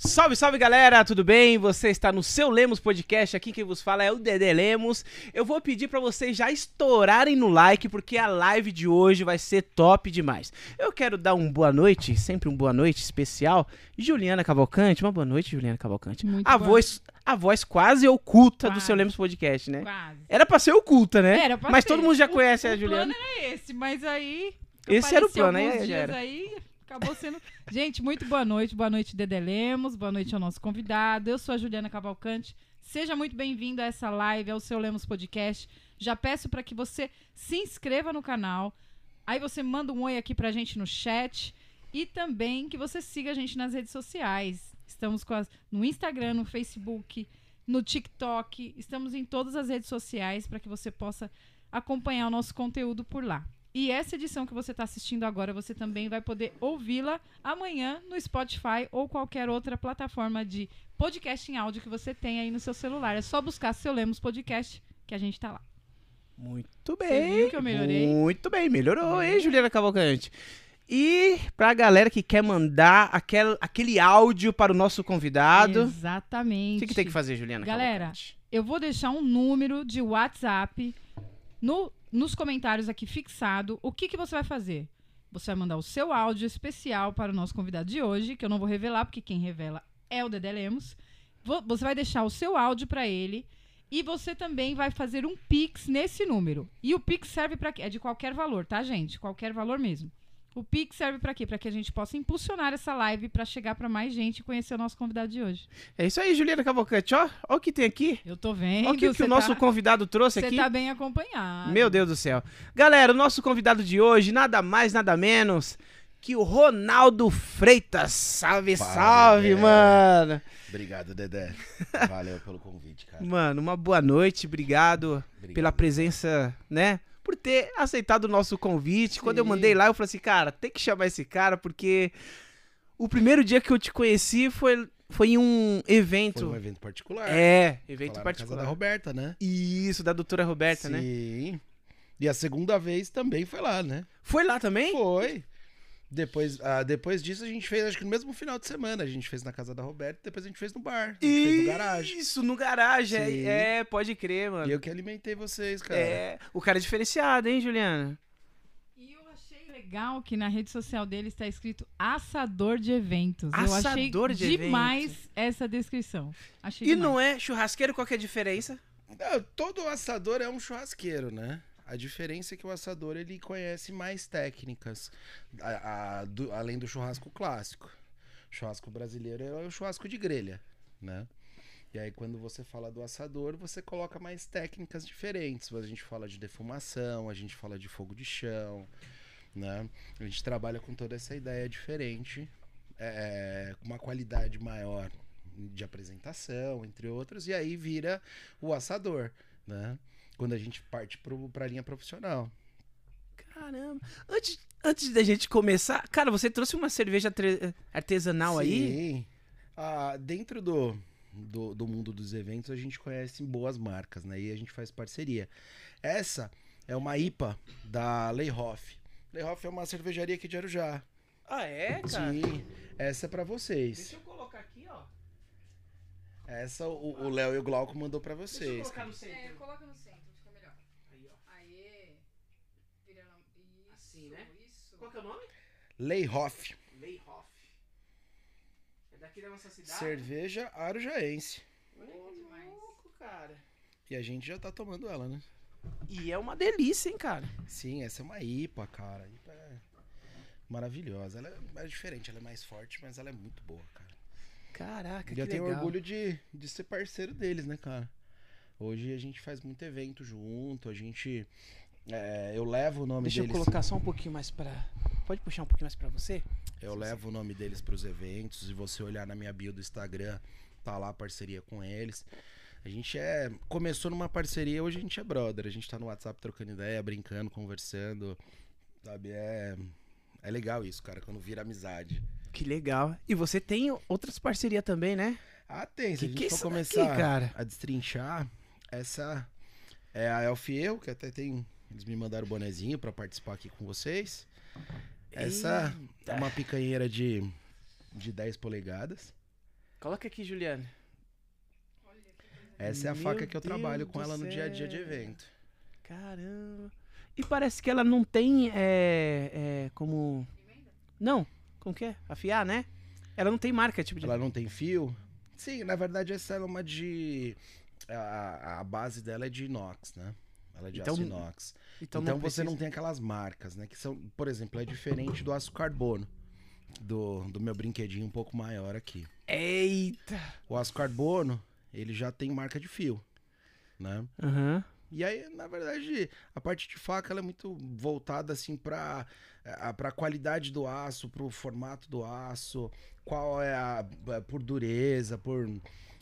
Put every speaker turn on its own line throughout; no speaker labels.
Salve, salve galera, tudo bem? Você está no seu Lemos Podcast, aqui quem vos fala é o Dedé Lemos. Eu vou pedir para vocês já estourarem no like, porque a live de hoje vai ser top demais. Eu quero dar um boa noite, sempre um boa noite especial, Juliana Cavalcante. Uma boa noite, Juliana Cavalcante.
Muito
a
boa
voz, a voz quase oculta do
Quase.
seu Lemos Podcast, né?
Quase.
Era pra ser oculta, né?
Era pra
Mas
ser.
todo mundo já
O-
conhece
o
a Juliana.
plano era esse, mas aí.
Esse era o plano, aí
dias
era.
aí acabou sendo. Gente, muito boa noite. Boa noite, Dedé Lemos. Boa noite ao nosso convidado. Eu sou a Juliana Cavalcante. Seja muito bem-vindo a essa live, ao seu Lemos Podcast. Já peço para que você se inscreva no canal. Aí você manda um oi aqui pra gente no chat. E também que você siga a gente nas redes sociais. Estamos as- no Instagram, no Facebook, no TikTok. Estamos em todas as redes sociais para que você possa acompanhar o nosso conteúdo por lá. E essa edição que você está assistindo agora, você também vai poder ouvi-la amanhã no Spotify ou qualquer outra plataforma de podcast em áudio que você tem aí no seu celular. É só buscar seu Lemos Podcast que a gente tá lá.
Muito
Você
bem.
viu que eu melhorei?
Muito bem, melhorou, hein, Juliana Cavalcante? E pra galera que quer mandar aquele, aquele áudio para o nosso convidado, o
Exatamente.
que, que tem que fazer, Juliana
Galera,
Cavalcante?
eu vou deixar um número de WhatsApp no, nos comentários aqui fixado. O que, que você vai fazer? Você vai mandar o seu áudio especial para o nosso convidado de hoje, que eu não vou revelar, porque quem revela é o Dedé Lemos. Vo- Você vai deixar o seu áudio para ele e você também vai fazer um Pix nesse número. E o Pix serve para quê? É de qualquer valor, tá, gente? Qualquer valor mesmo. O Pix serve para quê? Para que a gente possa impulsionar essa live para chegar para mais gente e conhecer o nosso convidado de hoje.
É isso aí, Juliana Cavalcante, ó. Ó o que tem aqui.
Eu tô vendo.
Ó o que, que
você
o nosso
tá-
convidado trouxe
Você
aqui.
tá bem acompanhado.
Meu Deus do céu. Galera, o nosso convidado de hoje, nada mais, nada menos que o Ronaldo Freitas. Salve,
Fala,
salve,
Dedé.
mano.
Obrigado, Dedé. Valeu pelo convite, cara.
Mano, uma boa noite, obrigado.
Obrigado.
pela presença, né? Por ter aceitado o nosso convite. Quando eu
Sim.
mandei lá, eu falei assim, cara, tem que chamar esse cara, porque o primeiro dia que eu te conheci foi, foi em um evento.
Foi um evento particular.
É, evento
na
particular.
casa da Roberta, né?
Isso, da doutora Roberta, né?
Sim. E a segunda vez também foi lá, né?
Foi lá também?
Foi. Depois, ah, depois disso, a gente fez, acho que no mesmo final de semana. A gente fez na casa da Roberta, depois a gente fez no bar. A gente fez no garagem.
Isso, no garagem.
Sim.
É, é, pode crer, mano.
E eu que alimentei vocês, cara.
É, o cara é diferenciado, hein, Juliana?
E eu achei legal que na rede social dele está escrito assador de eventos. eu
Assador
achei
de
demais essa descrição. Achei
E
demais.
não é churrasqueiro, qual que é a diferença?
Não, todo assador é um churrasqueiro, né? A diferença é que o assador ele conhece mais técnicas, a- a- do- além do churrasco clássico. O churrasco brasileiro é o churrasco de grelha, né? E aí quando você fala do assador, você coloca mais técnicas diferentes. A gente fala de defumação, a gente fala de fogo de chão, né? A gente trabalha com toda essa ideia diferente, é, com uma qualidade maior de apresentação, entre outros, e aí vira o assador, né? Quando a gente parte pro, pra linha profissional.
Caramba. Antes, antes da gente começar, cara, você trouxe uma cerveja artesanal aí?
Sim. Ah, dentro do, do, do mundo dos eventos, a gente conhece boas marcas, né? E a gente faz parceria. Essa é uma IPA da Leihoff. Leihoff é uma cervejaria aqui de Arujá.
Ah, é, cara?
Sim. Essa é pra vocês.
Deixa eu colocar aqui, ó.
Essa o Léo e o Glauco mandou pra
Deixa eu
vocês.
colocar no
É,
centro.
coloca no centro, fica melhor.
Aí, ó.
Aê. Vira na... Isso,
Assim, né?
isso.
Qual que é o nome?
Leihoff.
Leihoff. É daqui da nossa cidade?
Cerveja arujaense.
Ô, louco, cara.
E a gente já tá tomando ela, né?
E é uma delícia, hein, cara.
Sim, essa é uma IPA, cara. A IPA é maravilhosa. Ela é, é diferente, ela é mais forte, mas ela é muito boa, cara.
Caraca,
E
que
eu tenho
legal.
orgulho de, de ser parceiro deles, né, cara? Hoje a gente faz muito evento junto, a gente. É, eu levo o nome
Deixa eu
deles.
colocar só um pouquinho mais pra... Pode puxar um pouquinho mais pra você?
Eu levo o nome deles pros eventos. Se você olhar na minha bio do Instagram, tá lá a parceria com eles. A gente é. Começou numa parceria, hoje a gente é brother. A gente tá no WhatsApp trocando ideia, brincando, conversando. Sabe? É. É legal isso, cara, quando vira amizade.
Que legal. E você tem outras parcerias também, né?
Ah, tem. Se
Que
a
que
gente for
isso daqui,
começar
cara?
a destrinchar, essa é a Elfiel, que até tem. Eles me mandaram o bonezinho pra participar aqui com vocês. Essa
Eita.
é uma picanheira de, de 10 polegadas.
Coloca aqui, Juliana.
Essa é a
Meu
faca que eu
Deus
trabalho com ela no dia a dia de
céu.
evento.
Caramba. E parece que ela não tem, é, é, como... Não, como que é? Afiar, né? Ela não tem marca, tipo de...
Ela não tem fio? Sim, na verdade essa é uma de. A, a base dela é de inox, né? Ela é de
Então-
aço inox.
Então,
Então,
não
você não
precisa-
tem aquelas marcas, né? Que são, por exemplo, é diferente do aço carbono. Do, do meu brinquedinho um pouco maior aqui.
Eita!
O aço carbono, ele já tem marca de fio, né?
Aham.
E aí, na verdade, a parte de faca ela é muito voltada assim para para qualidade do aço, para o formato do aço, qual é a é, por dureza, por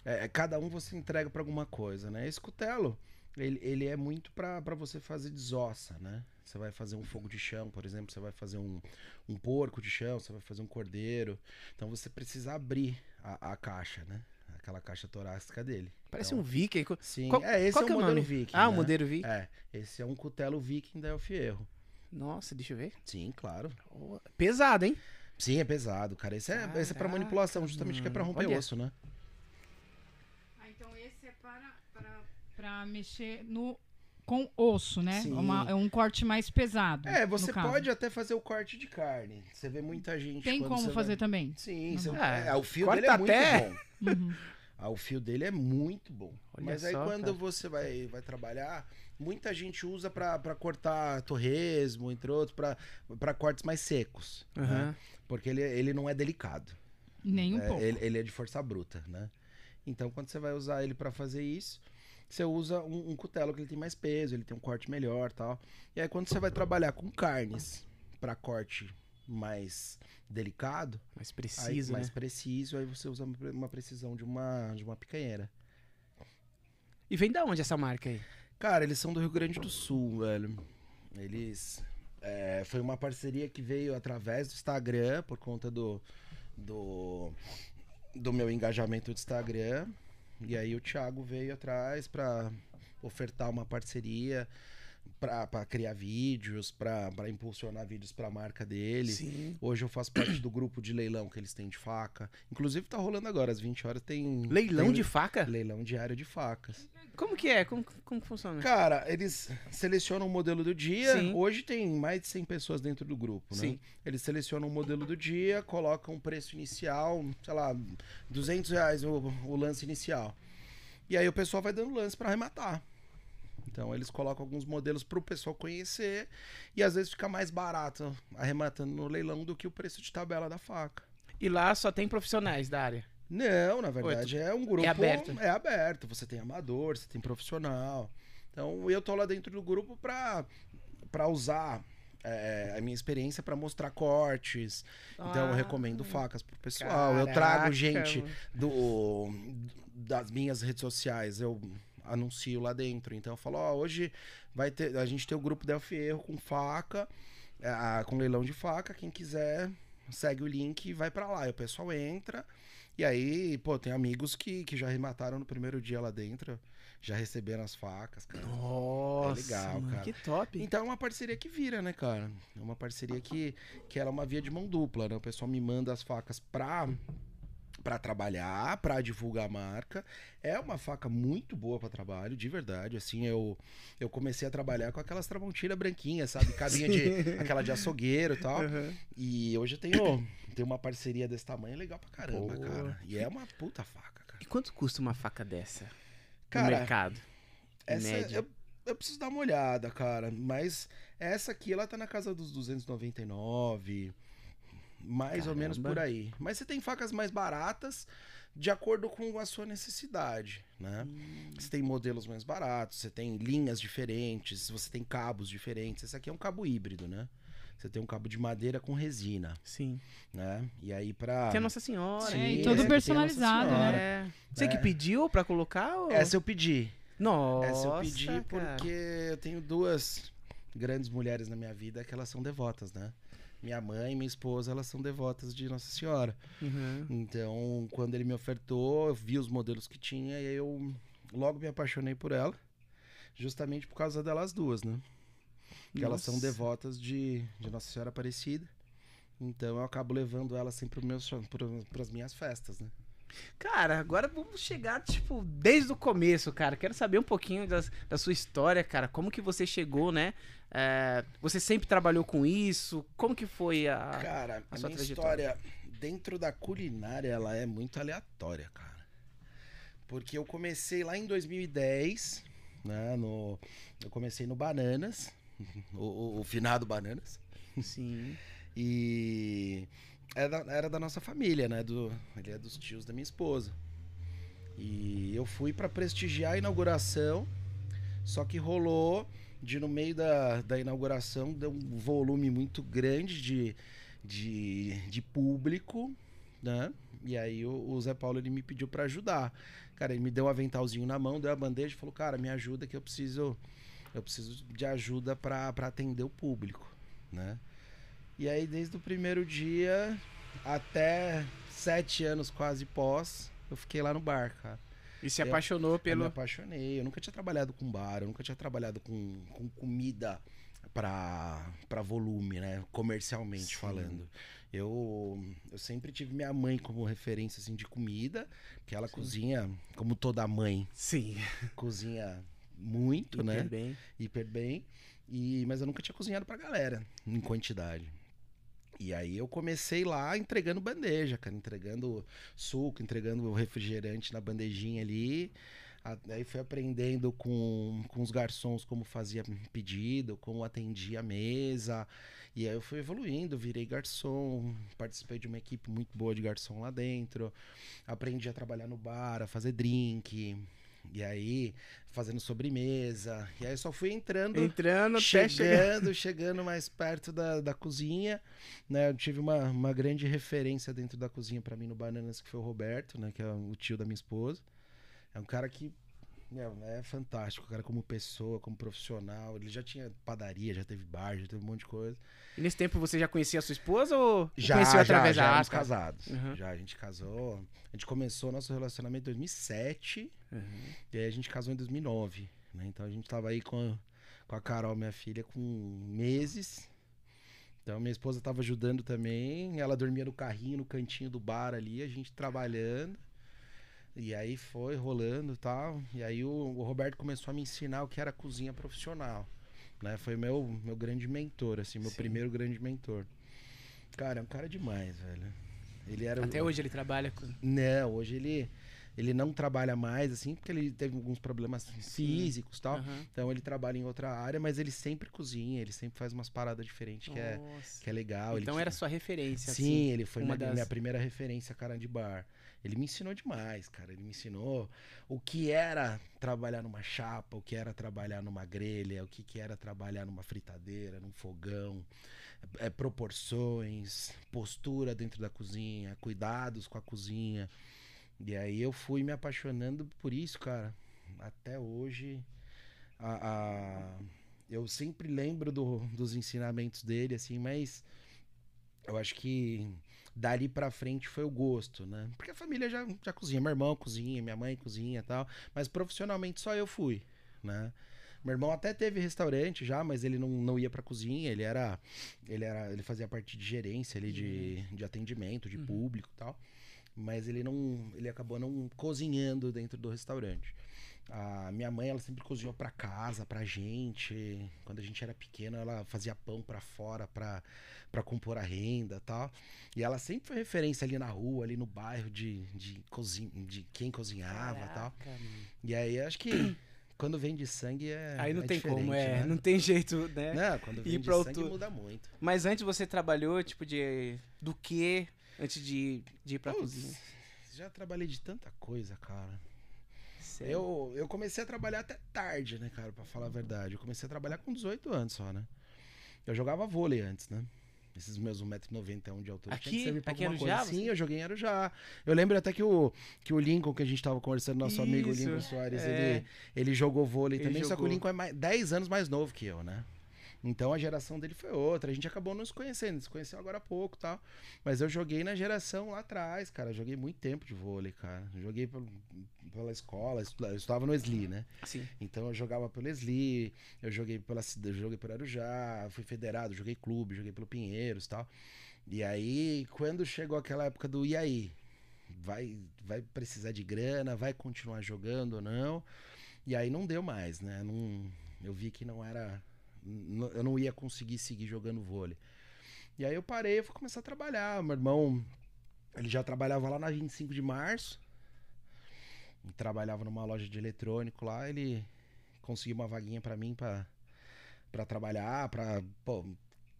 é, cada um você entrega para alguma coisa, né? Esse cutelo ele, ele é muito para você fazer desossa, né? Você vai fazer um fogo de chão, por exemplo, você vai fazer um, um porco de chão, você vai fazer um cordeiro. Então você precisa abrir a, a caixa, né? Aquela caixa torácica dele.
Parece
Então,
um viking.
Sim,
Qual-
é, esse
qual
é o
é o
modelo? Viking.
Ah, o
né?
modelo viking.
É, esse é um cutelo Viking da El Fierro.
Nossa, deixa eu ver.
Sim, claro.
Oh, Pesado, hein?
Sim, é pesado, cara. Esse é, esse é pra
Caraca,
manipulação, justamente que é pra
mano.
romper
Olha.
osso, né?
Ah, então esse é para, para, para mexer no com osso, né?
Sim.
Uma- é um corte mais pesado.
É, você pode até fazer o corte de carne. Você vê muita gente.
Tem como
você
fazer
vai-
também.
Sim, você...
Ah,
é, o fio
corta
dele é muito
até.
bom.
Uhum.
Ah, o fio dele é muito bom.
Olha
Mas aí
só,
quando
cara.
você vai, vai trabalhar, muita gente usa pra, pra cortar torresmo, entre outros, pra, pra cortes mais secos.
Aham.
né? Porque ele, ele não é delicado.
Nem um
É,
pouco.
ele, ele é de força bruta, né? Então, quando você vai usar ele pra fazer isso, você usa um, um cutelo que ele tem mais peso, ele tem um corte melhor, tal. E aí, quando você vai trabalhar com carnes pra corte mais delicado,
Mais
aí,
preciso,
mais
né?
preciso, aí você usa uma precisão de uma de uma picanheira.
E vem da onde essa marca aí?
Cara, eles são do Rio Grande do Sul, velho. Eles. é, foi uma parceria que veio através do Instagram, por conta do. do, do meu engajamento do Instagram. E aí o Thiago veio atrás pra ofertar uma parceria pra criar vídeos, pra impulsionar vídeos pra marca dele.
Sim.
Hoje eu faço parte do grupo de leilão que eles têm de faca. Inclusive tá rolando agora, às 20 horas tem.
Leilão
tem
de faca?
Leilão diário de facas.
Como que é? Como, como funciona?
Cara, eles selecionam o modelo do dia.
Sim.
Hoje tem mais de 100 pessoas dentro do grupo, né?
Sim.
Eles selecionam o modelo do dia, colocam um preço inicial, sei lá, 200 reais o, o lance inicial. E aí o pessoal vai dando lance pra arrematar. Então eles colocam alguns modelos pro pessoal conhecer e às vezes fica mais barato arrematando no leilão do que o preço de tabela da faca.
E lá só tem profissionais da área.
Não, na verdade é um grupo.
aberto.
É aberto. Você tem amador, você tem profissional. Então eu tô lá dentro do grupo pra, pra usar é, a minha experiência pra mostrar cortes. Então eu
Ah,
recomendo facas pro pessoal. eu trago
caraca,
gente do das minhas redes sociais. Eu anuncio lá dentro. Então eu falo, ó, hoje vai ter. A gente tem o grupo Del Fierro com faca, é, a- com leilão de faca. Quem quiser, segue o link e vai pra lá. E o pessoal entra. E aí, pô, tem amigos que, que já remataram no primeiro dia lá dentro. Já receberam as facas, cara.
Nossa,
É legal,
mano,
cara.
que top.
Então é uma parceria que vira, né, cara? É uma parceria que, que ela é uma via de mão dupla, né? O pessoal me manda as facas pra, pra trabalhar, pra divulgar a marca. É uma faca muito boa pra trabalho, de verdade. Assim, eu, eu comecei a trabalhar com aquelas tramontina branquinhas, sabe? Cabinha de. aquela de açougueiro e tal.
Aham.
E hoje eu tenho, tenho uma parceria desse tamanho legal pra caramba,
Pô.
cara. E é uma puta faca, cara.
E quanto custa uma faca dessa no
Cara,
mercado? Em
Essa
média.
eu, eu preciso dar uma olhada, cara. Mas essa aqui, ela tá na casa dos 299. Mais ou menos
Caramba.
por aí. Mas você tem facas mais baratas de acordo com a sua necessidade, né?
Hum.
Você tem modelos mais baratos, você tem linhas diferentes, você tem cabos diferentes. Esse aqui é um cabo híbrido, né? Você tem um cabo de madeira com resina,
Sim.
né? E aí pra...
Que é Nossa Senhora.
Sim,
É, e todo
a
personalizado, né?
É. Você
É.
que pediu pra colocar? Ou...
Essa eu pedi.
Nossa,
Essa eu pedi
cara.
porque eu tenho duas grandes mulheres na minha vida que elas são devotas, né? Minha mãe e minha esposa, elas são devotas de Nossa Senhora.
Uhum.
Então, quando ele me ofertou, eu vi os modelos que tinha e aí eu logo me apaixonei por ela. Justamente por causa delas duas, né? Porque elas são devotas de, de Nossa Senhora Aparecida. Então eu acabo levando elas sempre para as minhas festas, né?
Cara, agora vamos chegar, tipo, desde o começo, cara. Quero saber um pouquinho das, da sua história, cara. Como que você chegou, né? É, você sempre trabalhou com isso? Como que foi a.
Cara, a,
a sua
minha
trajetória?
história dentro da culinária, ela é muito aleatória, cara. Porque eu comecei lá em 2010, né? No, eu comecei no Bananas, o, o, o finado Bananas.
Sim.
E era, era da nossa família, né? Do, ele é dos tios da minha esposa. E eu fui pra prestigiar a inauguração, só que rolou de no meio da, da inauguração, deu um volume muito grande de, de, de público, né? E aí o, o Zé Paulo ele me pediu pra ajudar. Cara, ele me deu um aventalzinho na mão, deu a bandeja e falou: "Cara, me ajuda que eu preciso eu preciso de ajuda pra atender o público", né? E aí desde o primeiro dia até sete anos quase pós, eu fiquei lá no bar, cara.
E se
Eu-
apaixonou
Eu me
pelo.
apaixonei. Eu nunca tinha trabalhado com bar, eu nunca tinha trabalhado com, com comida pra, pra volume, né? Comercialmente
Sim.
falando. Eu, eu sempre tive minha mãe como referência assim, de comida, que ela cozinha, como toda mãe,
Sim.
cozinha muito, né?
Hiper bem.
hiper bem. E, mas eu nunca tinha cozinhado pra galera, em quantidade. E aí eu comecei lá entregando bandeja, cara, entregando suco, entregando refrigerante na bandejinha ali. Aí fui aprendendo com, com os garçons como fazia pedido, como atendia a mesa. E aí eu fui evoluindo, virei garçom, participei de uma equipe muito boa de garçom lá dentro. Aprendi a trabalhar no bar, a fazer drink. E aí, fazendo sobremesa. E aí só fui entrando
Entrando chegar.
chegando, chegando mais perto da, da cozinha, né? Eu tive uma, uma grande referência dentro da cozinha pra mim no Bananas, que foi o Roberto, né? Que é o tio da minha esposa. É um cara que meu, é fantástico, cara, como pessoa, como profissional. Ele já tinha padaria, já teve bar, já teve um monte de coisa.
E nesse tempo você já conhecia a sua esposa ou
Já,
conheceu
já,
através
já
da Asca?
casados.
Uhum.
Já, a gente casou. A gente começou nosso relacionamento em 2007.
Uhum.
E aí a gente casou em 2009, né? Então a gente tava aí com, com a Carol, minha filha, com meses. Então minha esposa tava ajudando também. Ela dormia no carrinho, no cantinho do bar ali, a gente trabalhando. E aí foi rolando e tal. E aí o, o Roberto começou a me ensinar o que era cozinha profissional. Né? Foi meu, meu grande mentor, assim, meu
Sim.
primeiro grande mentor. Cara, é um cara demais, velho. Ele era o-
Até hoje ele trabalha com.
não, hoje ele, ele não trabalha mais, assim, porque ele teve alguns problemas físicos e tal.
Aham.
Então ele trabalha em outra área, mas ele sempre cozinha, ele sempre faz umas paradas diferentes que é, que é legal.
Então
ele,
era sua referência,
Sim,
assim.
ele foi
uma
minha,
das-
minha primeira referência, cara, de bar. Ele me ensinou demais, cara. Ele me ensinou o que era trabalhar numa chapa, o que era trabalhar numa grelha, o que, que era trabalhar numa fritadeira, num fogão, é, proporções, postura dentro da cozinha, cuidados com a cozinha. E aí eu fui me apaixonando por isso, cara. Até hoje, a, a- eu sempre lembro do- dos ensinamentos dele, assim, mas eu acho que dali pra frente foi o gosto, né? Porque a família já, já cozinha, meu irmão cozinha, minha mãe cozinha e tal, mas profissionalmente só eu fui, né? Meu irmão até teve restaurante já, mas ele não, não ia pra cozinha, ele era ele era ele fazia parte de gerência ali de, de atendimento, de
Uhum.
público e tal. Mas ele não ele acabou não cozinhando dentro do restaurante. A minha mãe, ela sempre cozinhou pra casa, pra gente. Quando a gente era pequeno, ela fazia pão pra fora pra, pra compor a renda e tal. E ela sempre foi referência ali na rua, ali no bairro de, de, cozin... de quem cozinhava e tal.
Caraca, mano.
E aí acho que quando vem de sangue é.
Aí não
é
tem como, é.
né?
Não tem jeito, né?
Não, quando vem
Ir
de sangue
outro-
muda muito.
Mas antes você trabalhou, tipo, de. Do que? Antes de, de ir pra
Putz,
cozinha.
Já trabalhei de tanta coisa, cara.
Sério?
Eu, eu comecei a trabalhar até tarde, né, cara, pra falar a verdade. Eu comecei a trabalhar com 18 anos só, né? Eu jogava vôlei antes, né? Esses meus 1,91m de altura.
Aqui?
tinha que
Aqui em Arujá.
Sim, eu joguei em Arujá. Eu lembro até que o, que o Lincoln, que a gente tava conversando, nosso amigo
Isso,
Lincoln Soares,
é.
ele, ele jogou vôlei
Ele
também, só que o
jogou.
Lincoln é mais, 10 anos mais novo que eu, né? Então a geração dele foi outra. A gente acabou não se conhecendo, se conheceu agora há pouco tal. Mas eu joguei na geração lá atrás, cara. Joguei muito tempo de vôlei, cara. Joguei pelo- pela escola, eu estudava no SLI, né?
Sim.
Então eu jogava pelo SLI, eu joguei pela cida- eu joguei por Arujá, fui federado, joguei clube, joguei pelo Pinheiros e tal. E aí, quando chegou aquela época do e aí, vai, vai precisar de grana, vai continuar jogando ou não. E aí não deu mais, né? Não, eu vi que não era. Eu não ia conseguir seguir jogando vôlei. E aí eu parei e fui começar a trabalhar. Meu irmão, ele já trabalhava lá na 25 de março. Trabalhava numa loja de eletrônico lá. Ele conseguiu uma vaguinha pra mim pra, pra trabalhar, pô,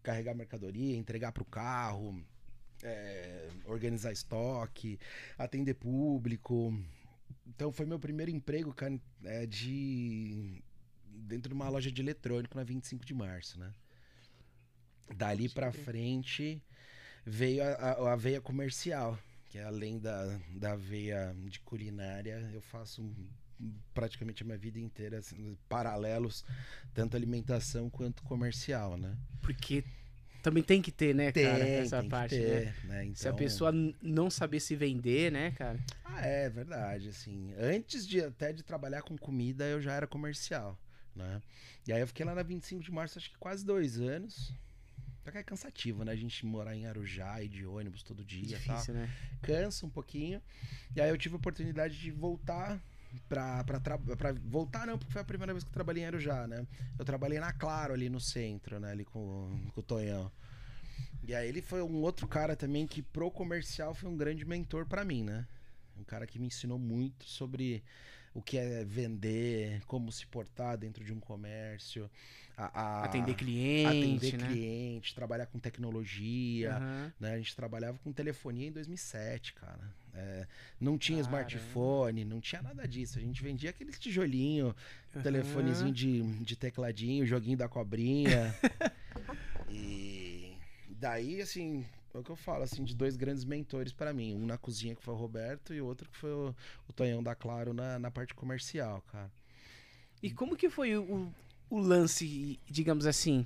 carregar mercadoria, entregar pro carro, é, organizar estoque, atender público. Então foi meu primeiro emprego, cara, é, de dentro de uma loja de eletrônico na 25 de março, né? Dali pra frente veio a, a, a veia comercial, que além da, da veia de culinária, eu faço praticamente a minha vida inteira assim, paralelos, tanto alimentação quanto comercial, né?
Porque também tem que ter, né, cara, essa
tem
parte, né?
ter, né?
Se a
Então-
pessoa não saber se vender, né, cara?
Ah, é verdade, assim. Antes de até de trabalhar com comida, eu já era comercial, né? E aí eu fiquei lá na 25 de março, acho que quase dois anos. Só que é cansativo, né? A gente morar em Arujá e de ônibus todo dia.
Difícil, né?
Cansa um pouquinho. E aí eu tive a oportunidade de voltar pra, pra, pra voltar não, porque foi a primeira vez que eu trabalhei em Arujá, né? Eu trabalhei na Claro ali no centro, né? Ali com, com o Tonhão. E aí ele foi um outro cara também que pro comercial foi um grande mentor pra mim, né? Um cara que me ensinou muito sobre o que é vender, como se portar dentro de um comércio, a, a-
Atender cliente,
atender
né?
cliente, trabalhar com tecnologia,
Aham.
né? A gente trabalhava com telefonia em 2007, cara. É, não tinha
Caramba.
smartphone, não tinha nada disso. A gente vendia aqueles tijolinho, telefonezinho de, de tecladinho, joguinho da cobrinha. e daí, assim, é o que eu falo, assim, de dois grandes mentores pra mim. Um na cozinha, que foi o Roberto, e o outro que foi o, o Tonhão da Claro na, na parte comercial, cara.
E como que foi o, o lance, digamos assim?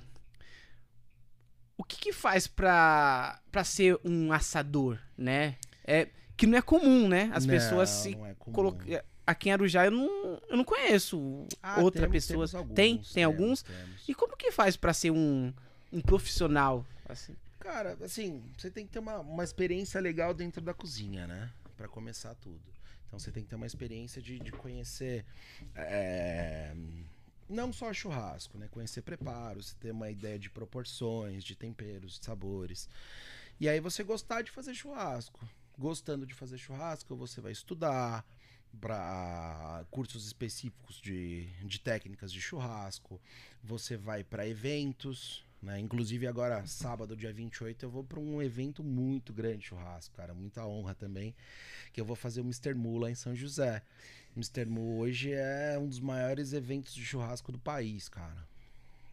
O que que faz pra, pra ser um assador, né? É, que não é comum, né? As
Não,
pessoas se
é comum.
colocam... Aqui em Arujá eu não, eu não conheço
Ah,
outra
temos-
pessoa.
temos alguns,
tem? Tem
temos,
alguns? E como que faz pra ser um, um profissional? Assim?
Cara, assim, você tem que ter uma, uma experiência legal dentro da cozinha, né? Pra começar tudo. Então você tem que ter uma experiência de, de conhecer. é, não só churrasco, né? Conhecer preparos, ter uma ideia de proporções, de temperos, de sabores. E aí você gostar de fazer churrasco. Gostando de fazer churrasco, você vai estudar para cursos específicos de, de técnicas de churrasco. Você vai para eventos, né? Inclusive agora, sábado, dia 28, eu vou para um evento muito grande de churrasco, cara. Muita honra também. Que eu vou fazer o Mr. Mu lá em São José. O Mr. Mu hoje é um dos maiores eventos de churrasco do país, cara.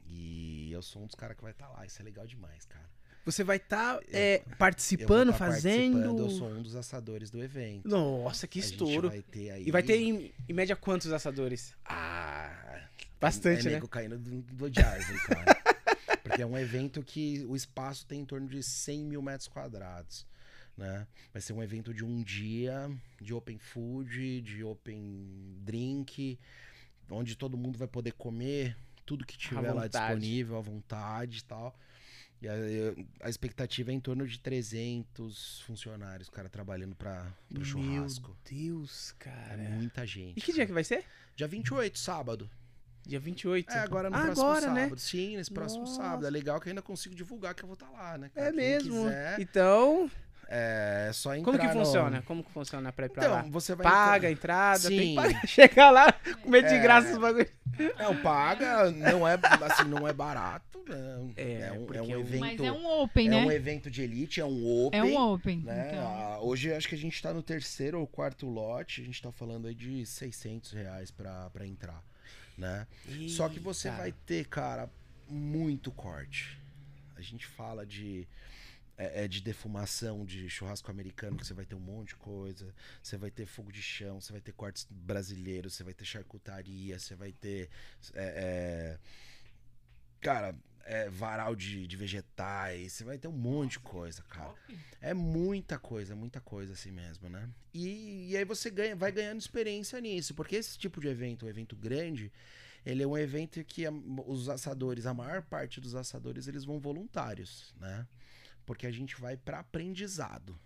E eu sou um dos caras que vai estar lá. Isso é legal demais, cara.
Você vai estar
Eu vou
participando,
tá
fazendo...
participando, Eu sou um dos assadores do evento.
Nossa, que
A
estouro.
vai ter aí...
E vai ter em, em média quantos assadores?
Ah,
Bastante,
é
né?
caindo do, do árvore, cara. Porque é um evento que o espaço tem em torno de 100 mil metros quadrados. Né? Vai ser um evento de um dia, de open food, de open drink, onde todo mundo vai poder comer tudo que tiver lá disponível à vontade e tal. E a, a expectativa é em torno de 300 funcionários, cara, trabalhando para o churrasco.
Meu Deus,
É
cara.
muita gente.
E que dia que vai ser?
Dia 28, sábado.
Dia 28.
É, agora no
Ah,
próximo
agora,
sábado.
né?
Sim, nesse próximo
Nossa.
sábado. É legal que eu ainda consigo divulgar que eu vou estar lá, né? cara?
É
Quem
mesmo.
quiser,
Então,
é só entrar
como que
no-
funciona? Como que funciona pra ir pra lá?
Então, você vai...
Paga a entrada, tem que
Sim.
pagar. Chegar lá, comer de
É.
graça os bagulho.
Não, paga, não é, assim, não é barato, né?
É,
um,
porque
é um evento...
Mas é um open,
é
né?
um evento de elite, é um open.
É um open.
Né?
Então,
Ah, hoje acho que a gente tá no terceiro ou quarto lote, a gente tá falando aí de 600 reais pra, pra entrar, né? Só que você
Eita.
vai ter, cara, muito corte. A gente fala de, é, é, de defumação de churrasco americano, que você vai ter um monte de coisa. Você vai ter fogo de chão, você vai ter cortes brasileiros, você vai ter charcutaria, você vai ter. é, é, cara, é, varal de, de vegetais, você vai ter um monte de coisa, cara. É muita coisa, muita coisa assim mesmo, né? E, e aí você ganha, vai ganhando experiência nisso, porque esse tipo de evento, um evento grande, ele é um evento que a- os assadores, a maior parte dos assadores, eles vão voluntários, né? Porque a gente vai para aprendizado,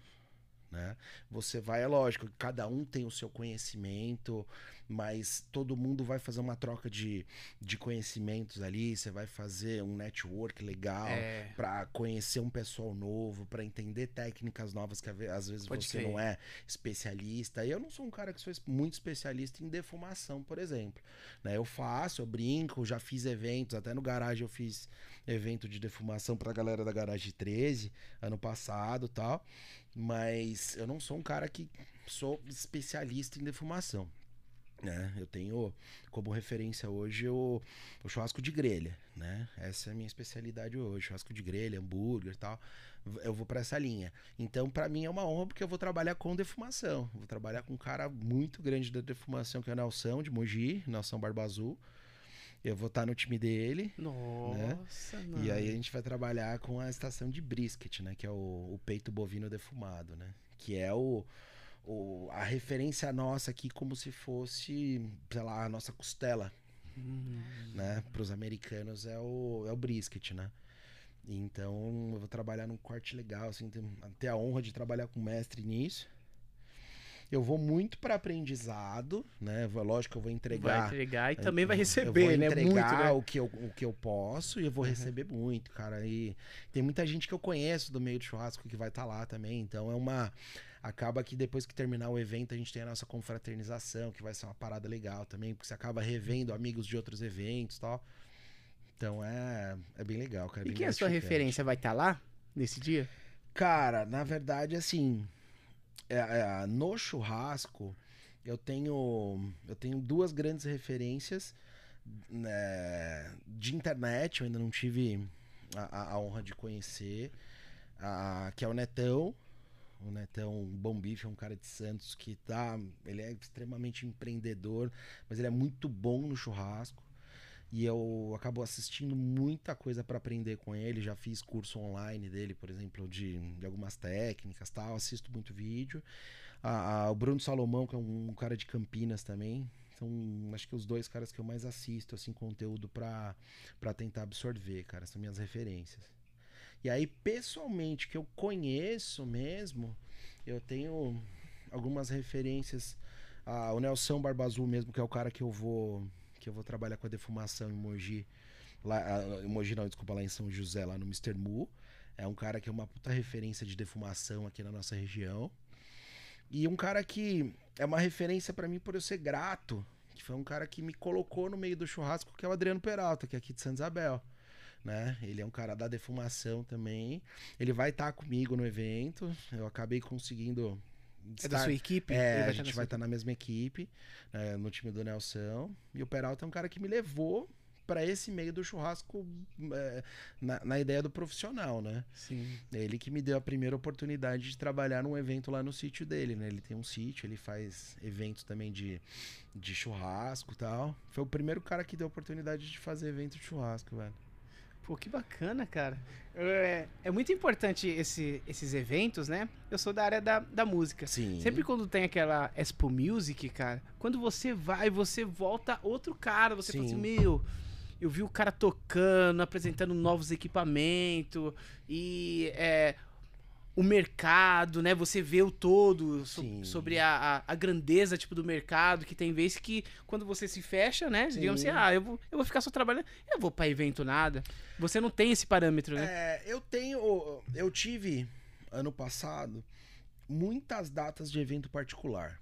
né? Você vai, é lógico, cada um tem o seu conhecimento, mas todo mundo vai fazer uma troca de, de conhecimentos ali, você vai fazer um network legal
É.
para conhecer um pessoal novo, para entender técnicas novas que às vezes
Pode
você
crer.
não é especialista. E eu não sou um cara que sou muito especialista em defumação, por exemplo. Né? Eu faço, eu brinco, já fiz eventos, até no garagem eu fiz evento de defumação pra galera da Garagem 13 ano passado, tal. Mas eu não sou um cara que sou especialista em defumação. Né? Eu tenho como referência hoje o, o churrasco de grelha, né? Essa é a minha especialidade hoje, churrasco de grelha, hambúrguer e tal. Eu vou pra essa linha. Então, pra mim é uma honra porque eu vou trabalhar com defumação. Vou trabalhar com um cara muito grande da defumação, que é o Nelson de Mogi, Nelson Barba Azul. Eu vou estar no time dele.
Nossa, mano.
Né? E aí a gente vai trabalhar com a estação de brisket, né? Que é o, o peito bovino defumado, né? Que é o, o- a referência nossa aqui como se fosse, sei lá, a nossa costela,
Hum.
né? Para os americanos é o, é o brisket, né? Então eu vou trabalhar num corte legal, assim, ter a honra de trabalhar com mestre nisso. Eu vou muito para aprendizado, né? Lógico que eu vou entregar
Vai entregar e
eu-
também vai
eu
receber,
vou
né? Muito,
entregar
né?
o, que eu, o que eu posso e eu vou
Uhum.
receber muito, cara. E tem muita gente que eu conheço do meio do churrasco que vai estar lá também. Então é uma. Acaba que depois que terminar o evento, a gente tem a nossa confraternização, que vai ser uma parada legal também, porque você acaba revendo amigos de outros eventos e tal. Então é, é bem legal, cara.
E
bem
quem é a sua referência? Vai estar lá nesse dia?
Cara, na verdade, assim, é, é, no churrasco, eu tenho, eu tenho duas grandes referências né, de internet, eu ainda não tive a, a- a honra de conhecer, a- que é o Netão. O Netão Bom Bife é um cara de Santos que tá. Ele é extremamente empreendedor, mas ele é muito bom no churrasco. E eu acabo assistindo muita coisa para aprender com ele. Já fiz curso online dele, por exemplo, de, de algumas técnicas tal. Assisto muito vídeo. O Bruno Salomão, que é um, um cara de Campinas também. São, acho que os dois caras que eu mais assisto, assim, conteúdo pra tentar absorver, cara. São minhas referências. E aí, pessoalmente, que eu conheço mesmo, eu tenho algumas referências. Ah, o Nelson Barba Azul mesmo, que é o cara que eu vou que eu vou trabalhar com a defumação em Mogi. Lá, em Mogi não, desculpa, lá em São José, lá no Mr. Mu. É um cara que é uma puta referência de defumação aqui na nossa região. E um cara que é uma referência pra mim por eu ser grato, que foi um cara que me colocou no meio do churrasco, que é o Adriano Peralta, que é aqui de Santa Isabel. Né? Ele é um cara da defumação também. Ele vai estar comigo no evento. Eu acabei conseguindo.
É da
estar-
sua equipe?
é, a
tá
gente vai estar na mesma equipe, né, no time do Nelson. E o Peralta é um cara que me levou pra esse meio do churrasco é, na, na ideia do profissional, né?
Sim.
Ele que me deu a primeira oportunidade de trabalhar num evento lá no sítio dele, né? Ele tem um sítio, ele faz eventos também de, de churrasco e tal. Foi o primeiro cara que deu a oportunidade de fazer evento de churrasco, velho.
Pô, que bacana, cara. É, é muito importante esse- esses eventos, né? Eu sou da área da, da música.
Sim.
Sempre quando tem aquela Expo Music, cara, quando você vai, você volta outro cara. Você fala
Sim.
assim, meu, eu vi o cara tocando, apresentando novos equipamentos e é, o mercado, né? Você vê o todo so-
Sim.
sobre a, a, a grandeza tipo do mercado, que tem vezes que quando você se fecha, né? Digamos
Sim.
assim, ah, eu vou, eu vou ficar só trabalhando, eu vou pra evento nada. Você não tem esse parâmetro, né?
É, eu tenho. Eu tive ano passado muitas datas de evento particular.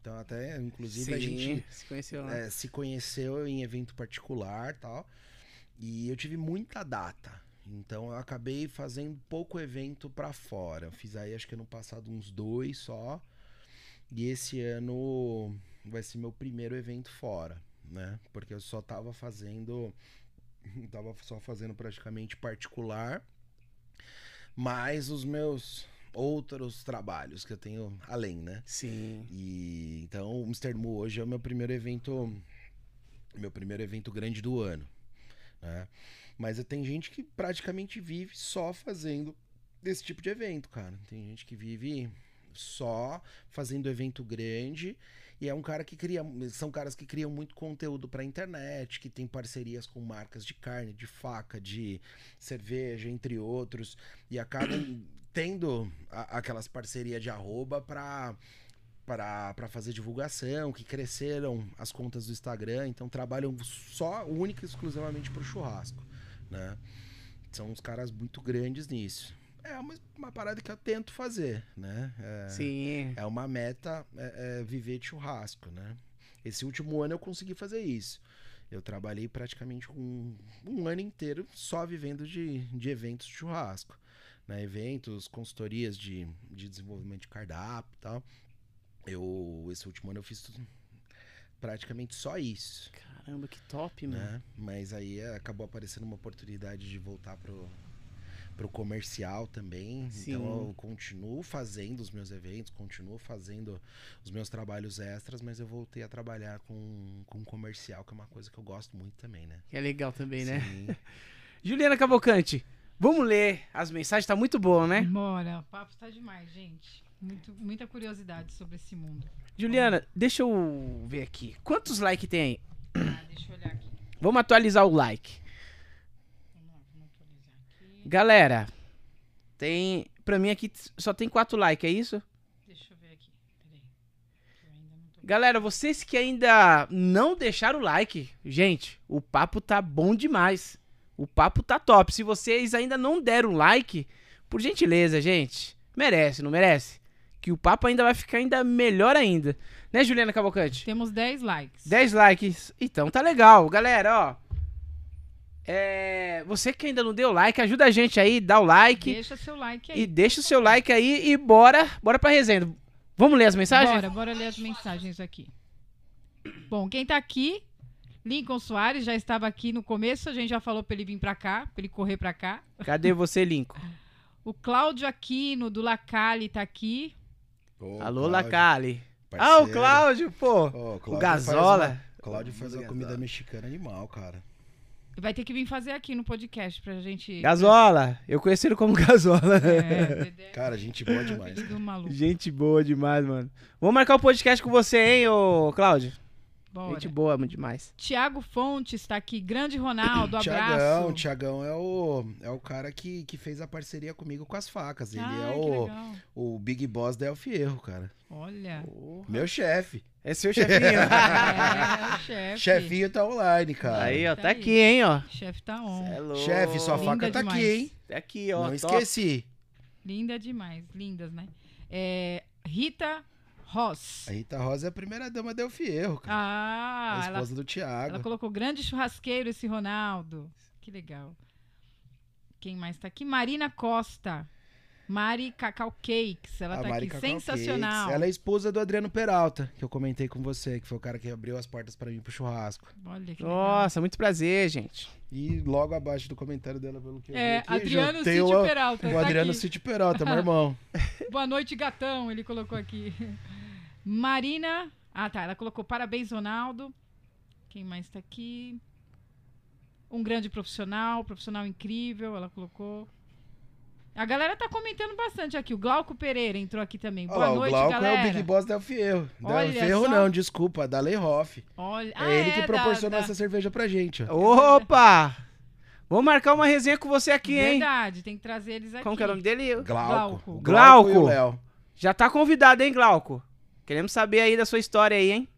Então, até, inclusive, a gente
se conheceu lá.
é, se conheceu em evento particular tal. E eu tive muita data. Então eu acabei fazendo pouco evento pra fora. Eu fiz aí acho que ano passado uns dois só. E esse ano vai ser meu primeiro evento fora, né? Porque eu só tava fazendo. Tava só fazendo praticamente particular. Mais os meus outros trabalhos que eu tenho além, né?
Sim.
E então o Mr. Mu hoje é o meu primeiro evento, meu primeiro evento grande do ano, né? Mas tem gente que praticamente vive só fazendo esse tipo de evento, cara. Tem gente que vive só fazendo evento grande. E é um cara que cria, são caras que criam muito conteúdo pra internet, que tem parcerias com marcas de carne, de faca, de cerveja, entre outros, e acabam tendo a- aquelas parcerias de arroba pra, pra fazer divulgação, que cresceram as contas do Instagram, então trabalham só, única e exclusivamente pro churrasco, né? São uns caras muito grandes nisso. É uma, uma parada que eu tento fazer, né? É,
Sim.
é uma meta é, é, viver de churrasco, né? Esse último ano eu consegui fazer isso. Eu trabalhei praticamente um, um ano inteiro só vivendo de, de eventos de churrasco. Né? Eventos, consultorias de, de desenvolvimento de cardápio e tal. Eu, esse último ano eu fiz tudo- praticamente só isso.
Caramba, que top, mano.
Né? Mas aí é, acabou aparecendo uma oportunidade de voltar pro, pro comercial também.
Sim.
Então eu continuo fazendo os meus eventos, continuo fazendo os meus trabalhos extras, mas eu voltei a trabalhar com, com comercial, que é uma coisa que eu gosto muito também, né?
Que é legal também, né?
Sim.
Juliana Cavalcante, vamos ler as mensagens, tá muito boa, né?
Bora, o papo tá demais, gente. Muito, muita curiosidade sobre esse mundo.
Juliana, deixa eu ver aqui. Quantos likes tem aí?
Ah, deixa eu olhar aqui.
Vamos atualizar o like.
Vamos atualizar aqui.
Galera, tem. Pra mim aqui só tem quatro likes, é isso?
Deixa eu ver aqui. Peraí. Tô.
Galera, vocês que ainda não deixaram o like, gente, o papo tá bom demais. O papo tá top. Se vocês ainda não deram like, por gentileza, gente, merece, não merece? Que o papo ainda vai ficar ainda melhor ainda. Né, Juliana Cavalcante?
Temos 10 likes.
10 likes. Então tá legal. Galera, ó. É, você que ainda não deu like, ajuda a gente aí, dá o like
Deixa seu like aí.
e deixa o seu like aí e bora, bora pra resenha. Vamos ler as mensagens?
Bora, bora ler as mensagens aqui. Bom, quem tá aqui, Lincoln Soares, já estava aqui no começo, a gente já falou pra ele vir pra cá, pra ele correr pra cá.
Cadê você, Lincoln?
O Cláudio Aquino, do Lacali, tá aqui.
Ô,
Alô, Lacali. Ah, o. Cláudio, pô.
Ô, Cláudio
o
faz
Gazola.
uma- Cláudio faz uma
Gazola.
comida mexicana animal, cara.
Vai ter que vir fazer aqui no podcast pra gente.
Gazola. Eu conheci ele como Gazola.
É, Dedé,
Cara, gente boa demais.
Gente boa demais, mano. Vamos marcar o podcast com você, hein, ô Cláudio?
Bora.
Gente boa, muito demais.
Tiago Fontes tá aqui. Grande Ronaldo,
Tiagão,
abraço.
Tiagão é o, é o cara que, que fez a parceria comigo com as facas. Ele
Ai,
é o,
legal.
o Big Boss da El Fierro, cara.
Olha.
Meu chefe.
É seu chefinho.
É, o chefe.
Chefinho tá online, cara.
aí, ó,
Tá
tá
aí.
aqui, hein, ó.
Chefe tá on.
É.
Chefe, sua
Linda
faca tá
demais.
aqui, hein?
Tá aqui, ó.
Não
top.
esqueci.
Linda demais. Lindas, né? É, Rita Ross.
A Rita Rosa é a primeira dama da El Fierro, cara.
Ah,
a
ela,
esposa do Thiago.
ela colocou grande churrasqueiro esse Ronaldo. Que legal. Quem mais tá aqui? Marina Costa. Mari Cacau Cakes. Ela
A
tá
Mari
aqui.
Cacau
Sensacional.
Cakes. Ela é esposa do Adriano Peralta, que eu comentei com você, que foi o cara que abriu as portas pra mim pro churrasco.
Olha que legal.
Nossa, muito prazer, gente.
E logo abaixo do comentário dela, pelo que eu
É,
vi aqui,
Adriano
o,
Peralta.
o
tá
Adriano
aqui.
Cítio Peralta, meu irmão.
Boa noite, gatão. Ele colocou aqui. Marina. Ah, tá. Ela colocou parabéns, Ronaldo. Quem mais tá aqui? Um grande profissional, profissional incrível. Ela colocou. A galera tá comentando bastante aqui. O Glauco Pereira entrou aqui também. Boa
lá,
noite,
o Glauco
galera.
é o Big Boss da Fierro. Da
Olha
Fierro
só.
não, desculpa, da Lei Hoff.
Olha,
É
ah,
ele que
da-
proporcionou
da-
essa cerveja pra gente, ó.
Opa! Vamos marcar uma resenha com você aqui, hein?
Verdade, tem que trazer eles aqui.
Como que é o nome dele?
Glauco.
Glauco.
Glauco.
e Léo.
Já tá convidado, hein, Glauco? Queremos saber aí da sua história aí, hein?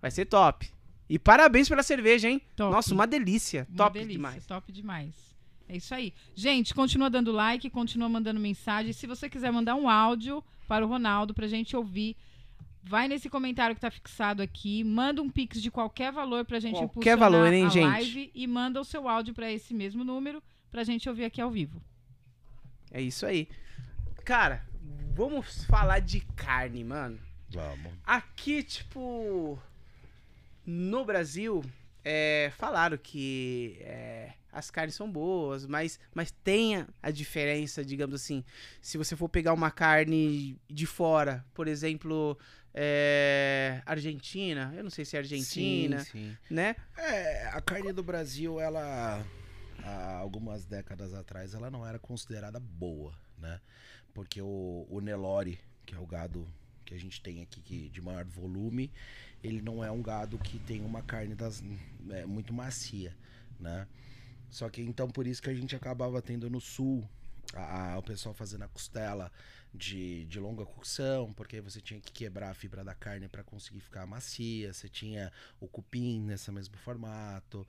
Vai ser top. E parabéns pela cerveja, hein?
Top.
Nossa, uma delícia.
Uma
top
delícia,
demais.
Top demais. É isso aí. Gente, continua dando like, continua mandando mensagem. Se você quiser mandar um áudio para o Ronaldo pra gente ouvir, vai nesse comentário que tá fixado aqui, manda um pix de qualquer valor pra gente
Qualquer
impulsionar
valor, hein,
a
gente?
live e manda o seu áudio pra esse mesmo número pra gente ouvir aqui ao vivo.
É isso aí. Cara, vamos falar de carne, mano.
Vamos.
Aqui, tipo, no Brasil, é, falaram que é, as carnes são boas, mas, mas tem a, diferença, digamos assim, se você for pegar uma carne de fora, por exemplo, é, Argentina, eu não sei se é Argentina,
Sim, sim.
né?
É, a carne do Brasil, ela há algumas décadas atrás, ela não era considerada boa, né? Porque o, o Nelore, que é o gado que a gente tem aqui que, de maior volume, ele não é um gado que tem uma carne das, é, muito macia, né? Só que então por isso que a gente acabava tendo no sul a- a- o pessoal fazendo a costela de, de longa cocção, porque aí você tinha que quebrar a fibra da carne para conseguir ficar macia. Você tinha o cupim nesse mesmo formato.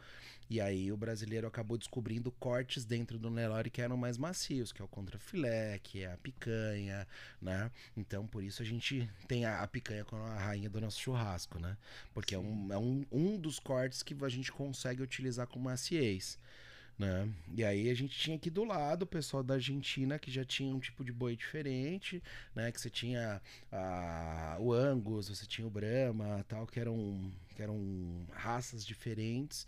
E aí o brasileiro acabou descobrindo cortes dentro do Nelore que eram mais macios, que é o contrafilé, que é a picanha, né? Então por isso a gente tem a, a picanha como a rainha do nosso churrasco, né? Porque é, um, é um, um dos cortes que a gente consegue utilizar com maciez. Né? E aí a gente tinha aqui do lado o pessoal da Argentina que já tinha um tipo de boi diferente, né? Que você tinha ah, o Angus, você tinha o Brahma, tal, que eram, que eram raças diferentes,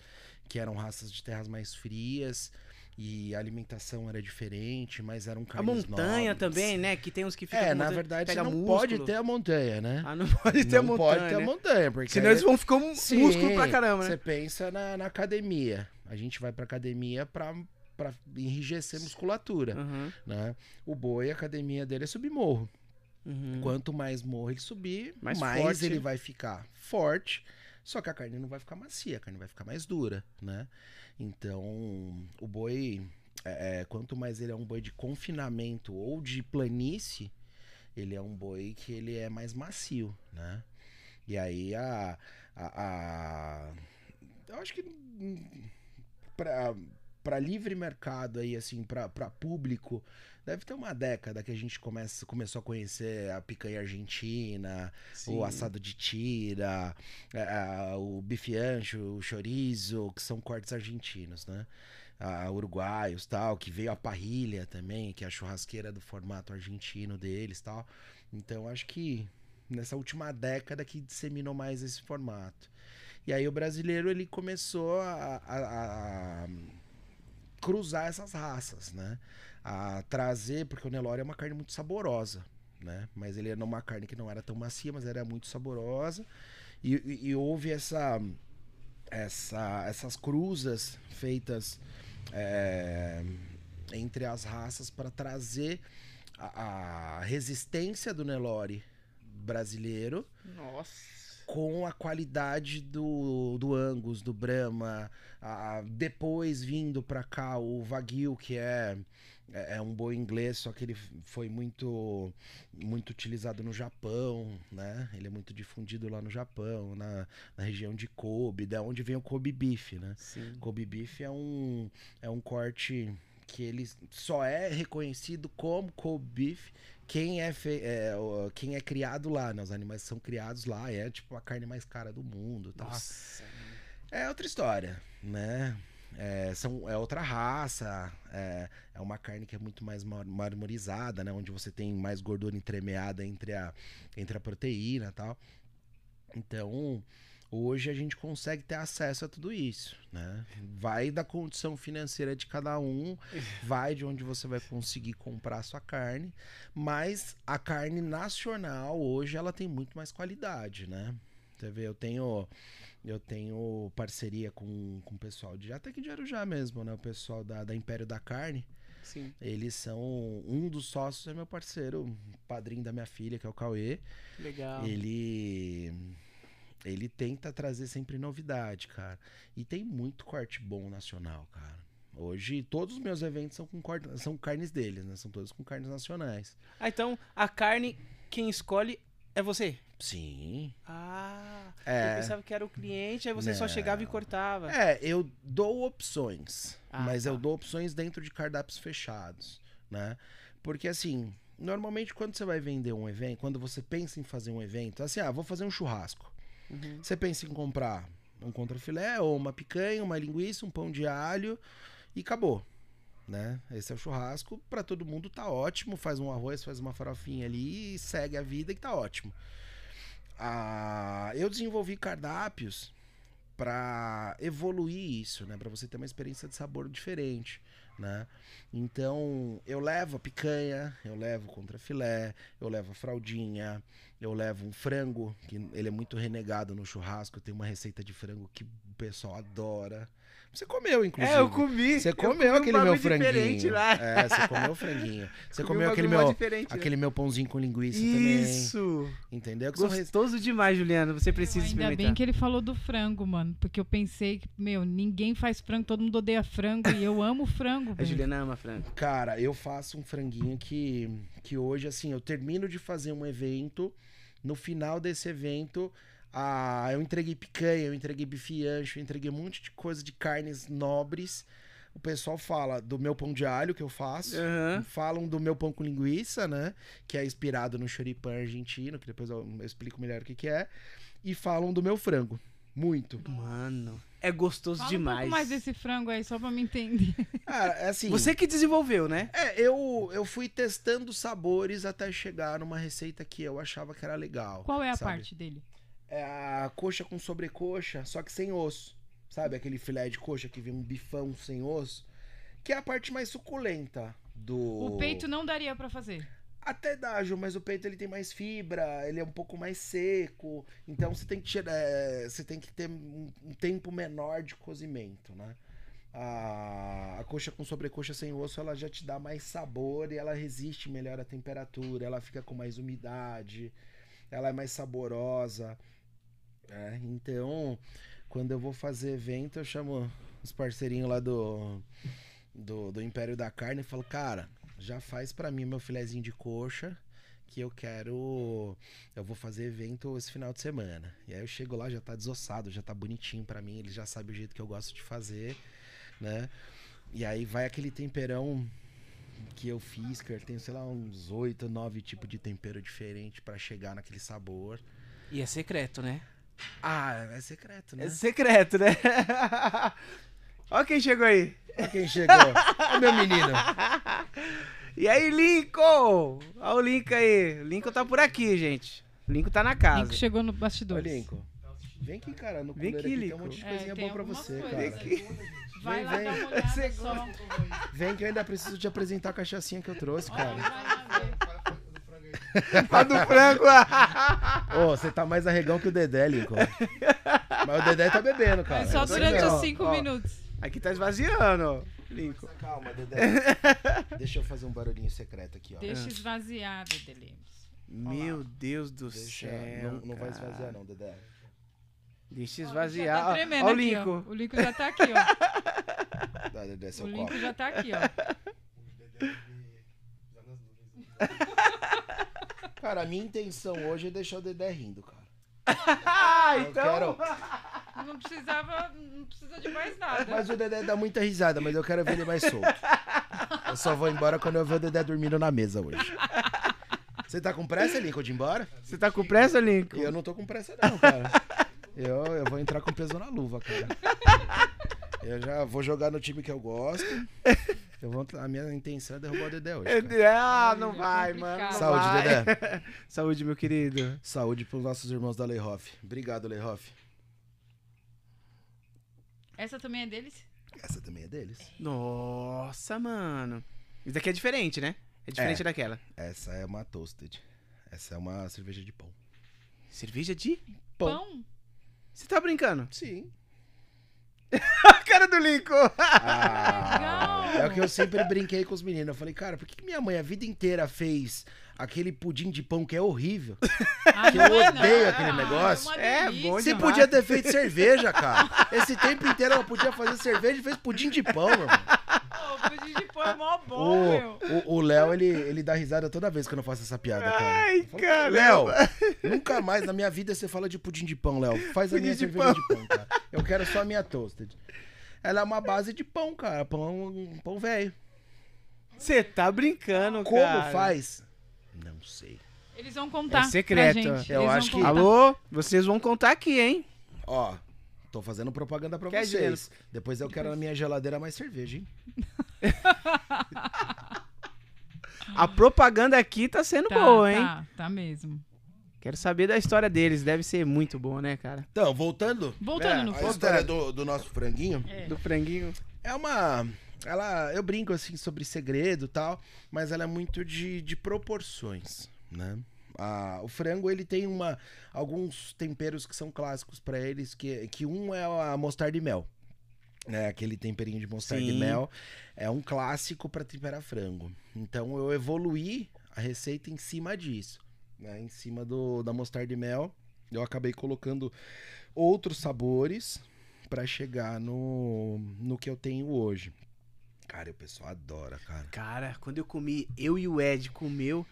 que eram raças de terras mais frias e a alimentação era diferente, mas eram
A
carnes
montanha
nobres.
também, né? Que tem uns que ficam.
É, na verdade você
pega
não
músculo.
pode ter a montanha, né?
Ah, não pode ter a
não
montanha.
pode ter a
né?
montanha, porque
Senão
aí-
eles vão ficar um
Sim,
músculo pra caramba,
Você
né?
pensa na, na academia. A gente vai pra academia pra, pra enrijecer musculatura,
Uhum,
né? O boi, a academia dele é subir morro.
uhum.
Quanto mais morro ele subir,
Mais
mais,
forte.
ele vai ficar forte. Só que a carne não vai ficar macia, a carne vai ficar mais dura, né? Então, o boi, é, é, quanto mais ele é um boi de confinamento ou de planície, ele é um boi que ele é mais macio, né? E aí a. a, a- eu acho que pra livre mercado aí, assim, pra público, deve ter uma década que a gente começa, começou a conhecer a picanha argentina,
Sim.
o assado de tira, é, é, o bife ancho, o chorizo, que são cortes argentinos, né? Ah, uruguaios, tal, que veio a parrilha também, que é a churrasqueira do formato argentino deles, tal. Então acho que nessa última década que disseminou mais esse formato. E aí o brasileiro ele começou a, a- a cruzar essas raças, né? A trazer, porque o Nelore é uma carne muito saborosa, né? Mas ele era uma carne que não era tão macia, mas era muito saborosa. E, e- e houve essa, essa, essas cruzas feitas é, entre as raças para trazer a, a resistência do Nelore brasileiro
Nossa.
Com a qualidade do, do Angus, do Brahma, a- depois vindo pra cá o Wagyu, que é, é é um boi inglês, só que ele foi muito muito utilizado no Japão, né? Ele é muito difundido lá no Japão, na, na região de Kobe, da onde vem o Kobe beef, né?
Sim.
Kobe beef é um é um corte que ele só é reconhecido como Kobe beef quem é, fe- é, quem é criado lá, né? Os animais são criados lá, é tipo a carne mais cara do mundo, tá?
Nossa.
É outra história, né? É, são, é outra raça, é, é uma carne que é muito mais mar- marmorizada, né? Onde você tem mais gordura entremeada entre a, entre a proteína e tal. Então, hoje a gente consegue ter acesso a tudo isso, né? Vai da condição financeira de cada um, vai de onde você vai conseguir comprar a sua carne, mas a carne nacional hoje ela tem muito mais qualidade, né? Você vê, eu tenho eu tenho parceria com, com o pessoal de até que de Arujá mesmo, né? O pessoal da, da Império da Carne.
Sim.
Eles são. Um dos sócios é meu parceiro, padrinho da minha filha, que é o Cauê.
Legal.
Ele. Ele tenta trazer sempre novidade, cara. E tem muito corte bom nacional, cara. Hoje, todos os meus eventos são com corte, são carnes deles, né? São todos com carnes nacionais.
Ah, então a carne, quem escolhe é você?
Sim.
Ah,
É.
eu pensava que era o cliente, aí você só
Não.
chegava e cortava.
É, eu dou opções,
Ah,
mas eu
tá.
dou opções dentro de cardápios fechados, né? Porque assim, normalmente quando você vai vender um evento, quando você pensa em fazer um evento, assim, ah, vou fazer um churrasco.
Uhum.
Você pensa em comprar um contrafilé ou uma picanha, uma linguiça, um pão de alho e acabou. Né? Esse é o churrasco, pra todo mundo tá ótimo, faz um arroz, faz uma farofinha ali e segue a vida que tá ótimo. Ah, eu desenvolvi cardápios para evoluir isso, né? Para você ter uma experiência de sabor diferente, né? Então, eu levo a picanha, eu levo contrafilé, eu levo a fraldinha, eu levo um frango, que ele é muito renegado no churrasco, tem uma receita de frango que o pessoal adora, Você comeu, inclusive.
É, eu comi.
Você
Eu
comeu
comi um
aquele meu
bagulho diferente
franguinho.
lá.
É, você comeu o franguinho. Você
Comi um
comeu aquele
bagulho mó
meu,
diferente, né?
aquele meu pãozinho com linguiça
Isso.
também. Entendeu? Que são
Gostoso demais, Juliana. Você precisa
Ainda
experimentar.
bem que ele falou do frango, mano. Porque eu pensei que, meu, ninguém faz frango, todo mundo odeia frango. e eu amo frango,
A. Juliana ama frango.
Cara, eu faço um franguinho que, que hoje, assim, eu termino de fazer um evento. No final desse evento, ah, eu entreguei picanha, eu entreguei bife ancho, eu entreguei um monte de coisa de carnes nobres. O pessoal fala do meu pão de alho que eu faço.
Aham.
Falam do meu pão com linguiça, né? Que é inspirado no choripan argentino, que depois eu, eu explico melhor o que, que é. E falam do meu frango. Muito.
Mano, é gostoso
Fala um
demais.
pouco mais desse frango aí, só pra me entender.
Cara, é assim.
Você que desenvolveu, né?
É, eu, eu fui testando sabores até chegar numa receita que eu achava que era legal.
Qual é a
sabe?
parte dele?
É a coxa com sobrecoxa, só que sem osso. Sabe aquele filé de coxa que vem um bifão sem osso? Que é a parte mais suculenta do.
O peito não daria pra fazer.
Até dá, Ju, mas o peito ele tem mais fibra, ele é um pouco mais seco. Então você tem que tirar, é, você tem que ter um, um tempo menor de cozimento, né? A, a coxa com sobrecoxa sem osso, ela já te dá mais sabor e ela resiste melhor à temperatura, ela fica com mais umidade, ela é mais saborosa. Né? Então, quando eu vou fazer evento, eu chamo os parceirinhos lá do, do, do Império da Carne e falo, cara, já faz pra mim meu filezinho de coxa que eu quero eu vou fazer evento esse final de semana. E aí eu chego lá já tá desossado, já tá bonitinho pra mim, ele já sabe o jeito que eu gosto de fazer, né? E aí vai aquele temperão que eu fiz, que eu tenho, sei lá, uns oito, nove tipos de tempero diferente pra chegar naquele sabor.
E é secreto, né?
Ah, é secreto, né?
É secreto, né? Ó quem chegou aí.
Olha quem chegou. Ó meu menino.
E aí, Lincoln? Ó o Lincoln aí. O Lincoln tá por aqui, gente. O Lincoln tá na casa.
Lincoln chegou no bastidor.
Lincoln. Vem aqui, cara, no
Vem aqui,
aqui, tem
Lincoln.
um monte de
É,
coisinha
tem
boa pra você,
coisas.
cara.
Vai
Vem,
lá
vem.
dar uma olhada.
Vem que eu ainda preciso te apresentar a cachaçinha que eu trouxe,
Olha,
cara.
vai lá ver.
A do frango.
Ô, você tá mais arregão que o Dedé, Lincoln. Mas o Dedé tá bebendo, cara.
Mas só durante os cinco
ó.
minutos.
Aqui tá esvaziando, ó. Lincoln.
Calma, Dedé. Deixa eu fazer um barulhinho secreto aqui, ó.
Deixa esvaziar, Dede Lemos.
Meu Deus do
Deixa.
céu.
não, não vai esvaziar, não, Dedé.
Deixa
Ó,
esvaziar.
Já tá
Ó,
tremendo
ó o
aqui, ó.
Lincoln.
O Lincoln já tá aqui, ó.
Dá, Dedé,
O
seu
Lincoln
copo.
já tá aqui, ó.
Cara, a minha intenção hoje é deixar o Dedé rindo, cara.
Ah,
Eu
então.
quero-
Não precisava, não precisa de mais nada.
Mas o Dedé dá muita risada, mas eu quero ver ele mais solto. Eu só vou embora quando eu ver o Dedé dormindo na mesa hoje. Você tá com pressa, Lincoln, de ir embora?
Você tá com pressa, Lincoln?
Eu não tô com pressa, não, cara. Eu, eu vou entrar com peso na luva, cara. Eu já vou jogar no time que eu gosto. Eu vou, a minha intenção é derrubar o Dedé hoje. cara.
Ah, não vai,
complicado.
mano.
Saúde,
vai.
Dedé.
Saúde, meu querido.
Saúde pros nossos irmãos da Leihoff. Obrigado, Leihoff.
Essa também é deles?
Essa também é deles.
Nossa, mano. Isso daqui é diferente, né? É diferente
É.
daquela.
Essa é uma toasted. Essa é uma cerveja de pão.
Cerveja de.
Pão.
Pão?
Você tá brincando?
Sim.
A cara do Lincoln!
Ah,
Legal.
é o que eu sempre brinquei com os meninos. Eu falei, cara, por que minha mãe a vida inteira fez aquele pudim de pão que é horrível?
Ah,
Que eu
é
odeio
não.
aquele negócio.
É,
delícia.
bom
Você podia ter feito cerveja, cara. Esse tempo inteiro ela podia fazer cerveja e fez pudim de pão, meu irmão.
Pô, pudim de pão é mó bom, meu.
O- O o Léo, ele, ele dá risada toda vez que eu não faço essa piada, cara.
Ai, cara.
Léo, nunca mais na minha vida você fala de pudim de pão, Léo. Faz a
Pudim
minha
de
cerveja de pão, cara. Eu quero só a minha toasted. Ela é uma base de pão, cara. Pão, pão velho.
Você tá brincando,
Como
cara.
faz? Não sei.
Eles vão contar
É secreto.
pra gente.
Eu
Eles
acho que-
contar.
Alô? Vocês vão contar aqui, hein?
Ó, tô fazendo propaganda pra
Quer
vocês. Depois eu quero na minha geladeira mais cerveja, hein?
A propaganda aqui tá sendo
Tá,
boa, hein?
Tá, tá mesmo.
Quero saber da história deles. Deve ser muito boa, né, cara?
Então, voltando.
Voltando
É,
no
A história do, do nosso franguinho
É.
Do franguinho.
é uma. Ela. Eu brinco assim sobre segredo e tal, mas ela é muito de, de proporções, né? Ah, o frango ele tem uma alguns temperos que são clássicos pra eles, que, que um é a mostarda e mel. né, aquele temperinho de mostarda
Sim.
e mel, é um clássico para temperar frango. Então eu evoluí a receita em cima disso, né, em cima do, da mostarda e mel. Eu acabei colocando outros sabores para chegar no, no que eu tenho hoje. Cara, o pessoal adora, cara.
Cara, quando eu comi, eu e o Ed comeu.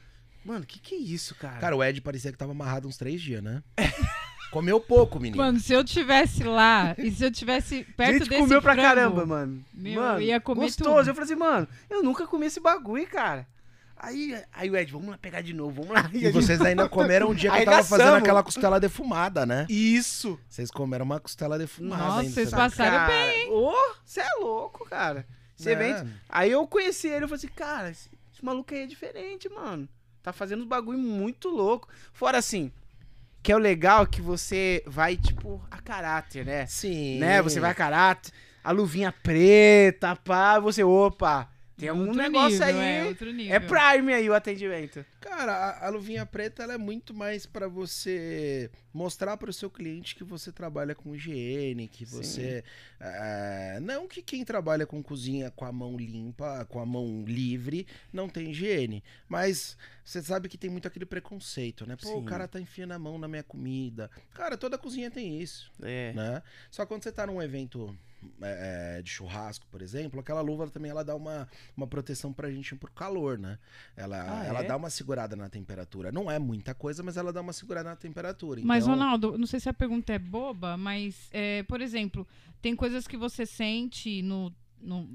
Mano, que que é isso, cara?
Cara, o Ed parecia que tava amarrado uns três dias, né? Comeu pouco, menino.
Mano, se eu tivesse lá e se eu tivesse perto
gente
desse
comeu pra
frango,
caramba, mano.
Meu,
mano,
eu ia comer
gostoso.
tudo.
Eu falei assim, mano, eu nunca comi esse bagulho, cara. Aí, aí o Ed, vamos lá pegar de novo, vamos lá.
E vocês ainda comeram um dia que eu tava fazendo aquela costela defumada, né?
Isso.
Vocês comeram uma costela defumada
Nossa,
ainda.
vocês
sabe?
passaram
Cara,
bem,
Ô, você é louco, cara. Esse
É.
evento. Aí eu conheci ele, eu falei assim, cara, esse, esse maluco aí é diferente, mano. Tá fazendo uns bagulho muito louco. Fora assim, que é o legal que você vai, tipo, a caráter, né?
Sim.
Né? Você vai a caráter, a luvinha preta, pá, você, opa, tem algum
Outro
negócio
nível,
aí.
É, outro nível.
É Prime aí o atendimento.
Cara, a, a luvinha preta ela é muito mais pra você mostrar pro seu cliente que você trabalha com higiene, que
Sim.
você. é, não que quem trabalha com cozinha com a mão limpa, com a mão livre, não tem higiene. Mas você sabe que tem muito aquele preconceito, né? Pô,
Sim.
o cara tá enfiando a mão na minha comida. Cara, toda cozinha tem isso.
É.
né? Só quando você tá num evento é, é, de churrasco, por exemplo, aquela luva também ela dá uma, uma proteção pra gente pro calor, né? Ela,
Ah,
ela
é?
dá uma segurada na temperatura. Não é muita coisa, mas ela dá uma segurada na temperatura.
Mas,
então,
Ronaldo, não sei se a pergunta é boba, mas, é, por exemplo, tem coisas que você sente no, no-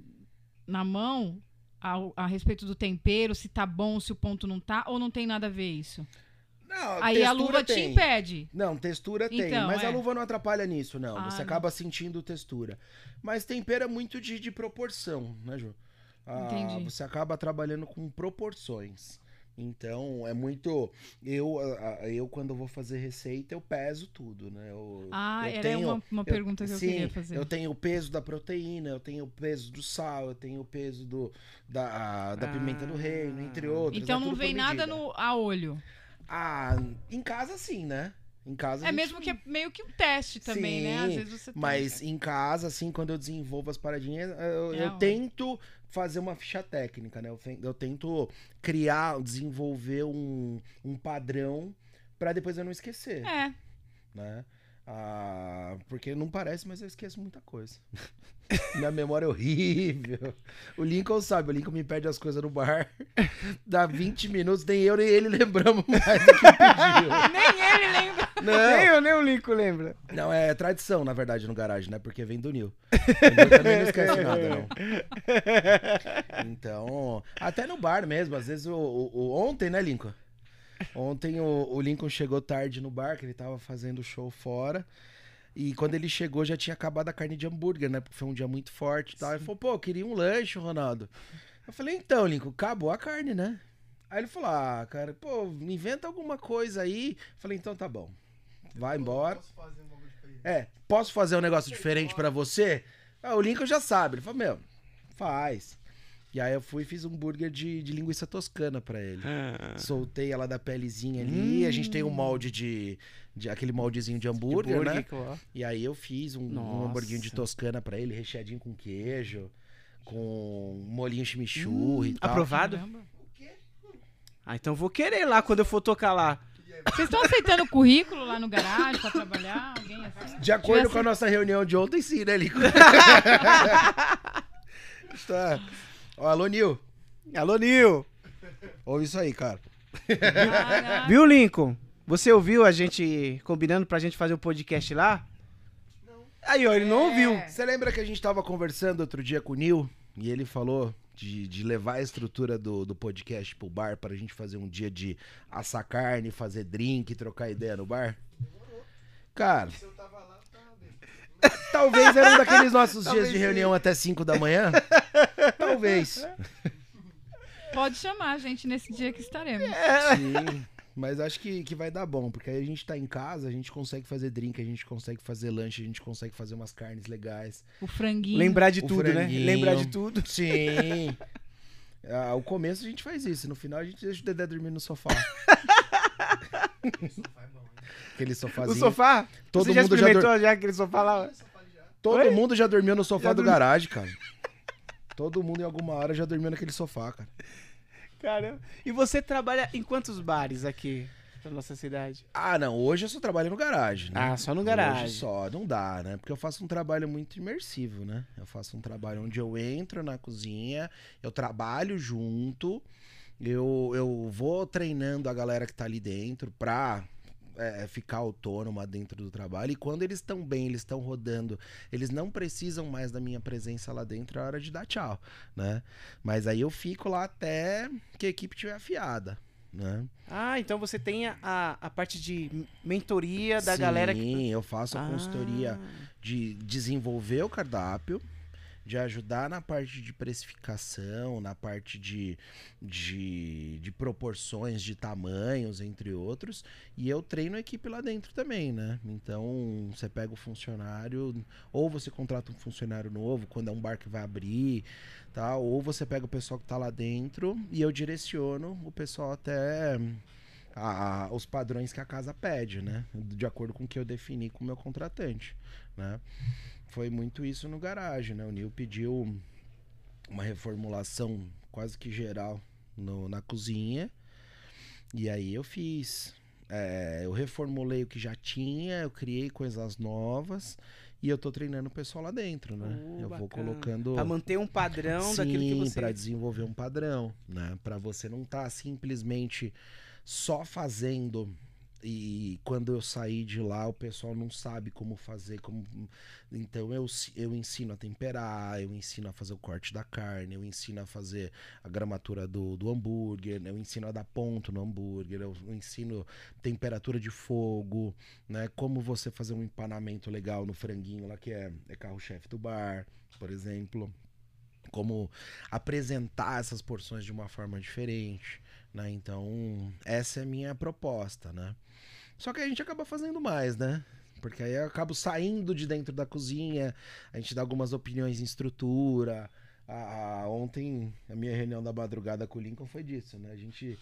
na mão ao- a, respeito do tempero, se tá bom, se o ponto não tá, ou não tem nada a ver isso?
Não,
Aí a luva te
tem.
impede.
Não, textura tem,
Então,
mas
é.
a luva não atrapalha nisso, não.
Ah,
Você
não.
acaba sentindo textura. Mas tempero é muito de, de proporção, né, Ju? Ah,
Entendi.
Você acaba trabalhando com proporções. Então, é muito. Eu, ah, ah, eu quando vou fazer receita, eu peso tudo, né? Eu,
Ah,
eu
era
tenho-
uma, uma
eu-
pergunta que eu
sim,
queria fazer.
Eu tenho o peso da proteína, eu tenho o peso do sal, eu tenho o peso do, da, da pimenta do reino, entre outros.
Então
é
não vem nada no, a olho.
Ah, em casa sim, né? Em casa
É
gente-
mesmo que é meio que um teste também, né? Às
Sim,
vezes você
Mas em casa, assim, quando eu desenvolvo as paradinhas, eu,
É
eu tento fazer uma ficha técnica, né? Eu, eu tento criar, desenvolver um, um padrão pra depois eu não esquecer,
É,
né? Ah, porque não parece, mas eu esqueço muita coisa. Minha memória é horrível. O Lincoln sabe, o Lincoln me pede as coisas no bar. Dá 20 minutos, nem eu nem ele lembramos mais do que pediu.
nem ele lembra.
Não,
Nem eu, nem o Lincoln lembra.
Não, é tradição, na verdade, no garagem, né? Porque vem do Nil. O Nil também não esquece nada, não. Então, até no bar mesmo, às vezes o, o- o- ontem, né, Lincoln? Ontem o, o Lincoln chegou tarde no bar, que ele tava fazendo show fora. E quando ele chegou, já tinha acabado a carne de hambúrguer, né? Porque foi um dia muito forte e tal. Ele falou, pô, eu queria um lanche, Ronaldo. Eu falei, então, Lincoln, acabou a carne, né? Aí ele falou, ah, cara, pô, me inventa alguma coisa aí. Eu falei, então tá bom. Vai embora. É, posso fazer um negócio diferente pra você? Ah, o Lincoln já sabe. Ele falou, meu, faz. E aí eu fui e fiz um hambúrguer de, de linguiça toscana pra ele. Soltei ela da pelezinha ali. A gente tem um molde de, de. aquele moldezinho de hambúrguer,
Hambúrguer,
né?
claro.
E aí eu fiz um, um hamburguinho de toscana pra ele, recheadinho com queijo, com molinho chimichurri e tal.
Aprovado? Ah, então vou querer lá quando eu for tocar lá.
Vocês estão aceitando currículo lá no garagem pra trabalhar? Alguém assim?
De acordo
Tivesse-
com a nossa reunião de ontem, sim, né, Lico? tá. Ó, alô, Nil.
Alô, Nil.
Ouve isso aí, cara.
Caraca.
Viu, Lincoln? Você ouviu a gente combinando pra gente fazer o podcast lá? Não. Aí, ó, ele não ouviu.
É.
Você lembra que a gente tava conversando outro dia com o Nil? E ele falou de, de levar a estrutura do, do podcast pro bar pra gente fazer um dia de assar carne, fazer drink, trocar ideia no bar? Cara. Talvez era um daqueles nossos dias de reunião até 5 da manhã. Talvez.
Pode chamar a gente nesse dia que estaremos.
Sim. Mas acho que, que vai dar bom, porque aí a gente tá em casa, a gente consegue fazer drink, a gente consegue fazer lanche, a gente consegue fazer umas carnes legais.
O franguinho.
Lembrar de
O
tudo, né?
franguinho.
Lembrar de tudo.
Sim. Ah, o começo a gente faz isso, no final a gente deixa o Dedé dormir no sofá. Aquele
O
sofazinho.
sofá?
Todo
Você já
mundo já
experimentou já, aquele sofá lá?
Todo
Oi?
mundo já dormiu no sofá
Já
do
dormi-
garagem, cara. Todo mundo em alguma hora já dormiu naquele sofá, cara.
Caramba. E você trabalha em quantos bares aqui na nossa cidade?
Ah, não. Hoje eu só trabalho no garagem, né?
Ah, só no garagem.
Hoje só, não dá, né? Porque eu faço um trabalho muito imersivo, né? Eu faço um trabalho onde eu entro na cozinha, eu trabalho junto, eu, eu vou treinando a galera que tá ali dentro pra é, ficar autônoma dentro do trabalho. E quando eles estão bem, eles estão rodando, eles não precisam mais da minha presença lá dentro, é hora de dar tchau, né? Mas aí eu fico lá até que a equipe estiver afiada, né?
Ah, então você tem a, a, parte de mentoria da
Sim,
galera que.
eu faço a consultoria
Ah,
de desenvolver o cardápio, de ajudar na parte de precificação, na parte de, de, de proporções, de tamanhos, entre outros. E eu treino a equipe lá dentro também, né? Então, você pega o funcionário, ou você contrata um funcionário novo quando é um bar que vai abrir, tá? Ou você pega o pessoal que tá lá dentro e eu direciono o pessoal até a- os padrões que a casa pede, né? De acordo com o que eu defini com o meu contratante, né? Foi muito isso no garagem, né? O Nil pediu uma reformulação quase que geral no- na cozinha. E aí eu fiz. É, eu reformulei o que já tinha, eu criei coisas novas e eu tô treinando o pessoal lá dentro, né? Eu vou
bacana.
colocando
Pra manter um padrão daquilo que
Sim,
você.
para desenvolver um padrão, né? Para você não estar simplesmente só fazendo e quando eu sair de lá o pessoal não sabe como fazer, como então eu, eu ensino a temperar, eu ensino a fazer o corte da carne, eu ensino a fazer a gramatura do, do hambúrguer, eu ensino a dar ponto no hambúrguer, eu ensino temperatura de fogo, né? Como você fazer um empanamento legal no franguinho lá que é, é carro-chefe do bar, por exemplo como apresentar essas porções de uma forma diferente, né? Então, essa é a minha proposta, né? Só que a gente acaba fazendo mais, né? Porque aí eu acabo saindo de dentro da cozinha, a gente dá algumas opiniões em estrutura. A- a- ontem, a minha reunião da madrugada com o Lincoln foi disso, né? A gente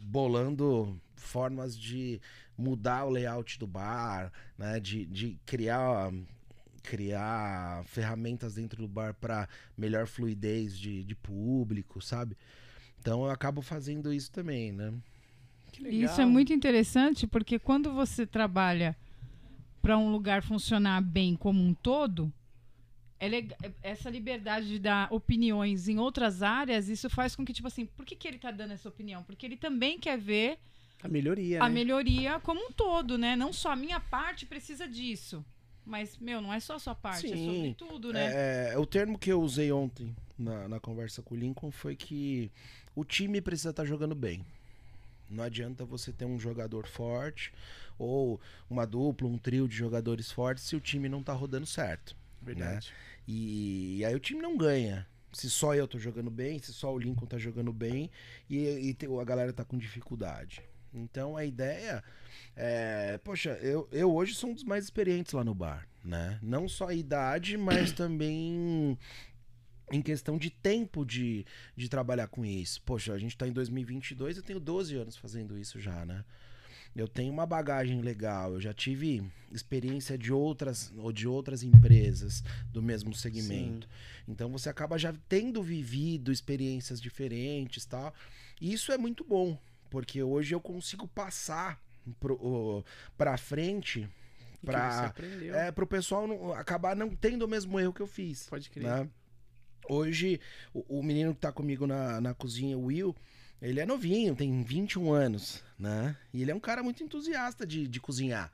bolando formas de mudar o layout do bar, né? De, de criar criar ferramentas dentro do bar para melhor fluidez de, de público, sabe? Então eu acabo fazendo isso também, né?
E Isso é muito interessante porque quando você trabalha para um lugar funcionar bem como um todo, é lega- essa liberdade de dar opiniões em outras áreas, isso faz com que, tipo assim, por que, que ele tá dando essa opinião? Porque ele também quer ver
A melhoria,
a
né?
melhoria como um todo, né? Não só a minha parte precisa disso. Mas, meu, não é só a sua parte, é sobre
Sim.
tudo, né?
É, o termo que eu usei ontem na, na conversa com o Lincoln foi que o time precisa estar jogando bem. Não adianta você ter um jogador forte ou uma dupla, um trio de jogadores fortes se o time não tá rodando certo.
Verdade.
E, e aí o time não ganha. Se só eu tô jogando bem, se só o Lincoln tá jogando bem e, e te- a galera tá com dificuldade. Então a ideia é. Poxa, eu, eu hoje sou um dos mais experientes lá no bar, né? Não só a idade, mas também em questão de tempo de, de trabalhar com isso. Poxa, a gente tá em 2022, eu tenho 12 anos fazendo isso já, né? Eu tenho uma bagagem legal, eu já tive experiência de outras ou de outras empresas do mesmo segmento. Então você acaba já tendo vivido experiências diferentes, tal. E isso é muito bom, porque hoje eu consigo passar o- pra frente
aprendeu.
é, pro pessoal não- acabar não tendo o mesmo erro que eu fiz
Pode crer.
né? Hoje, o, o menino que tá comigo na, na cozinha, o Will, ele é novinho, tem 21 anos, né? E ele é um cara muito entusiasta de, de cozinhar,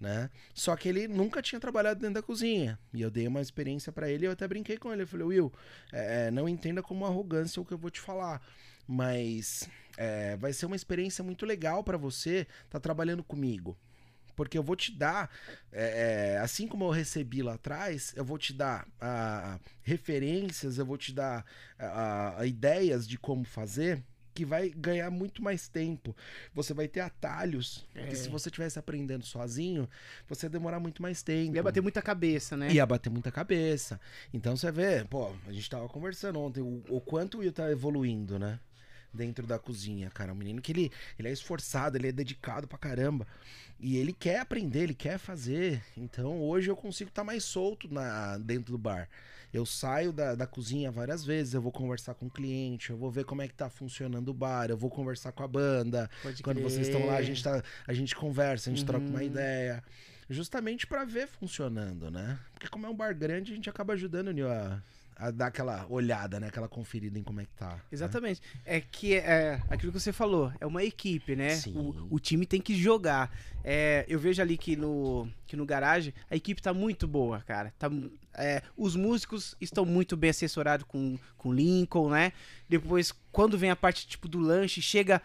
né? Só que ele nunca tinha trabalhado dentro da cozinha. E eu dei uma experiência pra ele eu até brinquei com ele. Eu falei, Will, é, não entenda como arrogância o que eu vou te falar, mas é, vai ser uma experiência muito legal pra você tá trabalhando comigo. Porque eu vou te dar, é, é, assim como eu recebi lá atrás, eu vou te dar ah, referências, eu vou te dar ah, ah, ideias de como fazer, que vai ganhar muito mais tempo. Você vai ter atalhos, que
É.
se você estivesse aprendendo sozinho, você ia demorar muito mais tempo.
Ia bater muita cabeça, né?
Ia bater muita cabeça. Então você vê, pô, a gente tava conversando ontem, o, o quanto o Will tá evoluindo, né? Dentro da cozinha, cara. Um menino que ele, ele é esforçado, ele é dedicado pra caramba. E ele quer aprender, ele quer fazer. Então hoje eu consigo estar mais solto na, dentro do bar. Eu saio da, da cozinha várias vezes, eu vou conversar com o cliente, eu vou ver como é que tá funcionando o bar, eu vou conversar com a banda.
Pode
Quando
crer.
vocês estão lá, a gente, tá, a gente conversa, a gente troca uma
Uhum.
ideia. Justamente pra ver funcionando, né? Porque como é um bar grande, a gente acaba ajudando a, a dar aquela olhada, né? Aquela conferida em como é que tá. né?
Exatamente. É que é aquilo que você falou, é uma equipe, né?
Sim.
O, o time tem que jogar. É, eu vejo ali que no, que no garagem a equipe tá muito boa, cara. Tá, é, os músicos estão muito bem assessorados com com Lincoln, né? Depois, quando vem a parte tipo do lanche, chega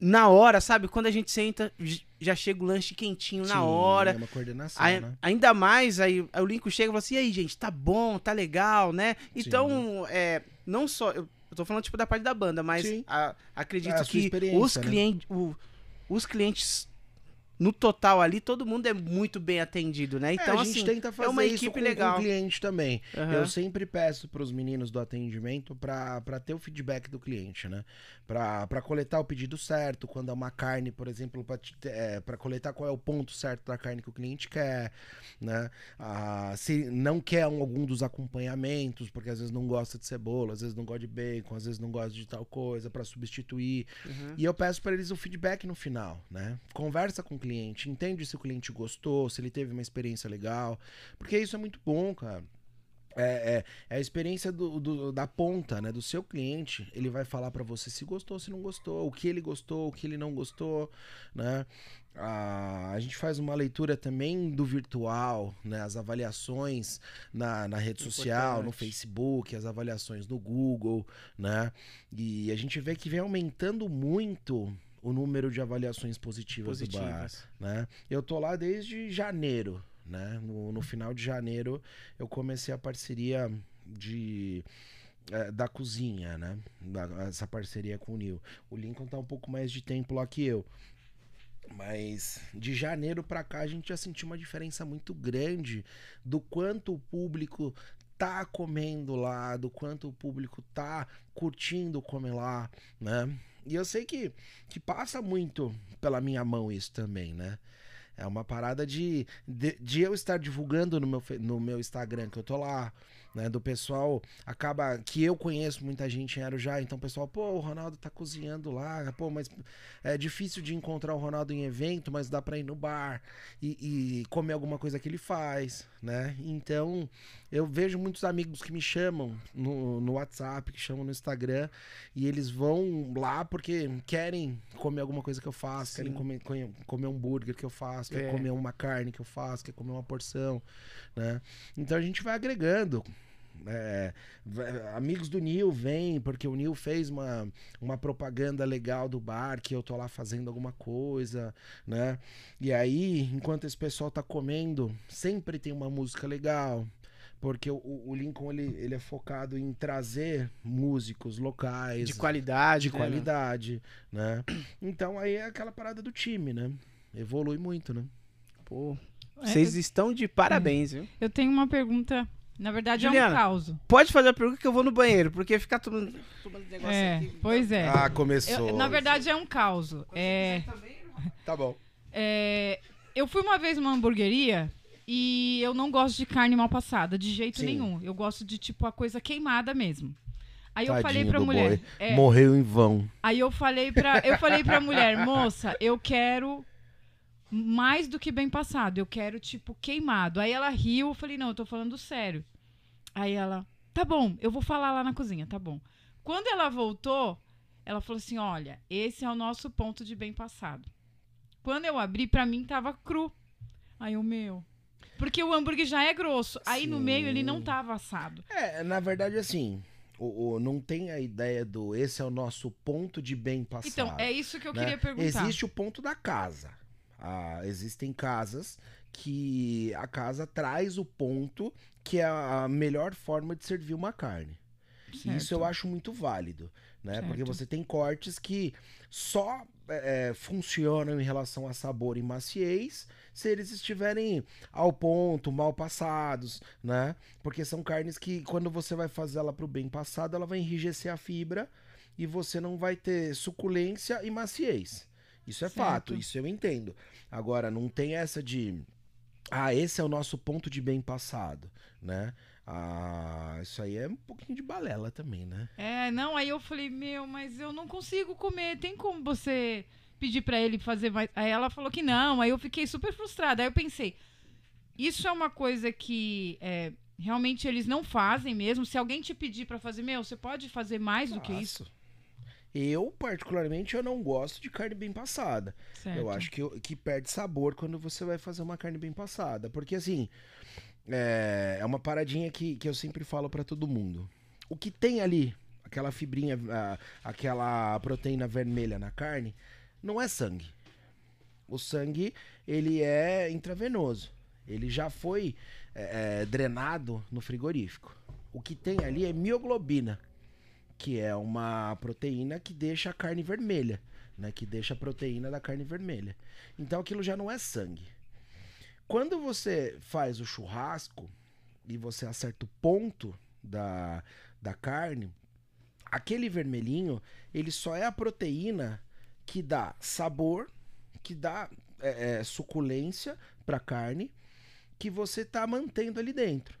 na hora, sabe? Quando a gente senta, já chega o lanche quentinho na
Sim,
hora.
É uma coordenação,
Ai-
né?
Ainda mais, aí, aí o Lincoln chega e fala assim, e aí, gente, tá bom, tá legal, né? Então, é, não só, eu, tô falando tipo da parte da banda, mas
Sim.
a- acredito
É
que os
né?
clientes, o- os clientes no total ali, todo mundo é muito bem atendido, né? Então,
é, a gente
assim,
tenta fazer
uma
isso
equipe
com,
legal.
com o cliente também.
aham.
Eu sempre peço para os meninos do atendimento para ter o feedback do cliente, né? Para coletar o pedido certo, quando é uma carne, por exemplo, para coletar qual é o ponto certo da carne que o cliente quer, né? Ah, se não quer um- algum dos acompanhamentos, porque às vezes não gosta de cebola, às vezes não gosta de bacon, às vezes não gosta de tal coisa, para substituir.
Uhum.
E eu peço para eles o feedback no final, né? Conversa com o cliente, entende se o cliente gostou, se ele teve uma experiência legal, porque isso é muito bom, cara. É, é- é a experiência do, do- da ponta, né? Do seu cliente. Ele vai falar pra você se gostou, se não gostou, o que ele gostou, o que ele não gostou, né? Ah, a gente faz uma leitura também do virtual, né? As avaliações na, na rede social, no
Importante.
Facebook, as avaliações no Google, né? E a gente vê que vem aumentando muito o número de avaliações positivas, do bar
Positivas.
né? Eu tô lá desde janeiro, né? No, no final de janeiro eu comecei a parceria de eh, da cozinha, né? Da- essa parceria com o Nil. O Lincoln tá um pouco mais de tempo lá que eu. Mas de janeiro pra cá a gente já sentiu uma diferença muito grande do quanto o público tá comendo lá, do quanto o público tá curtindo comer lá, né? E eu sei que, que passa muito pela minha mão isso também, né? É uma parada de, de, de eu estar divulgando no meu, no meu Instagram que eu tô lá, né? Do pessoal, acaba que eu conheço muita gente em Arujá, então o pessoal, pô, o Ronaldo tá cozinhando lá, pô, mas é difícil de encontrar o Ronaldo em evento, mas dá pra ir no bar e, e comer alguma coisa que ele faz, né? Então, eu vejo muitos amigos que me chamam no, no WhatsApp, que chamam no Instagram, e eles vão lá porque querem comer alguma coisa que eu faço, querem
Sim.
comer, comer, comer um hambúrguer que eu faço, quer
É.
comer uma carne que eu faço, quer comer uma porção, né? Então a gente vai agregando. É, amigos do Nil vêm, porque o Nil fez uma, uma propaganda legal do bar, que eu tô lá fazendo alguma coisa, né? E aí, enquanto esse pessoal tá comendo, sempre tem uma música legal. Porque o, o Lincoln ele, ele é focado em trazer músicos locais,
De qualidade,
de
né,
qualidade, né? Então aí é aquela parada do time, né? Evolui muito, né?
Pô,
É,
vocês estão de parabéns, viu?
Eu tenho uma pergunta. Na verdade, é
Juliana.
um caos.
Pode fazer a pergunta que eu vou no banheiro, porque ficar tomando, tomando negócio
É,
aqui.
pois é.
Ah, começou.
Eu- na verdade, é um caos. É,
Tá bom.
é, eu fui uma vez numa hamburgueria e eu não gosto de carne mal passada, de jeito
Sim.
nenhum. Eu gosto de, tipo, a coisa queimada mesmo. Aí eu falei
Tadinho
pra mulher. é,
Morreu em vão.
Aí eu falei pra, eu falei pra mulher, moça, eu quero mais do que bem passado. Eu quero, tipo, queimado. Aí ela riu, eu falei, não, eu tô falando sério. Aí ela, tá bom, eu vou falar lá na cozinha, tá bom. Quando ela voltou, ela falou assim: olha, esse é o nosso ponto de bem passado. Quando eu abri, pra mim tava cru. Aí o meu. Porque o hambúrguer já é grosso. Aí no
Sim.
meio ele não tava assado.
É, na verdade, assim, o, o- não tem a ideia do esse é o nosso ponto de bem passado.
Então, é isso que eu
né?
queria perguntar.
Existe o ponto da casa. Ah, existem casas que a casa traz o ponto que é a melhor forma de servir uma carne. Isso
Certo.
eu acho muito válido, né? Porque
Certo.
você tem cortes que só é, é, funcionam em relação a sabor e maciez se eles estiverem ao ponto, mal passados, né? Porque são carnes que, quando você vai fazer ela pro bem passado, ela vai enrijecer a fibra e você não vai ter suculência e maciez. Isso é
Certo.
fato, isso eu entendo. Agora, não tem essa de. Ah, esse é o nosso ponto de bem passado, né? Ah, isso aí é um pouquinho de balela também, né?
É, não, aí eu falei, meu, mas eu não consigo comer. Tem como você pedir pra ele fazer mais? Aí ela falou que não, aí eu fiquei super frustrada. Aí eu pensei, isso é uma coisa que é, realmente eles não fazem mesmo. Se alguém te pedir pra fazer, meu, você pode fazer mais do que isso?
Eu, particularmente, eu não gosto de carne bem passada.
Certo.
Eu acho que, que perde sabor quando você vai fazer uma carne bem passada. Porque, assim, é, é uma paradinha que, que eu sempre falo pra todo mundo. O que tem ali, aquela fibrinha, ah, aquela proteína vermelha na carne, não é sangue. O sangue, ele é intravenoso. Ele já foi é, é, drenado no frigorífico. O que tem ali é mioglobina, que é uma proteína que deixa a carne vermelha, né? Que deixa a proteína da carne vermelha. Então aquilo já não é sangue. Quando você faz o churrasco e você acerta o ponto da, da carne, aquele vermelhinho, ele só é a proteína que dá sabor, que dá é, é, suculência para carne, que você tá mantendo ali dentro.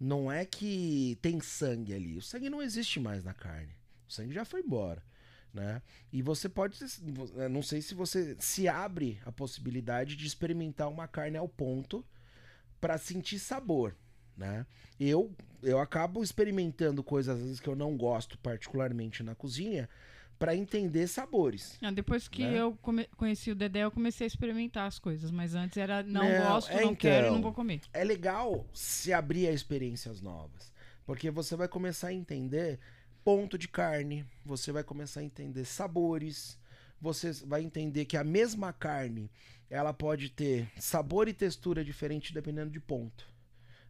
Não é que tem sangue ali. O sangue não existe mais na carne. O sangue já foi embora. Né? E você pode. eu Não sei se você se abre a possibilidade de experimentar uma carne ao ponto para sentir sabor. Né? Eu, eu acabo experimentando coisas às vezes que eu não gosto particularmente na cozinha para entender sabores.
Ah, depois que
né?
eu conheci o Dedé, eu comecei a experimentar as coisas. Mas antes era não,
Não,
gosto,
é
não quero
então.
não vou comer.
é legal se abrir a experiências novas. Porque você vai começar a entender ponto de carne, você vai começar a entender sabores, você vai entender que a mesma carne, ela pode ter sabor e textura diferente dependendo de ponto,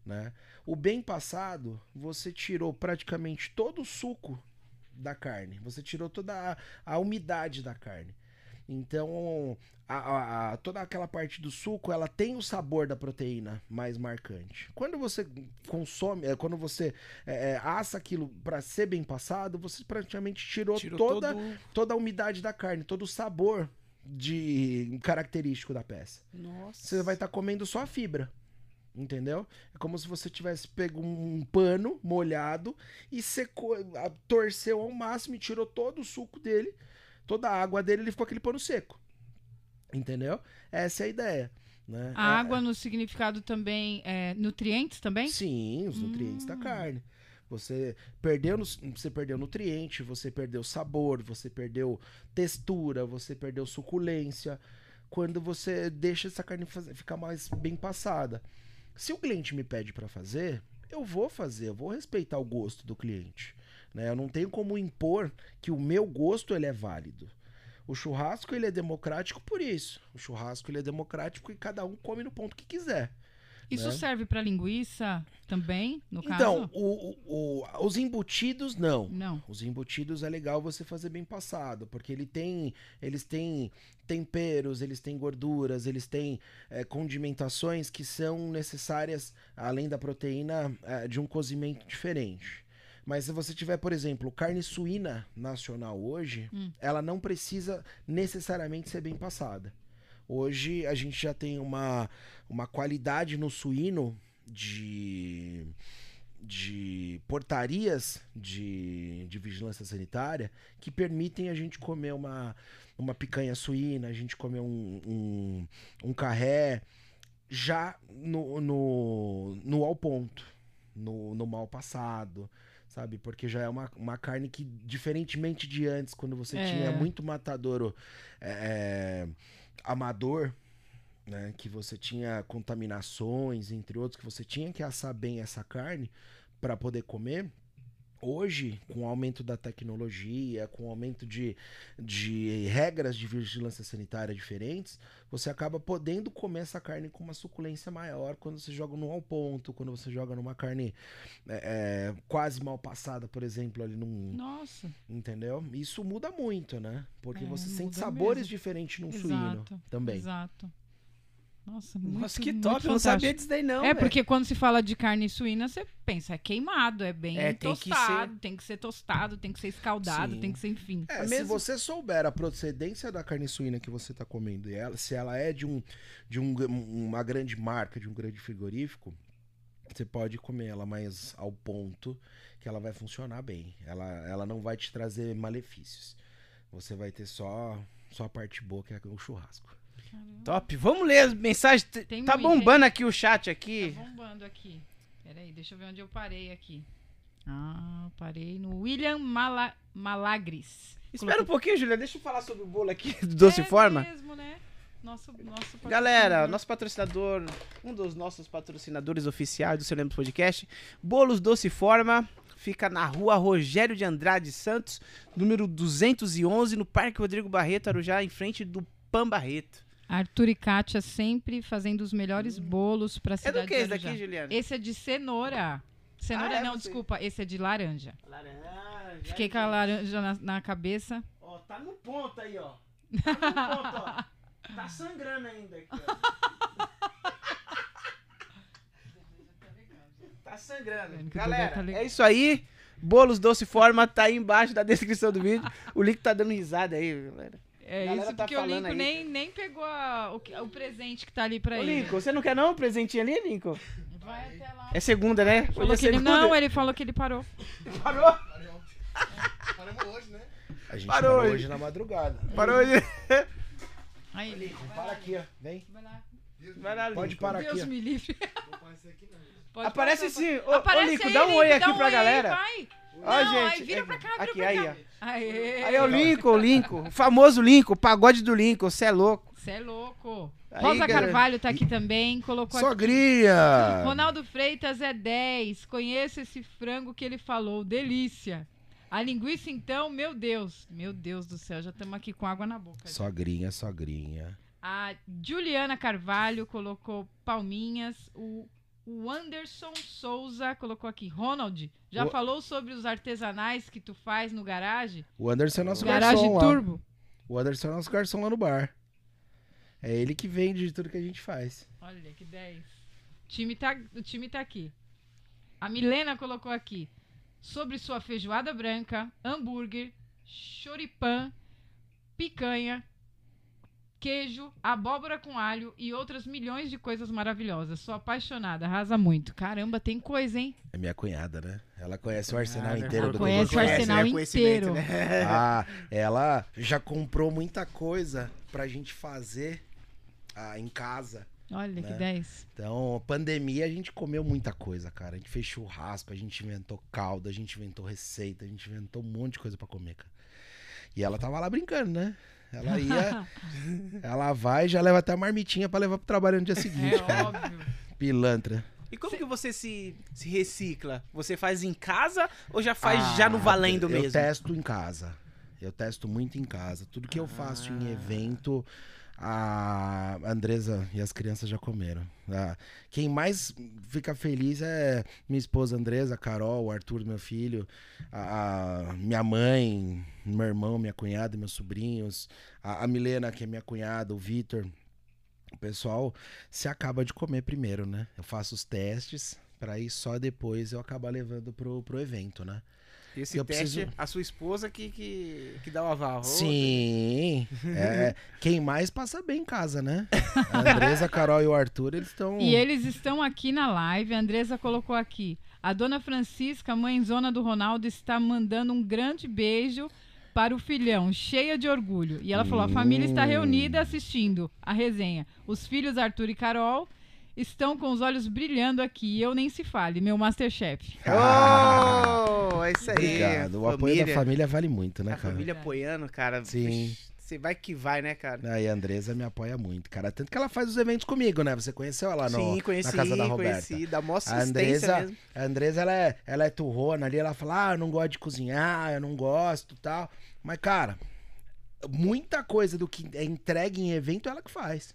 né? O bem passado, você tirou praticamente todo o suco da carne, você tirou toda a, a umidade da carne. Então, a- a- toda aquela parte do suco, ela tem o sabor da proteína mais marcante. Quando você consome, é, quando você é, é, assa aquilo para ser bem passado, você praticamente tirou,
Tirou
toda,
todo...
toda a umidade da carne, todo o sabor de característico da peça.
Nossa.
Você vai estar comendo só a fibra. Entendeu? É como se você tivesse pego um pano molhado e secou, torceu ao máximo e tirou todo o suco dele, toda a água dele, ele ficou aquele pano seco. Entendeu? Essa é a ideia. Né?
A
É-
água no significado também é nutrientes também?
Sim, os nutrientes da
Hum.
carne. Você perdeu, você perdeu nutriente, você perdeu sabor, você perdeu textura, você perdeu suculência. Quando você deixa essa carne ficar mais bem passada. Se o cliente me pede para fazer, eu vou fazer, eu vou respeitar o gosto do cliente. Né? Eu não tenho como impor que o meu gosto ele é válido. O churrasco ele é democrático por isso. O churrasco ele é democrático e cada um come no ponto que quiser.
Isso
né?
serve pra linguiça também, no
Então,
caso?
o- o- o- os embutidos não.
Não.
Os embutidos é legal você fazer bem passado, porque ele tem, eles têm temperos, eles têm gorduras, eles têm é, condimentações que são necessárias, além da proteína, é, de um cozimento diferente. Mas se você tiver, por exemplo, carne suína nacional hoje,
Hum.
ela não precisa necessariamente ser bem passada. Hoje a gente já tem uma, uma qualidade no suíno de, de portarias de, de vigilância sanitária que permitem a gente comer uma, uma picanha suína, a gente comer um, um, um carré já no, no, no ao ponto, no, no mal passado, sabe? Porque já é uma, uma carne que, diferentemente de antes, quando você
É.
tinha muito matadouro é, amador, né? Que você tinha contaminações, entre outros, que você tinha que assar bem essa carne para poder comer. Hoje, com o aumento da tecnologia, com o aumento de, de regras de vigilância sanitária diferentes, você acaba podendo comer essa carne com uma suculência maior quando você joga no ao ponto, quando você joga numa carne é, é, quase mal passada, por exemplo, ali num.
Nossa.
Entendeu? Isso muda muito, né? Porque
É,
você sente sabores
mesmo.
diferentes num suíno
Exato.
também.
Exato. Nossa, muito,
Nossa, que
muito
top, eu não
fantástico.
sabia disso daí não,
É,
velho.
porque quando se fala de carne suína, você pensa, é queimado, é bem
É, tem que
tostado, tem que ser tostado, tem que ser escaldado,
Sim.
tem que ser, enfim.
É, se
mesmo-
você souber a procedência da carne suína que você tá comendo, e ela, se ela é de, um, de um, uma grande marca, de um grande frigorífico, você pode comer ela mais ao ponto que ela vai funcionar bem. Ela, ela não vai te trazer malefícios. Você vai ter só, só a parte boa, que é o churrasco.
Top. Vamos ler as mensagens.
Tem
tá bombando aqui o chat aqui.
Tá bombando aqui. Peraí, deixa eu ver onde eu parei aqui. Ah, parei no William Mala Malagres.
Espera um pouquinho, Julia. Deixa eu falar sobre o bolo aqui do Doce
é
Forma.
mesmo, né? Nosso, nosso
Galera, nosso patrocinador, um dos nossos patrocinadores oficiais do Seu Lembros Podcast, Bolos Doce Forma, fica na rua Rogério de Andrade Santos, número 211, no Parque Rodrigo Barreto, Arujá, em frente do Pan Barreto.
Arthur e Kátia sempre fazendo os melhores bolos pra
É
cidade
do que esse daqui, Juliana?
Esse é de cenoura. Cenoura
Ah, é
não,
você?
desculpa. Esse é de laranja.
Laranja.
Fiquei com a laranja na, na cabeça.
Ó, tá no ponto aí, ó. Tá no ponto, ó. Tá sangrando ainda aqui, ó. Tá sangrando. Galera,
tá
é isso aí. Bolos Doce Forma tá aí embaixo da descrição do vídeo. O link tá dando risada aí, galera.
É
Galera
isso
tá
porque o Lincoln
aí.
nem, nem pegou a- o, o presente que tá ali pra
Ô,
ele.
Lincoln, você não quer não um presentinho ali, Lincoln?
Vai até lá.
É segunda, né? Hoje
Falou
é
que ele,
segunda.
não, ele falou que ele parou.
Parou?
Paramos hoje, né?
A gente
Parou
parou
hoje.
hoje na madrugada.
Parou hoje.
Aí, ele.
Para aqui, ó. Vem.
Vai lá.
Vai lá,
Pode
Lincoln.
parar
Deus
aqui, ó.
me livre.
Não aparecer aqui não.
Pode
Aparece
passar,
sim. Ô,
Aparece
ô, Lincoln,
aí,
dá um oi
Lincoln,
aqui
um
pra
oi
galera.
vai.
Ó, gente,
aí vira
é-
pra cá, vira
aqui,
pra
aí,
cá.
ó.
Aê.
Aí é o Lincoln, o Lincoln. O famoso Lincoln, o pagode do Lincoln. Você é louco.
Você é louco.
Aí,
Rosa
galera.
Carvalho tá aqui também, colocou aqui.
Sogrinha!
Ronaldo Freitas é 10. Conheço esse frango que ele falou. Delícia. A linguiça, então, meu Deus. Meu Deus do céu, já estamos aqui com água na boca. gente.
Sogrinha, sogrinha.
A Juliana Carvalho colocou palminhas. O, o Anderson Souza colocou aqui. Ronald, já
O-
falou sobre os artesanais que tu faz no garagem?
O Anderson é nosso
garagem
garçom lá.
Turbo.
O Anderson é nosso garçom lá no bar. É ele que vende de tudo que a gente faz.
Olha que 10. O time tá, o time tá aqui. A Milena colocou aqui. Sobre sua feijoada branca, hambúrguer, choripan, picanha, queijo, abóbora com alho e outras milhões de coisas maravilhosas. Sou apaixonada, arrasa muito. Caramba, tem coisa, hein?
É minha cunhada, né? Ela conhece o arsenal
Ah,
inteiro do
conhece o
Conhece,
arsenal
né?
inteiro.
Conhecimento, né?
Ah, ela já comprou muita coisa pra gente fazer ah, em casa.
Olha que
Né?
10.
Então, pandemia, a gente comeu muita coisa, cara. A gente fez churrasco, a gente inventou caldo, a gente inventou receita, a gente inventou um monte de coisa pra comer, cara. E ela tava lá brincando, né? Ela ia, ela vai e já leva até a marmitinha pra levar pro trabalho no dia seguinte,
É
cara.
óbvio.
Pilantra.
E como que você se, se recicla? Você faz em casa ou já faz
Ah,
já no valendo
eu
mesmo?
testo em casa. Eu testo muito em casa. Tudo que eu faço em
Ah.
evento, a Andresa e as crianças já comeram. Ah, Quem mais fica feliz é minha esposa Andresa, a Carol, o Arthur, meu filho, a, a minha mãe, meu irmão, minha cunhada, meus sobrinhos, a, a Milena, que é minha cunhada, o Vitor. O pessoal se acaba de comer primeiro, né? Eu faço os testes para aí só depois eu acabar levando pro, pro evento, né?
Esse
eu
teste,
preciso-
a sua esposa que, que, que dá o aval.
Sim. É, quem mais passa bem em casa, né? A Andresa, a Carol e o Arthur, eles estão.
E eles estão aqui na live. A Andresa colocou aqui. A dona Francisca, mãezona do Ronaldo, está mandando um grande beijo para o filhão, cheia de orgulho. E ela falou: a família está
Hum.
reunida assistindo a resenha. Os filhos Arthur e Carol estão com os olhos brilhando aqui. E eu nem se fale, meu Masterchef.
Oh, é isso aí.
Obrigado. O apoio da família vale muito, né,
A
cara?
família apoiando, cara.
Sim.
Você vai que vai, né, cara?
Aí a Andresa me apoia muito, cara. Tanto que ela faz os eventos comigo, né? Você conheceu ela no,
Sim, conheci,
na casa da Roberta.
conheci. Dá mó
A
assistência
Andresa,
mesmo.
a Andresa ela, é, ela é turrona ali, ela fala, ah, eu não gosto de cozinhar, eu não gosto tal. Mas, cara, muita coisa do que é entregue em evento ela que faz.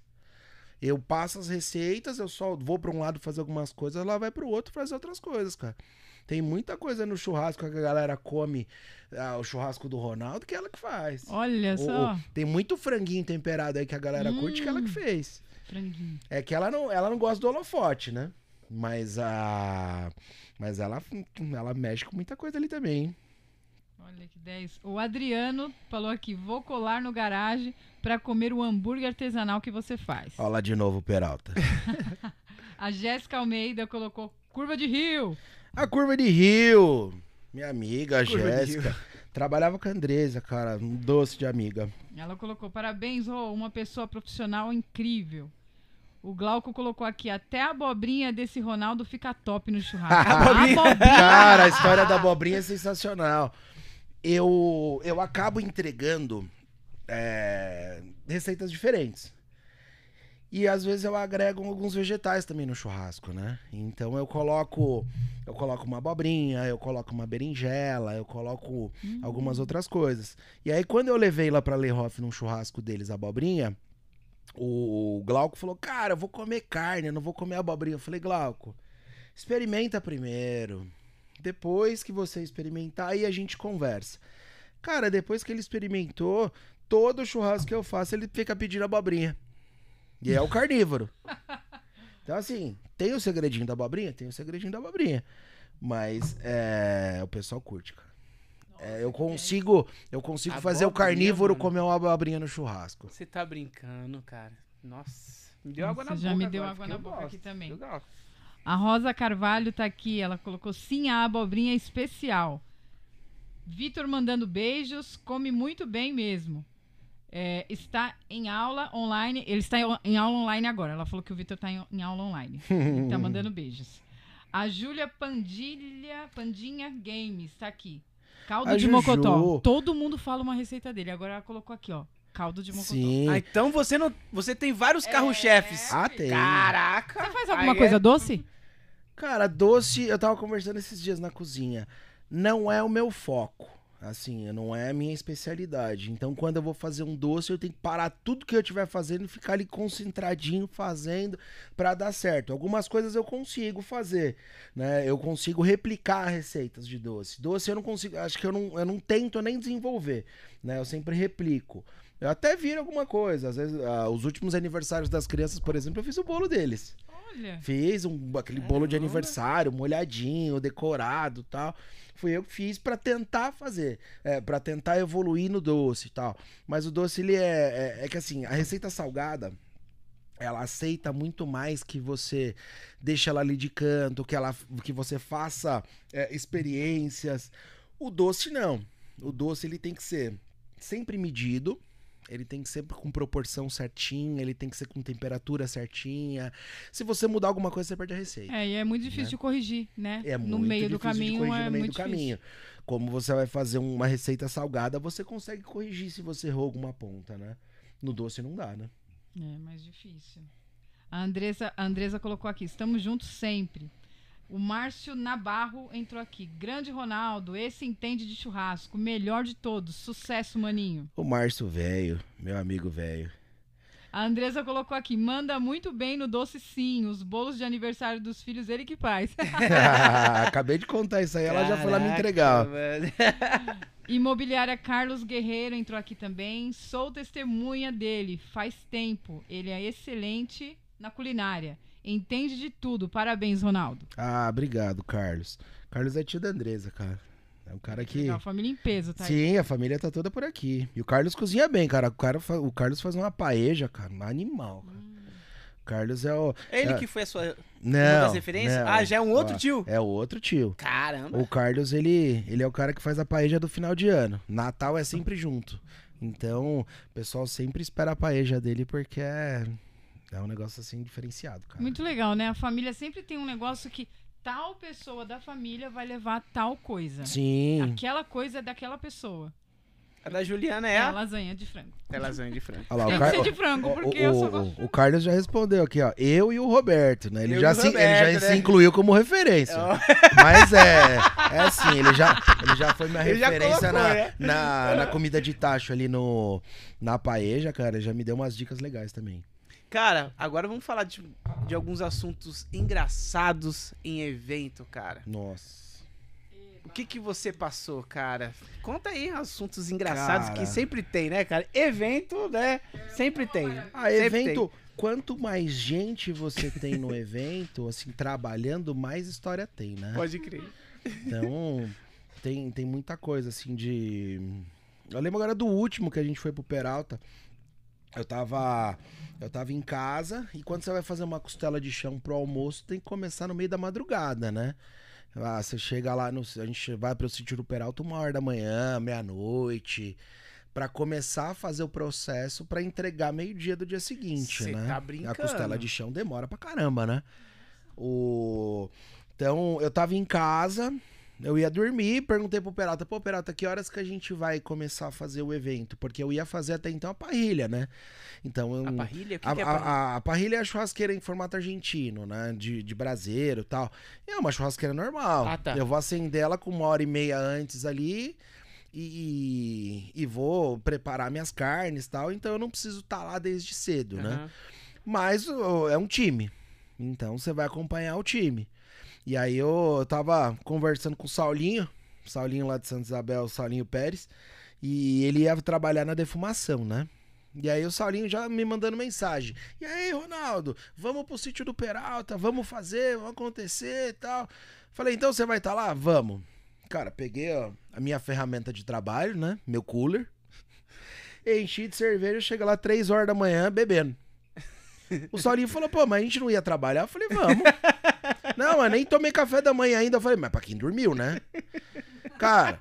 Eu passo as receitas, eu só vou pra um lado fazer algumas coisas, ela vai pro outro fazer outras coisas, cara. Tem muita coisa no churrasco que a galera come, ah, o churrasco do Ronaldo, que é ela que faz.
Olha
Ou-
só.
ou tem muito franguinho temperado aí que a galera curte, que ela que
Hum.
fez.
Franguinho.
É que ela não, ela não gosta do holofote, né? Mas a. Mas ela, ela mexe com muita coisa ali também. hein?
Olha que 10. O Adriano falou aqui: vou colar no garagem pra comer o hambúrguer artesanal que você faz.
Olha lá de novo o Peralta.
A Jéssica Almeida colocou curva de rio.
A curva de rio. Minha amiga, a Jéssica. Trabalhava com a Andresa, cara. Um doce de amiga.
Ela colocou: parabéns, ô, uma pessoa profissional incrível. O Glauco colocou aqui: até a abobrinha desse Ronaldo fica top no churrasco.
Abobrinha.
abobrinha.
Cara, a história da abobrinha é sensacional. Eu, eu acabo entregando é, receitas diferentes. E às vezes eu agrego alguns vegetais também no churrasco, né? Então eu coloco eu coloco uma abobrinha, eu coloco uma berinjela, eu coloco algumas outras coisas. E aí quando eu levei lá pra Lehoff num churrasco deles a abobrinha, o Glauco falou: "Cara, eu vou comer carne, eu não vou comer abobrinha". Eu falei: "Glauco, experimenta primeiro. Depois que você experimentar, aí a gente conversa. Cara, depois que ele experimentou, todo churrasco que eu faço, ele fica pedindo abobrinha. E é o carnívoro. Então, assim, tem o segredinho da abobrinha? Tem o segredinho da abobrinha. Mas é, o pessoal curte, cara. É, eu consigo, eu consigo fazer o carnívoro
mano.
comer uma abobrinha no churrasco.
Você tá brincando, cara. Nossa. Me deu
Nossa,
água na
já
boca.
me deu
agora,
água na boca
gosto,
aqui também. A Rosa Carvalho tá aqui, ela colocou sim a abobrinha especial. Vitor mandando beijos, come muito bem mesmo. É, está em aula online, ele está em- aula online agora. Ela falou que o Vitor está em, em aula online. Ele tá mandando beijos. A Júlia Pandilha, Pandinha Games tá aqui. Caldo
A
de
Juju.
mocotó. Todo mundo fala uma receita dele. Agora ela colocou aqui, ó. Caldo de mocotó.
Sim.
Ah, então você não. Você tem vários carro-chefes.
Ah, tem.
Caraca!
Você faz alguma
Aí
coisa
é-
doce?
Cara, doce, eu tava conversando esses dias na cozinha. Não é o meu foco. Assim, não é a minha especialidade. Então, quando eu vou fazer um doce, eu tenho que parar tudo que eu estiver fazendo e ficar ali concentradinho fazendo pra dar certo. Algumas coisas eu consigo fazer, né? Eu consigo replicar receitas de doce. Doce eu não consigo, acho que eu não, eu não tento nem desenvolver, né? Eu sempre replico. Eu até viro alguma coisa. Às vezes, ah, os últimos aniversários das crianças, por exemplo, eu fiz o bolo deles.
Olha.
Fiz um, aquele bolo de
Caramba.
aniversário, molhadinho, decorado tal. Fui eu que fiz pra tentar fazer, é, para tentar evoluir no doce e tal. Mas o doce, ele é, é. é que assim, a receita salgada, ela aceita muito mais que você deixe ela ali de canto, que, ela, que você faça é, experiências. O doce, não. O doce, ele tem que ser sempre medido. Ele tem que ser com proporção certinha, ele tem que ser com temperatura certinha. Se você mudar alguma coisa, você perde a receita.
É, e é muito difícil
Né?
de corrigir, né?
É
no
muito
meio do
difícil de
caminho
corrigir
é
no meio
muito
do caminho. Como você vai fazer uma receita salgada, você consegue corrigir se você errou alguma ponta, né? No doce não dá, né?
difícil. É mais difícil. A Andresa, a Andresa colocou aqui, estamos juntos sempre. O Márcio Nabarro entrou aqui. Grande Ronaldo, esse entende de churrasco, melhor de todos. Sucesso, maninho.
O Márcio velho, meu amigo velho.
A Andresa colocou aqui, manda muito bem no doce sim, os bolos de aniversário dos filhos ele que faz.
Acabei de contar isso aí, ela já foi lá me
Caraca,
entregar.
Imobiliária Carlos Guerreiro entrou aqui também. Sou testemunha dele faz tempo. Ele é excelente na culinária. Entende de tudo. Parabéns, Ronaldo.
Ah, obrigado, Carlos. Carlos é tio da Andresa, cara. É um cara que.
Legal, família em peso, tá aí.
Sim, a família tá toda por aqui. E o Carlos cozinha bem, cara. O, cara fa- o Carlos faz uma paeja, cara. Um animal, cara. O Carlos é o.
Ele
É.
que foi a sua. uma
Não.
das referências?
não.
Ah, já é um outro
Ó,
tio?
É o outro tio.
Caramba.
O Carlos, ele, ele é o cara que faz a paeja do final de ano. Natal é sempre junto. Então, o pessoal sempre espera a paeja dele porque é, é um negócio assim diferenciado, cara.
Muito legal, né? A família sempre tem um negócio que tal pessoa da família vai levar tal coisa.
Sim.
Aquela coisa é daquela pessoa.
A da Juliana é
É
a...
lasanha de frango.
É lasanha de frango.
Olha lá,
Tem
o,
que
Car...
ser de frango,
o-
porque
o,
eu só
o-
gosto.
o Carlos já respondeu aqui, ó. Eu e o Roberto, né? Ele,
Eu
já, se, ele
Roberto,
já
né?
se incluiu como referência.
Ó.
Mas é, é assim, ele já, ele já foi minha
Ele
referência
colocou,
na,
né?
na, na comida de tacho ali no, na paeja, cara. Já me deu umas dicas legais também.
Cara, agora vamos falar de, de alguns assuntos engraçados em evento, cara.
Nossa.
O que que você passou, cara? Conta aí assuntos engraçados
Cara.
que sempre tem, né, cara? Evento, né? Sempre tem.
Ah,
Sempre
evento. Quanto mais gente você tem no evento, assim, trabalhando, mais história tem, né?
Pode crer.
Então, tem, tem muita coisa, assim, de. Eu lembro agora do último que a gente foi pro Peralta. Eu tava. Eu tava em casa e quando você vai fazer uma costela de chão pro almoço, tem que começar no meio da madrugada, né? Ah, você chega lá no. A gente vai pro sítio do Peralta uma hora da manhã, meia-noite. Pra começar a fazer o processo pra entregar meio-dia do dia seguinte,
Cê
né?
tá
A
brincando.
costela de chão demora pra caramba, né? O... Então, eu tava em casa, eu ia dormir, perguntei pro Peralta, pô, Peralta, que horas que a gente vai começar a fazer o evento? Porque eu ia fazer até então a parrilha, né? Então, eu...
A parrilha? O que,
A,
que é
a-
parrilha?
a- a parrilha é a churrasqueira em formato argentino, né? De, de braseiro e tal. É uma churrasqueira normal.
Ah, tá.
Eu vou acender ela com uma hora e meia antes ali e, e vou preparar minhas carnes e tal. Então eu não preciso estar lá desde cedo, né?
Aham.
Mas é um time. Então você vai acompanhar o time. E aí eu tava conversando com o Saulinho, Saulinho lá de Santa Isabel, Saulinho Pérez, e ele ia trabalhar na defumação, né? E aí o Saulinho já me mandando mensagem. E aí, Ronaldo, vamos pro sítio do Peralta, vamos fazer, vamos acontecer e tal. Falei, então você vai estar lá? Vamos. Cara, peguei ó, a minha ferramenta de trabalho, né? Meu cooler. Enchi de cerveja, chega lá três horas da manhã bebendo. O Saulinho falou, pô, mas a gente não ia trabalhar? Eu falei, vamos. Não, mas nem tomei café da manhã ainda. Eu falei, mas pra quem dormiu, né? Cara,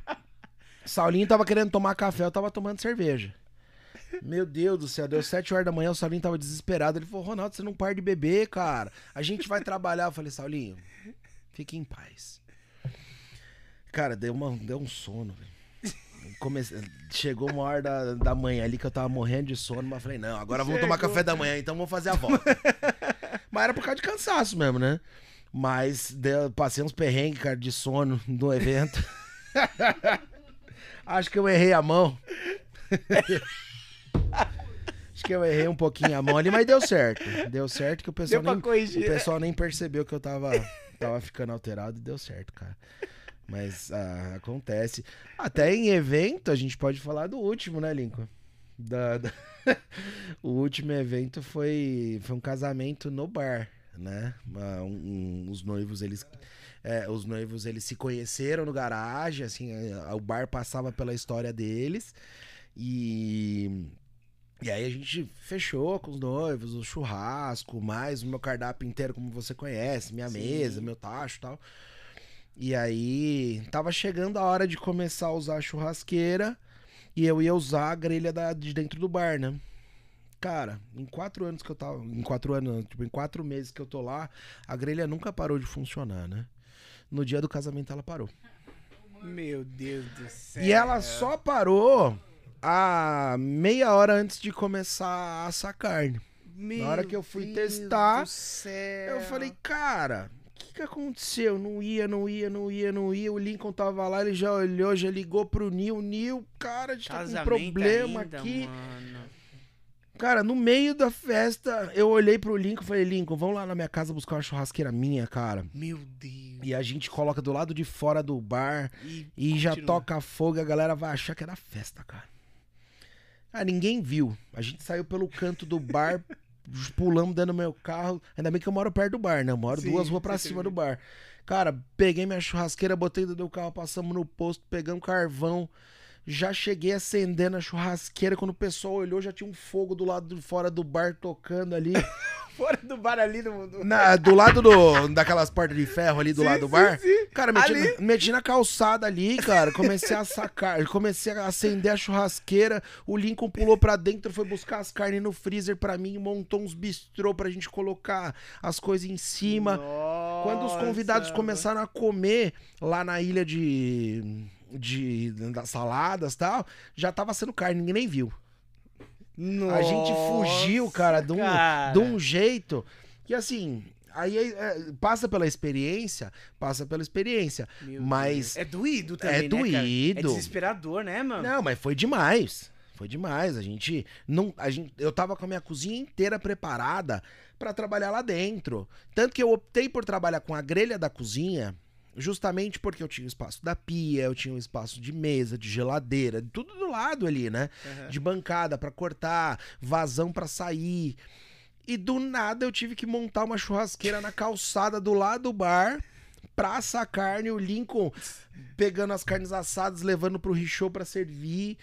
Saulinho tava querendo tomar café, eu tava tomando cerveja. Meu Deus do céu, deu sete horas da manhã, o Saulinho tava desesperado. Ele falou, Ronaldo, você não para de beber, cara. A gente vai trabalhar. Eu falei, Saulinho, fique em paz. Cara, deu, uma, deu um sono, velho. Comece- Chegou uma hora da, da manhã ali que eu tava morrendo de sono, mas falei, não, agora vamos tomar café da manhã, então vamos fazer a volta. mas era por causa de cansaço mesmo, né? Mas deu- passei uns perrengues, cara, de sono no evento. Acho que eu errei a mão. Acho que eu errei um pouquinho a mão ali, mas deu certo. Deu certo que o pessoal nem, o pessoal nem percebeu que eu tava, tava ficando alterado e deu certo, cara. Mas ah, acontece. Até em evento, a gente pode falar do último, né, Lincoln? Da- da- o último evento foi, foi um casamento no bar, né? Um- um- os noivos, eles. é, os noivos eles se conheceram no garagem, assim, é, o bar passava pela história deles. E e aí a gente fechou com os noivos, o churrasco, mais o meu cardápio inteiro, como você conhece, minha
Sim.
mesa, meu tacho e tal. E aí tava chegando a hora de começar a usar a churrasqueira e eu ia usar a grelha da, de dentro do bar, né? Cara, em quatro anos que eu tava. Em quatro anos, tipo, em quatro meses que eu tô lá, a grelha nunca parou de funcionar, né? No dia do casamento ela parou.
Meu Deus do céu.
E ela só parou a meia hora antes de começar a assar carne.
Meu
na hora que eu fui
Deus
testar. Eu falei, cara, o que, que aconteceu? Não ia, não ia, não ia, não ia. O Lincoln tava lá, ele já olhou, já ligou pro Nil. Nil, cara, a gente tá com um problema
ainda,
aqui.
mano.
Cara, no meio da festa, eu olhei pro Lincoln e falei, Lincoln, vamos lá na minha casa buscar uma churrasqueira minha, cara.
Meu Deus.
E a gente coloca do lado de fora do bar
E,
e já toca fogo, a galera vai achar que era festa, cara. Ah, ninguém viu. A gente saiu pelo canto do bar, pulamos dentro do meu carro. Ainda bem que eu moro perto do bar, né? Eu moro
Sim,
duas ruas pra cima do bar. Cara, peguei minha churrasqueira, botei dentro do carro, passamos no posto, pegamos carvão. Já cheguei acendendo a churrasqueira. Quando o pessoal olhou, já tinha um fogo do lado de fora do bar tocando ali.
Fora do bar ali do. do...
Na- do lado do, daquelas portas de ferro ali do
Sim,
lado do
sim,
bar.
sim.
Cara, meti,
Ali.
meti na calçada ali, cara. Comecei a sacar, comecei a acender a churrasqueira. O Lincoln pulou pra dentro, foi buscar as carnes no freezer pra mim, montou uns bistrô pra gente colocar as coisas em cima. Quando os convidados
Nossa,
começaram a comer lá na ilha de. De das saladas e tal, já tava sendo carne, ninguém nem viu.
Nossa,
a gente fugiu, cara, de um,
cara.
de um jeito que assim. Aí é, passa pela experiência, passa pela experiência.
Meu
Mas
Deus. É doído também,
é
né? É
doído.
desesperador, né, mano?
Não, mas foi demais. Foi demais. A gente não, a gente, eu tava com a minha cozinha inteira preparada pra trabalhar lá dentro. Tanto que eu optei por trabalhar com a grelha da cozinha, justamente porque eu tinha o espaço da pia, eu tinha o espaço de mesa, de geladeira, tudo do lado ali, né?
Aham.
De bancada pra cortar, vazão pra sair. E do nada eu tive que montar uma churrasqueira na calçada do lado do bar pra assar carne, o Lincoln pegando as carnes assadas, levando pro richô pra servir.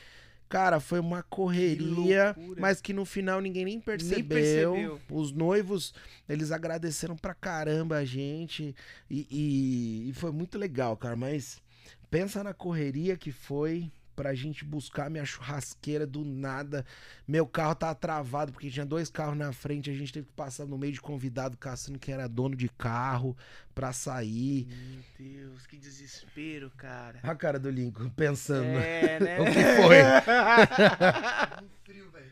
Cara, foi uma correria,
Que
mas que no final ninguém nem percebeu.
percebeu.
Os noivos, eles agradeceram pra caramba a gente e, e- e foi muito legal, cara. Mas pensa na correria que foi pra gente buscar minha churrasqueira do nada. Meu carro tava travado porque tinha dois carros na frente, a gente teve que passar no meio de convidado caçando quem era dono de carro pra sair.
Meu Deus, que desespero, cara.
A cara do Lincoln pensando.
É, né?
O que foi?
Um frio, velho.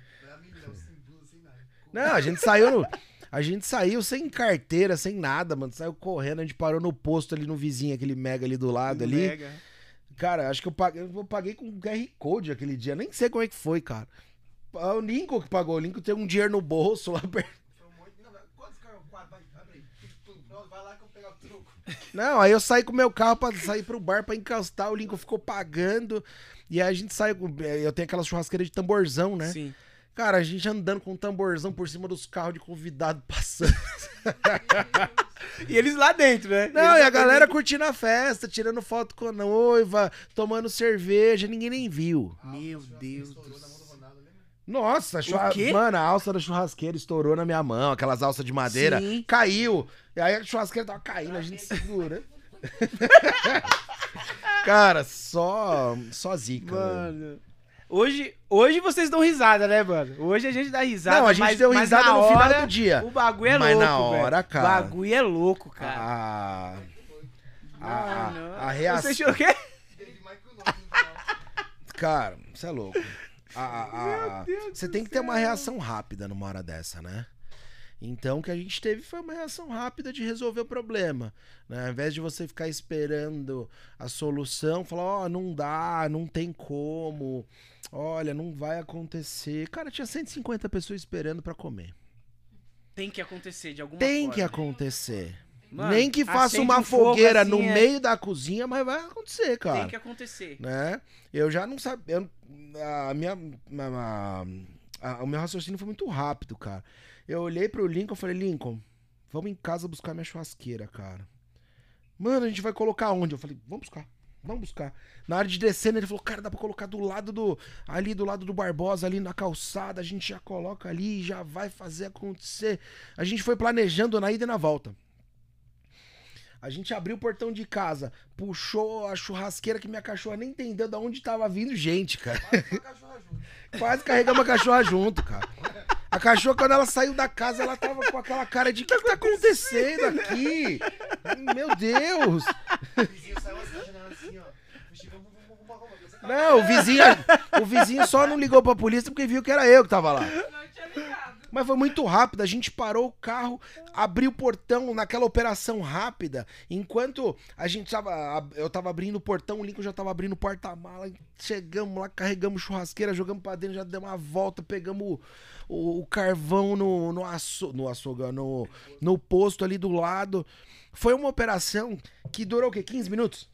Não, a gente saiu no- A gente saiu sem carteira, sem nada, mano. Saiu correndo, a gente parou no posto ali no vizinho, aquele mega ali do lado ali.
Mega.
Cara, acho que eu paguei, eu paguei com QR Code aquele dia. Nem sei como é que foi, cara. Ah, O Lincoln que pagou. O Lincoln tem um dinheiro no bolso lá perto.
Não, aí. Eu
saí com meu carro pra sair pro bar pra encostar. O Lincoln ficou pagando. E aí a gente saiu. com- Eu tenho aquela churrasqueira de tamborzão, né?
Sim.
Cara, a gente andando com um tamborzão por cima dos carros de convidado passando.
E eles lá dentro, né?
Não,
Eles
e a galera curtindo a festa, tirando foto com a noiva, tomando cerveja, ninguém nem viu.
Meu Deus do?
Nossa, a churra... Mano, a alça da churrasqueira estourou na minha mão, aquelas alças de madeira,
Sim.
caiu. E aí a churrasqueira tava caindo, a gente segura. Cara, só só zica. velho.
Mano. Hoje, hoje vocês dão risada, né, mano? Hoje a gente dá risada.
Não, a gente
mas-
deu risada no
hora,
final do dia.
O bagulho é
Mas
louco.
na hora,
velho.
cara.
O bagulho é louco, cara.
A, a, a,
Mano,
a reação.
Você achou o quê?
Cara, você é louco. A- a- a- Você tem que ter uma reação rápida numa hora dessa, né? Então o que a gente teve foi uma reação rápida de resolver o problema. Né? Ao invés de você ficar esperando a solução, falar, ó, não dá, não tem como, olha, não vai acontecer. Cara, tinha 150 pessoas esperando pra comer.
Tem que acontecer de alguma
Tem
forma.
que acontecer.
Mano,
Nem que faça uma
um
fogueira
assim,
no
é-
meio da cozinha, mas vai acontecer, cara
Tem que acontecer.
né? Eu já não sabia. A minha, a- a- o meu raciocínio foi muito rápido, cara. Eu olhei pro Lincoln e falei, Lincoln, vamos em casa buscar minha churrasqueira, cara. Mano, a gente vai colocar onde? Eu falei, vamos buscar. Vamos buscar. Na hora de descer, né, ele falou, cara, dá pra colocar do lado do. Ali do lado do Barbosa, ali na calçada. A gente já coloca ali, já vai fazer acontecer. A gente foi planejando na ida e na volta. A gente abriu o portão de casa, puxou a churrasqueira que minha cachorra nem entendeu de onde tava vindo gente, cara. Quase carregamos a cachorra junto, cara. A cachorra, quando ela saiu da casa, ela tava com aquela cara de: o que, que tá acontecendo aqui? Meu Deus!
O vizinho saiu assim, na janela assim, ó. Puxei, vamos, vamos, vamos, vamos, vamos. Você tá
Não, o vizinho, o vizinho só não ligou pra polícia porque viu que era eu que tava lá.
Não tinha ligado.
Mas foi muito rápido, a gente parou o carro, abriu o portão naquela operação rápida. Enquanto a gente tava. Eu tava abrindo o portão, o Lincoln já tava abrindo o porta-mala. Chegamos lá, carregamos churrasqueira, jogamos pra dentro, já demos uma volta, pegamos o, o- o carvão no, no, aço, no açougue, no, no posto ali do lado. Foi uma operação que durou o quê? 15 minutos?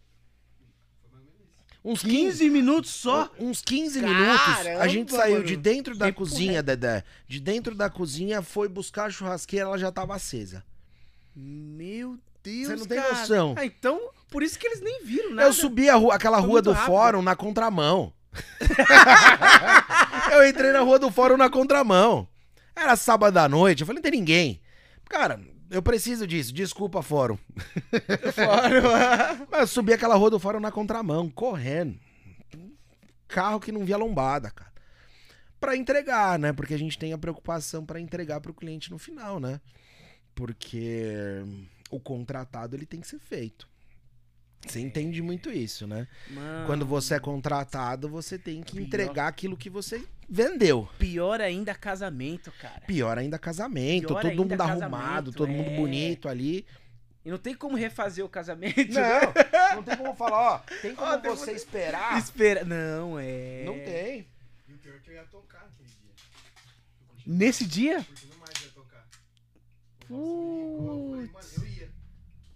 Uns 15,
15 minutos só?
Uns 15
Caramba,
minutos, a gente saiu
mano.
de dentro da
Tempo
cozinha, Dedé. De dentro da cozinha, foi buscar a churrasqueira, ela já tava acesa.
Meu Deus,
Você não tem
cara.
noção.
Ah, então, por isso que eles nem viram nada.
Eu subi a rua- aquela
Foi
rua do
rápido.
fórum na contramão. eu entrei na rua do fórum na contramão. Era sábado à noite, eu falei, não tem ninguém. Cara, eu preciso disso, desculpa, fórum. Mas eu subi aquela rua do fórum na contramão, correndo. Carro que não via lombada, cara. Pra entregar, né? Porque a gente tem a preocupação pra entregar pro cliente no final, né? Porque o contratado ele tem que ser feito. Você entende muito isso, né?
Mano,
Quando você é contratado, você tem que
Pior.
entregar aquilo que você vendeu.
Pior ainda casamento, cara.
Pior ainda casamento,
Pior
todo
ainda
mundo
casamento,
arrumado, todo mundo
é.
bonito ali.
E não tem como refazer o casamento. né?
Não, não tem como falar, ó, tem como
Ó, tem
você
como-
esperar?
Espera. Não, é.
Não tem.
E o pior é que eu ia tocar naquele dia.
Nesse dia?
mano, eu ia.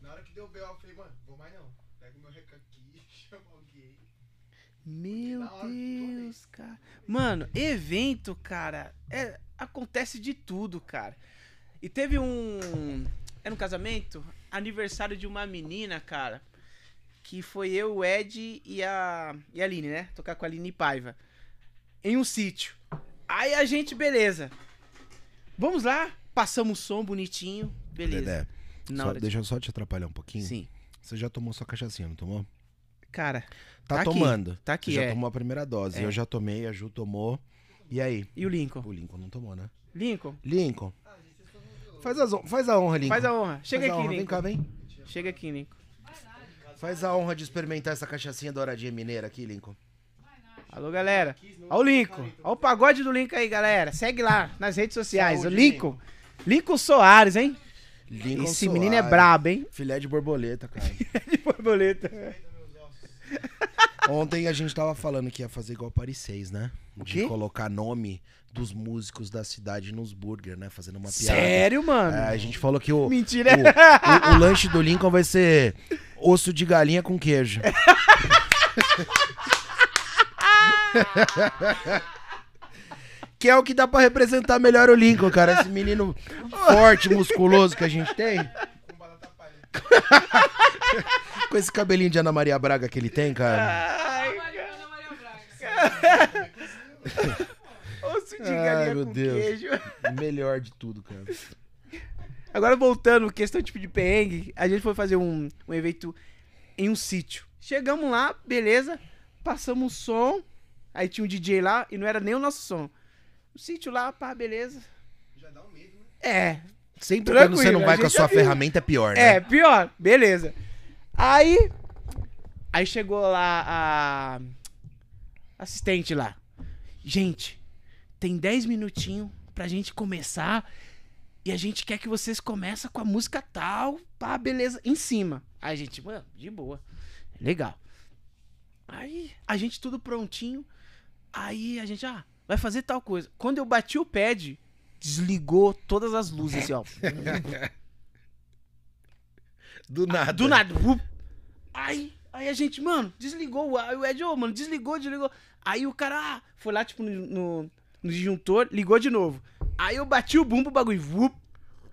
Na hora que deu o B.O., eu falei, mano, vou mais não. Pega o meu recado aqui, chama alguém.
Meu
hora,
Deus, cara. Mano, evento, cara, é, acontece de tudo, cara. E teve um. Era um casamento? Aniversário de uma menina, cara. Que foi eu, o Ed e a. E a Aline, né? Tocar com a Aline Paiva. Em um sítio. Aí a gente, beleza. Vamos lá. Passamos o som bonitinho. Beleza.
Dedé,
Na
só-
hora de-
deixa eu só te atrapalhar um pouquinho.
Sim.
Você já tomou sua cachaçinha, não tomou?
Cara,
Tá,
Tá aqui,
tomando.
tá aqui,
Você já
é.
tomou a primeira dose.
É.
Eu já tomei, a Ju tomou. E aí?
e o Lincoln?
O Lincoln não tomou, né?
Lincoln,
Lincoln. Faz, as faz a honra, Lincoln.
faz a honra. Chega
Faz
aqui,
honra. Vem
Lincoln.
cá, vem.
Chega aqui, Lincoln.
Faz a honra de experimentar essa cachaçinha douradinha mineira aqui, Lincoln.
Alô, galera. Ó o Lincoln. Ó o pagode do Lincoln aí, galera. Segue lá nas redes sociais.
Saúde,
o Lincoln. Lincoln Soares, hein?
Lincoln
Esse menino é
Soares.
brabo, hein?
Filé de borboleta, cara.
De borboleta.
Ontem a gente tava falando que ia fazer igual Paris 6, né? De colocar nome dos músicos da cidade nos burger, né? Fazendo uma piada.
Sério, mano?
É, a gente falou que o, o,
Mentira.
o- o lanche do Lincoln vai ser osso de galinha com queijo. que é o que dá pra representar melhor o Lincoln, cara. Esse menino forte, musculoso que a gente tem.
Com batata palha.
Com esse cabelinho de Ana Maria Braga que ele tem, cara.
Ai,
Ana Maria Braga.
osso de
Ai,
galinha
meu
com
Deus.
queijo.
Melhor de tudo, cara.
Agora voltando, questão tipo de perrengue, a gente foi fazer um, um evento em um sítio. Chegamos lá, beleza, passamos o som, aí tinha um DJ lá e não era nem o nosso som. O sítio lá, pá, beleza.
Já dá um medo, né?
É,
Sempre
Tranquilo,
quando você não vai com a sua ferramenta é pior, né?
É, pior. Beleza. Aí. Aí chegou lá a. Assistente lá. Gente, tem 10 minutinhos pra gente começar. E a gente quer que vocês comecem com a música tal. Pá, beleza. Em cima. Aí a gente, mano, de boa. Legal. Aí a gente tudo prontinho. Aí a gente, ah, vai fazer tal coisa. Quando eu bati o pad, desligou todas as luzes, assim, ó.
Do nada.
Do nada. vup. Aí, aí a gente, mano, desligou. o- Aí o Ed, ô, mano, desligou, desligou. Aí o cara ah, foi lá, tipo, no, no, no disjuntor, ligou de novo. Aí eu bati o bumbo, o bagulho, vup,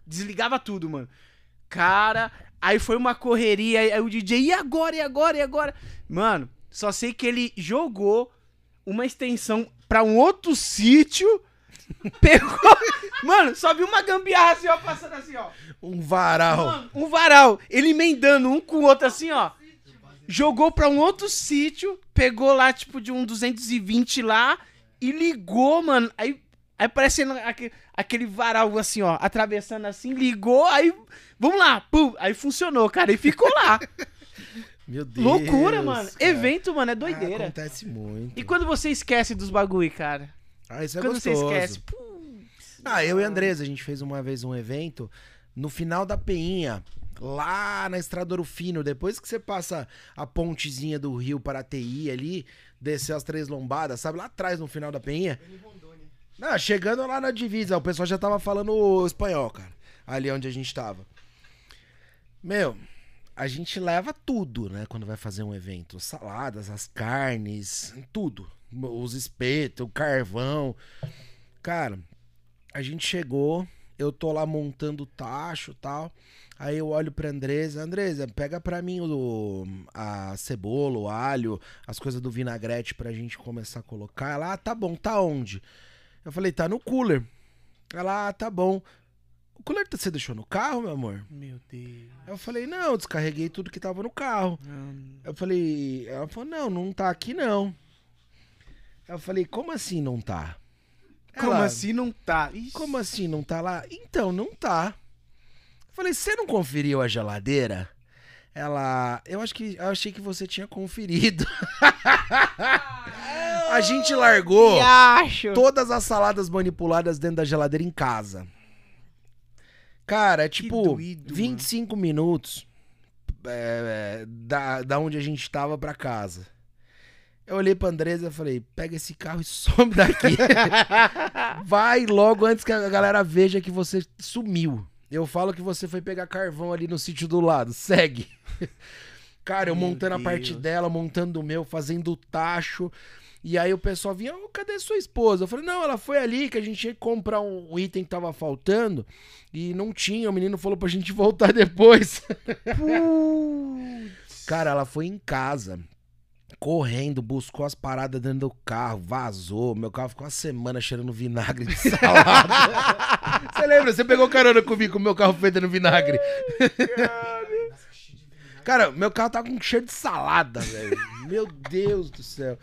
desligava tudo, mano. Cara, aí foi uma correria, aí o DJ, e agora, e agora, e agora? Mano, só sei que ele jogou uma extensão pra um outro sítio, pegou... Mano, só vi uma gambiarra assim, ó, passando assim, ó.
Um varal.
Mano, um varal. Ele emendando um com o outro assim, ó. Jogou pra um outro sítio, pegou lá, tipo, de um 220 lá e ligou, mano. Aí, aí parecendo aquele, aquele varal assim, ó, atravessando assim, ligou, aí. Vamos lá, pum. Aí funcionou, cara, e ficou lá.
Meu Deus.
Loucura, mano.
cara.
Evento, mano, é
Ah,
doideira.
acontece muito.
e quando você esquece dos bagulho, cara?
Ah, isso é
quando você
gostoso.
esquece. pum.
Ah, eu e a Andresa, a gente fez uma vez um evento no final da Peinha, lá na Estrada Ouro Fino, depois que você passa a pontezinha do Rio para a TI ali, descer as três lombadas, sabe? Lá atrás, no final da Peinha.
Rondônia.
Não, chegando lá na divisa, o pessoal já tava falando espanhol, cara. Ali onde a gente tava. Meu, a gente leva tudo, né? Quando vai fazer um evento. Saladas, as carnes, tudo. Os espetos, o carvão. Cara, a gente chegou, eu tô lá montando o tacho e tal. Aí eu olho pra Andresa, Andresa, pega pra mim o, a cebola, o alho, as coisas do vinagrete pra gente começar a colocar. Ela, ah, tá bom, tá onde? Eu falei, tá no cooler. Ela, ah, tá bom. O cooler você deixou no carro, meu amor?
Meu Deus.
Eu falei, não, eu descarreguei tudo que tava no carro. Eu falei, ela falou, não, não tá aqui não. Eu falei, como assim não tá?
Como
Ela,
assim não tá? Ixi.
Como assim não tá lá? Então, não tá. Eu falei, você não conferiu a geladeira? Ela. Eu acho que. Eu achei que você tinha conferido. a gente largou
acho.
todas as saladas manipuladas dentro da geladeira em casa. Cara, é tipo,
doído,
25 minutos é, da, da onde a gente tava pra casa. Eu olhei pra Andresa e falei, pega esse carro e some daqui. Vai logo antes que a galera veja que você sumiu. Eu falo que você foi pegar carvão ali no sítio do lado. Segue. Cara, eu
Meu
montando a parte
Deus.
dela, montando o meu, fazendo o tacho. E aí o pessoal vinha, "Ô, cadê sua esposa? Eu falei, não, ela foi ali que a gente que comprar um item que tava faltando e não tinha. O menino falou pra gente voltar depois. Cara, ela foi em casa, correndo, buscou as paradas dentro do carro, vazou. Meu carro ficou uma semana cheirando vinagre de salada. Você lembra? Você pegou carona comigo com o meu carro fedendo vinagre. Cara, meu carro tava com cheiro de salada, velho. Meu Deus do céu.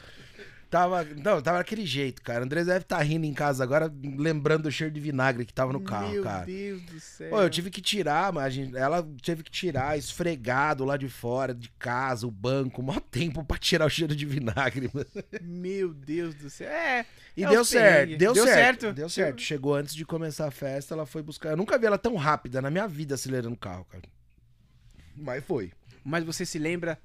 Tava, não, tava daquele jeito, cara. André deve estar rindo em casa agora, lembrando do cheiro de vinagre que tava no carro,
Meu
cara.
Deus do céu.
Pô, eu tive que tirar, mas a gente- ela teve que tirar, esfregado lá de fora, de casa, o banco, mó tempo pra tirar o cheiro de vinagre, mano.
Meu Deus do céu. É.
E
É
deu certo, deu,
Deu
certo,
certo.
Deu certo. Chegou antes de começar a festa, ela foi buscar. Eu nunca vi ela tão rápida na minha vida acelerando o carro, cara. Mas foi.
Mas você se lembra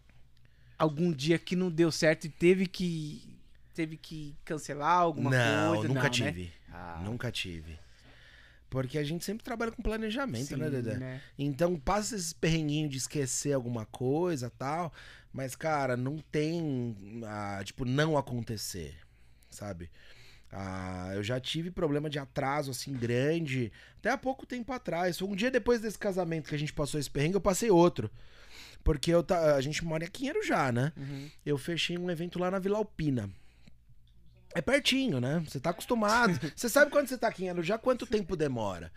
algum dia que não deu certo e teve que teve que cancelar alguma
não,
coisa?
nunca
né?
tive.
Ah,
Nunca tive. Porque a gente sempre trabalha com planejamento,
sim,
né, Dedé?
né?
Então passa esses perrenguinhos de esquecer alguma coisa tal. Mas, cara, não tem, ah, tipo, não acontecer, sabe? Ah, eu já tive problema de atraso, assim, grande. Até há pouco tempo atrás. Um dia depois desse casamento que a gente passou esse perrengue, eu passei outro. Porque eu a gente mora aqui em Arujá, né?
Uhum.
Eu fechei um evento lá na Vila Alpina. É pertinho, né? Você tá acostumado. Você sabe quando você tá aqui em Arujá, quanto tempo demora.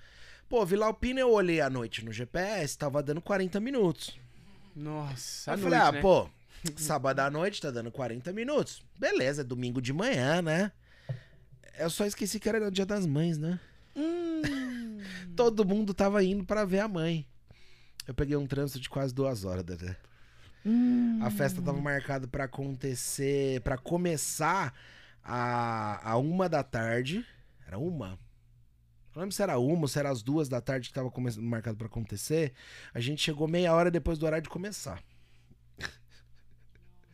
Pô, Vila Alpina eu olhei à noite no GPS, tava dando 40 minutos.
Nossa,
eu falei,
noite,
ah,
né?
pô, sábado à noite tá dando 40 minutos. Beleza, é domingo de manhã, né? Eu só esqueci que era o dia das mães, né?
Hum.
Todo mundo tava indo pra ver a mãe. Eu peguei um trânsito de quase duas horas, Dedé.
Hum.
A festa tava marcada pra acontecer, pra começar a, a uma da tarde. Era uma? Não lembro se era uma ou se era as duas da tarde que tava come- marcado pra acontecer. A gente chegou meia hora depois do horário de começar.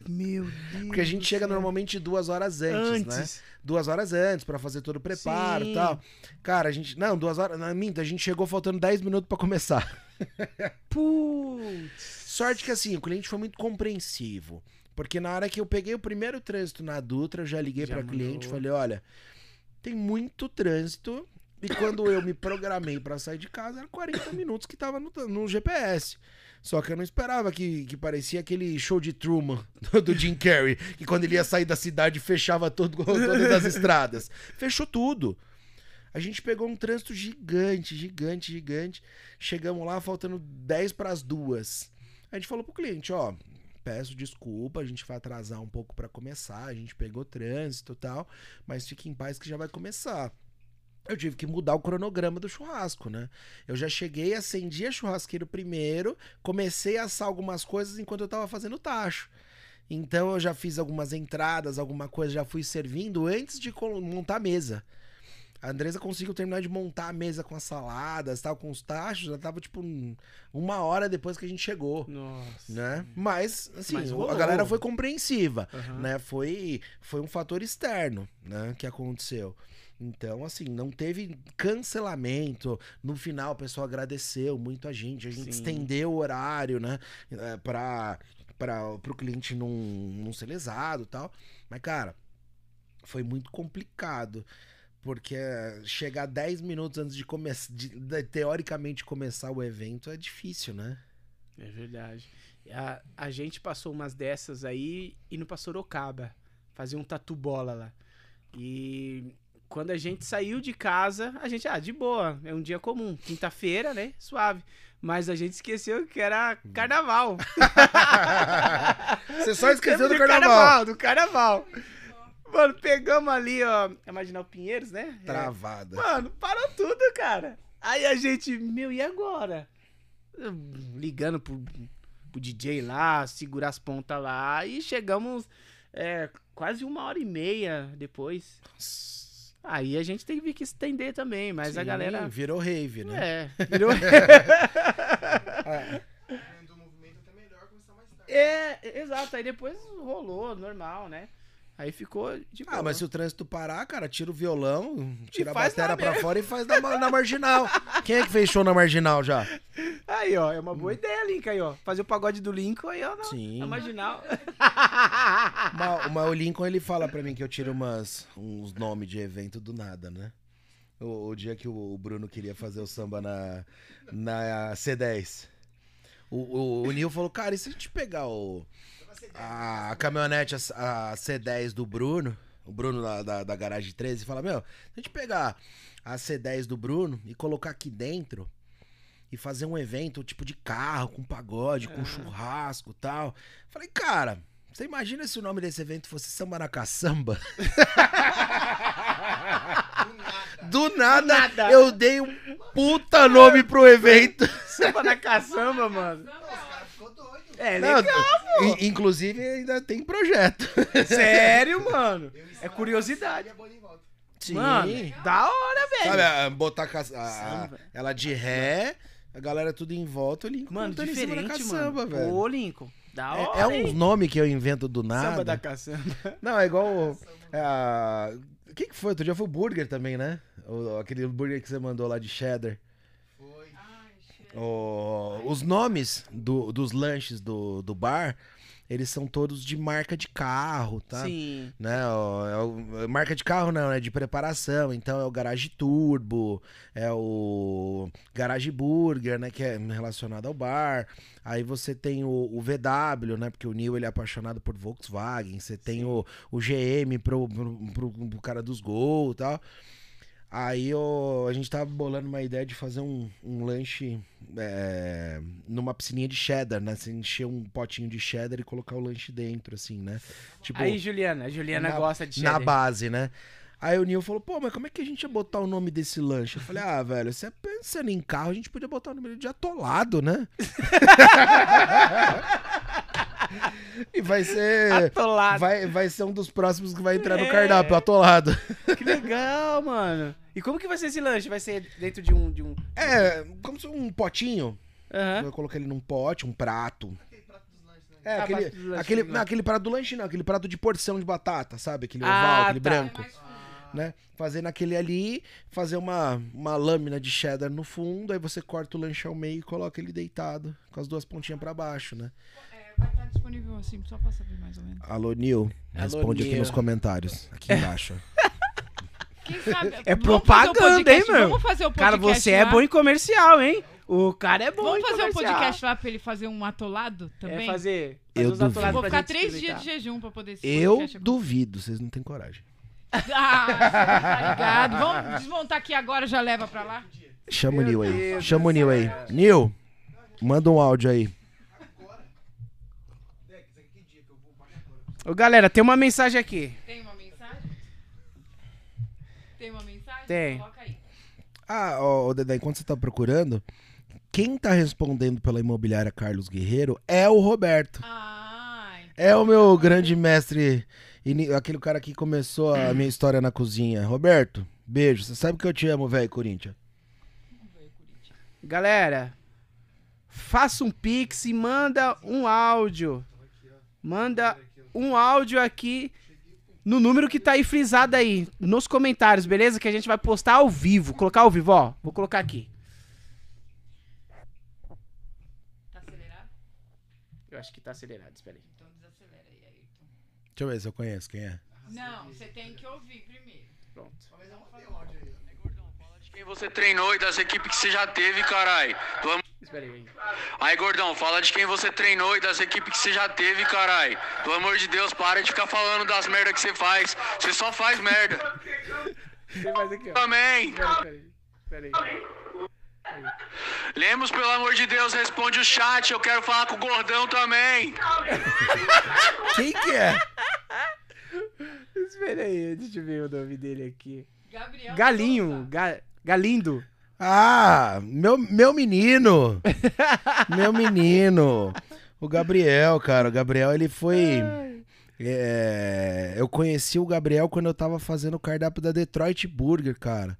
Meu Deus.
Porque a gente chega
céu.
normalmente duas horas antes, né?
Antes.
Duas horas antes pra fazer todo o preparo e tal. Cara, a gente. Não, duas horas. Não, minta, a gente chegou faltando 10 minutos pra começar.
Putz.
Sorte que assim, o cliente foi muito compreensivo. Porque na hora que eu peguei o primeiro trânsito na Dutra, eu já liguei pra cliente e falei: olha, tem muito trânsito. E quando eu me programei pra sair de casa, era 40 minutos que tava no, no GPS. Só que eu não esperava que, que parecia aquele show de Truman do, do Jim Carrey, que quando ele ia sair da cidade fechava todo, todas as estradas. Fechou tudo. A gente pegou um trânsito gigante, gigante, gigante. Chegamos lá faltando 10 para as duas. A gente falou pro cliente, ó, peço desculpa, a gente vai atrasar um pouco para começar, a gente pegou trânsito e tal, mas fique em paz que já vai começar. Eu tive que mudar o cronograma do churrasco, né? Eu já cheguei, acendi a churrasqueira primeiro, comecei a assar algumas coisas enquanto eu tava fazendo o tacho. Então eu já fiz algumas entradas, alguma coisa, já fui servindo antes de montar a mesa. A Andresa conseguiu terminar de montar a mesa com as saladas, tal, com os tachos, já tava tipo um- uma hora depois que a gente chegou,
Nossa.
né? Mas assim,
Mas
a galera foi compreensiva,
Aham.
né? Foi foi um fator externo, né, que aconteceu. Então, assim, não teve cancelamento. No final, o pessoal agradeceu muito a gente. A gente
Sim.
estendeu o horário, né? eh, Pra, pra, pro cliente não, não ser lesado e tal. Mas, cara, foi muito complicado. Porque chegar 10 minutos antes de começar, teoricamente começar o evento, é difícil, né?
É verdade. A, a gente passou umas dessas aí indo pra Sorocaba. Fazer um tatu bola lá. E quando a gente saiu de casa, a gente, ah, de boa, é um dia comum. Quinta-feira, né? Suave. Mas a gente esqueceu que era carnaval.
Você só esqueceu do
Lembra
carnaval.
Do carnaval. Mano, pegamos ali, ó. É Marginal Pinheiros, né? É.
Travada.
Mano, parou tudo, cara. Aí a gente, meu, e agora? Ligando pro, o DJ lá, segurar as pontas lá. E chegamos é, quase uma hora e meia depois. Aí a gente teve que estender também, mas a
Sim,
galera.
Virou rave, né?
É, virou.
Mais tarde.
é, exato. Aí depois rolou, normal, né? Aí ficou de
Ah,
boa.
mas se o trânsito parar, cara, tira o violão, tira a bateria pra
mesmo.
fora e faz na, na marginal. Quem é que fez show na marginal já?
Aí, ó, é uma boa ideia, Lincoln, aí, ó. Fazer o pagode do Lincoln aí, ó, na,
Sim.
na marginal.
Mas, mas o Lincoln, ele fala pra mim que eu tiro umas, uns nomes de evento do nada, né? O, o dia que o Bruno queria fazer o samba na, na C10. O, o, o Nil falou, cara, e se a gente pegar o, a, a caminhonete, a, a C10 do Bruno, o Bruno da, da, da Garagem 13, e fala, meu, se a gente pegar a C10 do Bruno e colocar aqui dentro e fazer um evento tipo de carro, com pagode, com churrasco e tal. Falei, cara, você imagina se o nome desse evento fosse Samba na Caçamba?
Do nada.
Do nada,
nada.
eu dei um puta nome pro evento.
Samba na caçamba, mano. É
Não,
legal.
in- inclusive, ainda tem projeto.
Sério, mano. É curiosidade.
a.
Sim.
Mano, da hora, velho.
Sabe, a- botar a ca- a-
Samba.
ela de ré, a galera tudo em volta, o Lincoln
Mano,
cantando em cima da
diferente,
caçamba,
mano.
velho.
Ô, Lincoln. Da
É,
hora,
é
hein?
uns nomes que eu invento do
Samba
nada.
da caçamba.
Não, é igual. o- é a- O que, que foi? Outro dia foi o burger também, né? O- aquele burger que você mandou lá de cheddar. O- os nomes do- dos lanches do, do bar, eles são todos de marca de carro, tá?
Sim.
Né? o- é o- marca de carro não, é de preparação. Então é o Garage Turbo, é o Garage Burger, né? Que é relacionado ao bar. Aí você tem o, o VW, né? Porque o Neil ele é apaixonado por Volkswagen. Você tem o, o GM pro, pro, pro- pro cara dos Gol e tal. Aí ó, a gente tava bolando uma ideia de fazer um, um lanche é, numa piscininha de cheddar, né? Você encher um potinho de cheddar e colocar o lanche dentro, assim, né? Tipo,
Aí, Juliana. A Juliana
na-
gosta de
na
cheddar.
base, né? Aí o Nil falou, pô, mas como é que a gente ia botar o nome desse lanche? Eu falei, ah, velho, você pensando em carro, a gente podia botar o nome de atolado, né? e vai ser.
Atolado.
Vai, vai ser um dos próximos que vai entrar no
É.
cardápio, atolado.
Que legal, mano. E como que vai ser esse lanche? Vai ser dentro de um... De um...
É, como se um potinho.
Aham.
Eu coloquei ele num pote, um prato.
Aquele prato dos lanches, né?
É,
Ah,
aquele, aquele,
né?
não, aquele prato do lanche não, aquele prato de porção de batata, sabe? Aquele
Ah,
oval, aquele
tá.
branco. né? Fazer naquele ali, fazer uma, uma lâmina de cheddar no fundo, aí você corta o lanche ao meio e coloca ele deitado, com as duas pontinhas pra baixo, né?
É, vai estar disponível assim, só pra saber mais ou menos.
Alô, Nil,
Alô,
responde aqui
Nil.
nos comentários, aqui embaixo.
Quem sabe?
É
vamos
propaganda,
fazer o podcast-
hein, meu?
Vamos fazer o
Cara,
podcast
você é
lá.
bom em comercial, hein? O cara é bom
Vamos
em
fazer um
comercial.
podcast lá pra ele fazer um atolado também?
É fazer...
Eu
fazer os
duvido.
atolados
Vou
pra
ficar
gente
três dias
experimentar.
de jejum pra poder esse
Eu
podcast acontecer.
duvido, vocês não têm coragem.
Ah, tá ligado. Vamos desmontar aqui agora, já leva pra lá.
Chama o Nil aí, chama o Nil aí. Nil, manda um áudio aí.
Agora. Dex, é que dia que eu vou baixar agora?
Ô, galera, tem uma mensagem aqui.
Tem uma mensagem? Tem uma mensagem?
Tem.
Coloca aí.
Ah, ó, ô Dedé, enquanto você tá procurando, quem tá respondendo pela imobiliária Carlos Guerreiro é o Roberto.
Ah, então
É o meu grande mestre, aquele cara que começou a minha história na cozinha. Roberto, beijo. Você sabe que eu te amo, velho, Corinthians.
Galera, faça um pix e manda um áudio. Manda um áudio aqui no número que tá aí frisado aí, nos comentários, beleza? Que a gente vai postar ao vivo. Colocar ao vivo, ó. Vou colocar aqui.
tá acelerado?
Eu acho que tá acelerado, espera aí.
Então desacelera aí, Ayrton.
Deixa eu ver se eu conheço quem é.
Não, você tem que ouvir primeiro.
Pronto.
Talvez eu mandei um áudio aí.
Quem você treinou e das equipes que você já teve, carai.
Espera aí.
Aí, gordão, fala de quem você treinou e das equipes que você já teve, carai. Pelo amor de Deus, para de ficar falando das merda que você faz. Você só faz merda.
Tem mais aqui, ó.
Também.
Espera aí.
Lemos, pelo amor de Deus, responde o chat. Eu quero falar com o gordão também.
Quem que é?
Espera aí, deixa eu ver o nome dele aqui.
Gabriel.
Galinho. Ga- Galindo.
Ah, meu, meu menino. meu menino. O Gabriel, cara, o Gabriel, ele foi. é, eu conheci o Gabriel quando eu tava fazendo o cardápio da Detroit Burger, cara.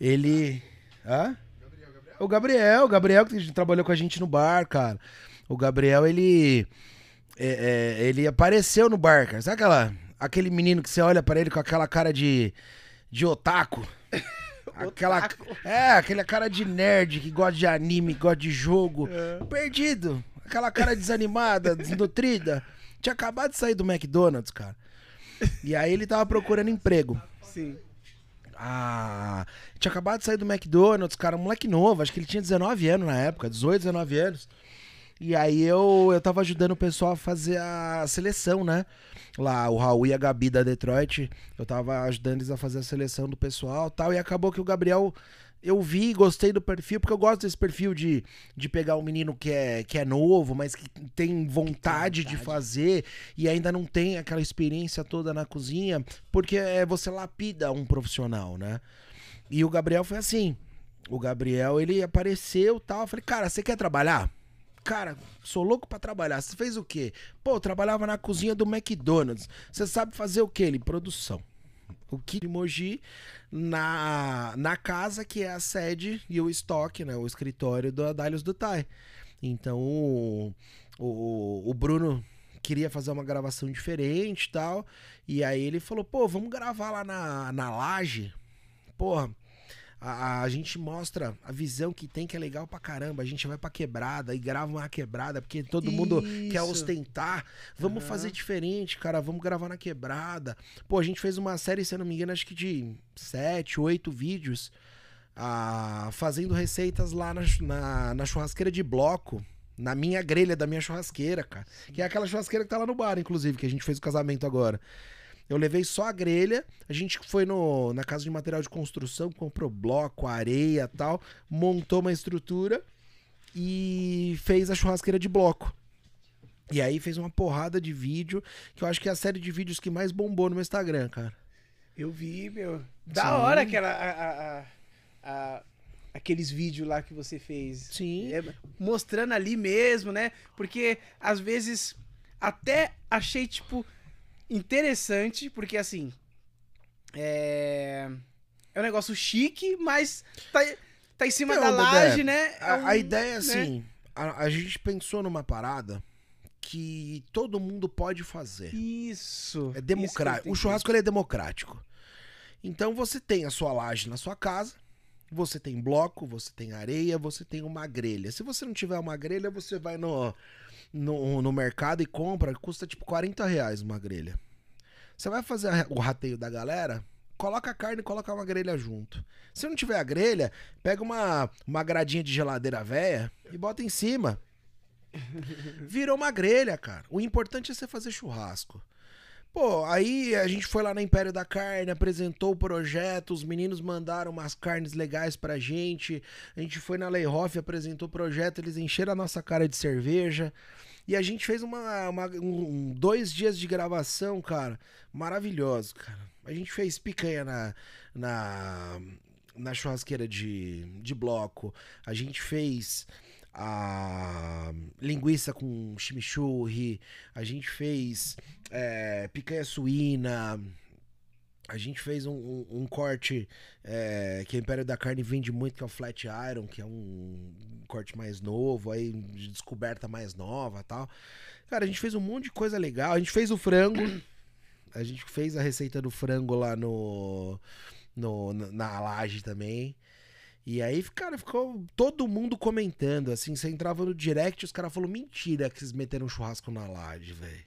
Ele. Hã? O Gabriel, o Gabriel que trabalhou com a gente no bar, cara. O Gabriel, ele. é, é, ele apareceu no bar, cara. Sabe aquela, aquele menino que você olha pra ele com aquela cara de. de otaku? Aquela, é, aquela cara de nerd que gosta de anime, gosta de jogo. Perdido. Aquela cara desanimada, desnutrida. Tinha acabado de sair do McDonald's, cara. E aí ele tava procurando emprego.
Sim.
Ah, tinha acabado de sair do McDonald's, cara, um moleque novo, acho que ele tinha 19 anos na época, 18, 19 anos. E aí eu, eu tava ajudando o pessoal a fazer a seleção, né? Lá, o Raul e a Gabi da Detroit, eu tava ajudando eles a fazer a seleção do pessoal e tal. E acabou que o Gabriel, eu vi, gostei do perfil, porque eu gosto desse perfil de, de pegar um menino que é, que é novo, mas que tem vontade, de fazer e ainda não tem aquela experiência toda na cozinha, porque é, você lapida um profissional, né? E o Gabriel foi assim. O Gabriel, ele apareceu e tal. Eu falei, cara, você quer trabalhar? Cara, sou louco pra trabalhar. Você fez o quê? Pô, trabalhava na cozinha do McDonald's. Você sabe fazer o quê? Ele, produção. O que de Mogi na, na casa que é a sede e o estoque, né? O escritório do Adálios do Tai. Então, o, o, o Bruno queria fazer uma gravação diferente e tal. E aí ele falou, pô, vamos gravar lá na, na laje. Porra, a, a gente mostra a visão que tem, que é legal pra caramba. A gente vai pra quebrada e grava uma quebrada, porque todo mundo quer
Isso.
ostentar. Vamos fazer diferente, cara. Vamos gravar na quebrada. Pô, a gente fez uma série, se eu não me engano, acho que de sete, oito vídeos. ah, fazendo receitas lá na, na, na churrasqueira de bloco. Na minha grelha da minha churrasqueira, cara. Que é aquela churrasqueira que tá lá no bar, inclusive, que a gente fez o casamento agora. Eu levei só a grelha, a gente foi no, na casa de material de construção, comprou bloco, areia e tal, montou uma estrutura e fez a churrasqueira de bloco. E aí fez uma porrada de vídeo, que eu acho que é a série de vídeos que mais bombou no meu Instagram, cara.
Eu vi, meu. Da
Sim.
hora aquela. a- a- a- a- aqueles vídeos lá que você fez.
Sim.
É, mostrando ali mesmo, né? Porque às vezes até achei, tipo, interessante, porque assim. É. É um negócio chique, mas tá, tá em cima
Não,
da
Dedé,
laje, né? É
A,
um-
a ideia é
né?
assim, a, a gente pensou numa parada que todo mundo pode fazer.
Isso.
É democrático. O churrasco é democrático. Então você tem a sua laje na sua casa, você tem bloco, você tem areia, você tem uma grelha. Se você não tiver uma grelha, você vai no, no, no mercado e compra, custa tipo 40 reais uma grelha. Você vai fazer a- o rateio da galera, coloca a carne e coloca uma grelha junto. Se não tiver a grelha, pega uma, uma gradinha de geladeira velha e bota em cima. Virou uma grelha, cara. O importante é você fazer churrasco. Pô, aí a gente foi lá na Império da Carne, apresentou o projeto, os meninos mandaram umas carnes legais pra gente. A gente foi na Leihoff, apresentou o projeto, eles encheram a nossa cara de cerveja. E a gente fez uma, uma- um- dois dias de gravação, cara, maravilhoso, cara. A gente fez picanha na, na, na churrasqueira de, de bloco. A gente fez a linguiça com chimichurri. A gente fez é, picanha suína. A gente fez um, um- um corte é, que a Império da Carne vende muito, que é o Flat Iron, que é um corte mais novo, aí de descoberta mais nova tal. Cara, a gente fez um monte de coisa legal. A gente fez o frango. A gente fez a receita do frango lá no, no na- na laje também. E aí, cara, ficou todo mundo comentando. Assim, você entrava no direct os caras falaram: mentira que vocês meteram churrasco na laje, velho.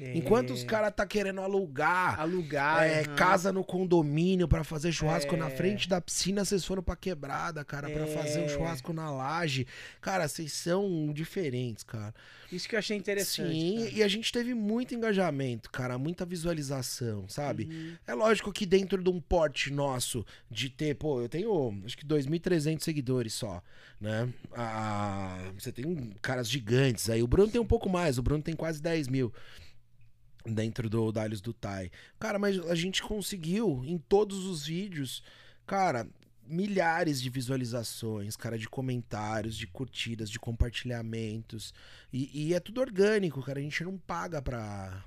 É,
Enquanto os caras tá querendo alugar
alugar.
é,
aham.
casa no condomínio pra fazer churrasco
É.
na frente da piscina, vocês foram pra quebrada, cara, pra fazer um
É.
churrasco na laje. Cara, vocês são diferentes, cara.
Isso que eu achei interessante.
Sim,
cara.
e a gente teve muito engajamento, cara, muita visualização, sabe?
Uhum.
É lógico que dentro de um porte nosso de ter, pô, eu tenho acho que 2.300 seguidores só, né? Ah, você tem caras gigantes aí. O Bruno tem um pouco mais, o Bruno tem quase 10 mil dentro do Dalios do Tai. Cara, mas a gente conseguiu em todos os vídeos, cara, milhares de visualizações, cara, de comentários, de curtidas, de compartilhamentos. E, e é tudo orgânico, cara. A gente não paga pra,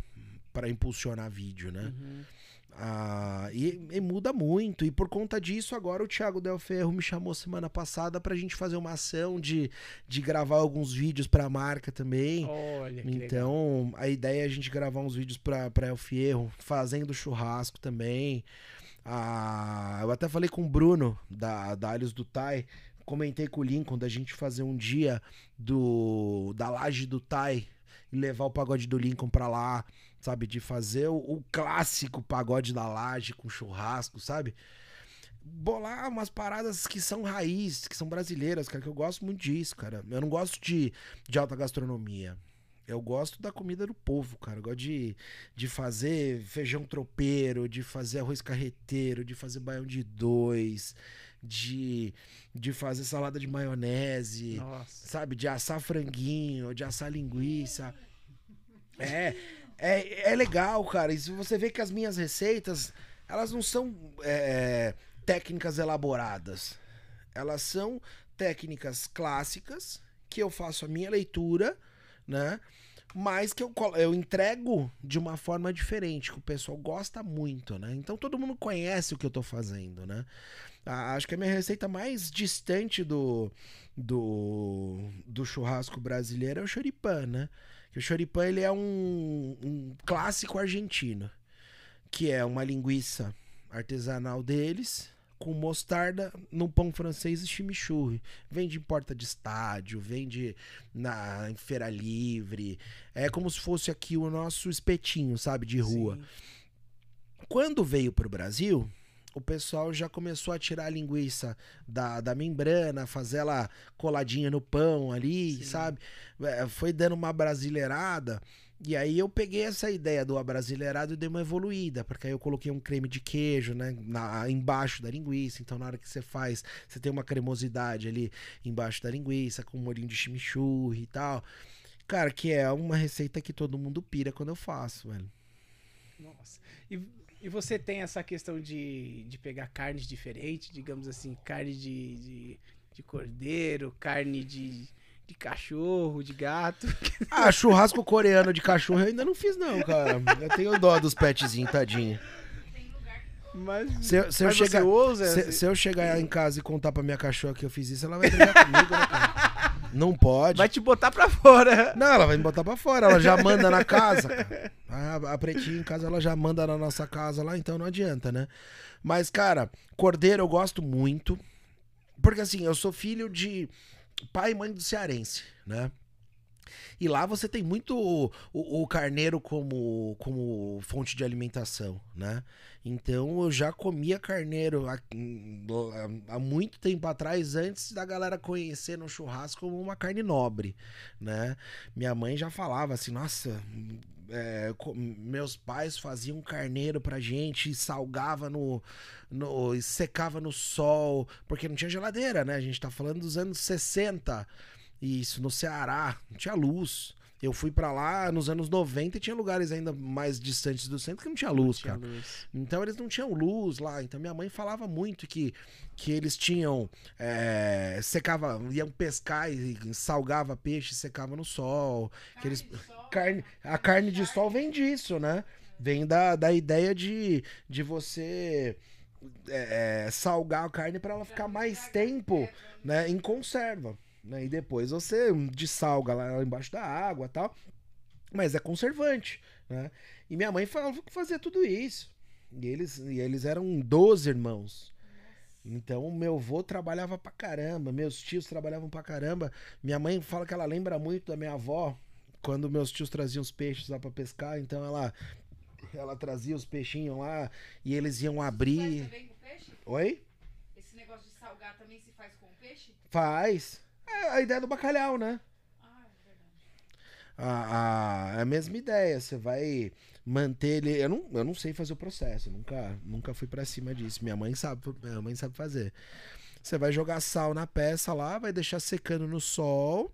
pra impulsionar vídeo, né?
Uhum.
Ah, e, e muda muito. E por conta disso, agora o Thiago Del Ferro me chamou semana passada pra gente fazer uma ação de, de gravar alguns vídeos pra marca também.
Olha que legal.
Então, a ideia é a gente gravar uns vídeos pra, pra El Fierro, fazendo churrasco também. Ah, eu até falei com o Bruno, da, da Alhos do Tai. Comentei com o Lincoln da gente fazer um dia do da laje do Tai e levar o pagode do Lincoln pra lá, sabe? De fazer o, o clássico pagode da laje com churrasco, sabe? Bolar umas paradas que são raiz, que são brasileiras, cara, que eu gosto muito disso, cara. Eu não gosto de, de alta gastronomia. Eu gosto da comida do povo, cara. Eu gosto de, de fazer feijão tropeiro, de fazer arroz carreteiro, de fazer baião de dois, de, de fazer salada de maionese,
Nossa.
sabe? De assar franguinho, de assar linguiça. É, é, é legal, cara. E você vê que as minhas receitas, elas não são é, técnicas elaboradas. Elas são técnicas clássicas que eu faço a minha leitura, né? Mas que eu, eu entrego de uma forma diferente, que o pessoal gosta muito, né? Então todo mundo conhece o que eu tô fazendo, né? Acho que a minha receita mais distante do, do, do churrasco brasileiro é o choripan, né? Que o choripan ele é um, um clássico argentino, que é uma linguiça artesanal deles com mostarda no pão francês e chimichurri. Vende em porta de estádio, vende na em feira livre. É como se fosse aqui o nosso espetinho, sabe, de rua.
Sim.
Quando veio pro Brasil, o pessoal já começou a tirar a linguiça da, da membrana, fazer ela coladinha no pão ali,
Sim.
sabe? É, Foi dando uma brasileirada. E aí eu peguei essa ideia do abrasileirado e dei uma evoluída, porque aí eu coloquei um creme de queijo, né, na, embaixo da linguiça, então na hora que você faz, você tem uma cremosidade ali embaixo da linguiça, com um molhinho de chimichurri e tal. Cara, que é uma receita que todo mundo pira quando eu faço, velho.
Nossa. E, e você tem essa questão de, de pegar carnes diferentes, digamos assim, carne de, de, de cordeiro, carne de, de cachorro, de gato.
Ah, churrasco coreano de cachorro eu ainda não fiz, não, cara. Eu tenho dó dos petzinhos, tadinho.
Mas,
Se, eu- se eu
mas você
chegar,
ousa?
se, se eu chegar em casa e contar pra minha cachorra que eu fiz isso, ela vai brigar comigo, né, cara? Não pode.
Vai te botar pra fora.
Não, ela vai me botar pra fora. Ela já manda na casa, cara. A, a pretinha em casa, ela já manda na nossa casa lá, então não adianta, né? Mas, cara, cordeiro eu gosto muito. Porque, assim, eu sou filho de pai e mãe do cearense, né? E lá você tem muito o, o- o carneiro como, como fonte de alimentação, né? Então eu já comia carneiro há, há muito tempo atrás, antes da galera conhecer no churrasco como uma carne nobre, né? Minha mãe já falava assim, nossa, é, meus pais faziam carneiro pra gente, salgava no, no. secava no sol, porque não tinha geladeira, né? A gente tá falando dos anos 60. Isso, no Ceará, não tinha luz. Eu fui pra lá nos anos 90 e tinha lugares ainda mais distantes do centro que não tinha luz,
Tinha
cara.
luz.
Então eles não tinham luz lá. Então minha mãe falava muito que, que eles tinham. é, secava, iam pescar e salgava peixe, secava no sol. que eles, carne, a carne de sol vem disso, né? Vem da, da ideia de, de você é, salgar a carne para ela ficar mais tempo né, em conserva. Né? E depois você dessalga lá embaixo da água e tal. Mas é conservante. Né? E minha mãe falava que fazia tudo isso. E eles, e eles eram 12 irmãos. Então, meu avô trabalhava pra caramba, meus tios trabalhavam pra caramba. Minha mãe fala que ela lembra muito da minha avó, quando meus tios traziam os peixes lá pra pescar. Então, ela, ela trazia os peixinhos lá e eles iam abrir.
também com peixe?
Oi?
Esse negócio de salgar também se faz com peixe?
Faz. É a ideia do bacalhau, né?
Ah, é verdade.
a, a, é a mesma ideia. Você vai manter ele. Eu não, eu não sei fazer o processo. Nunca, nunca fui pra cima disso. Minha mãe sabe, minha mãe sabe fazer. Você vai jogar sal na peça lá, vai deixar secando no sol.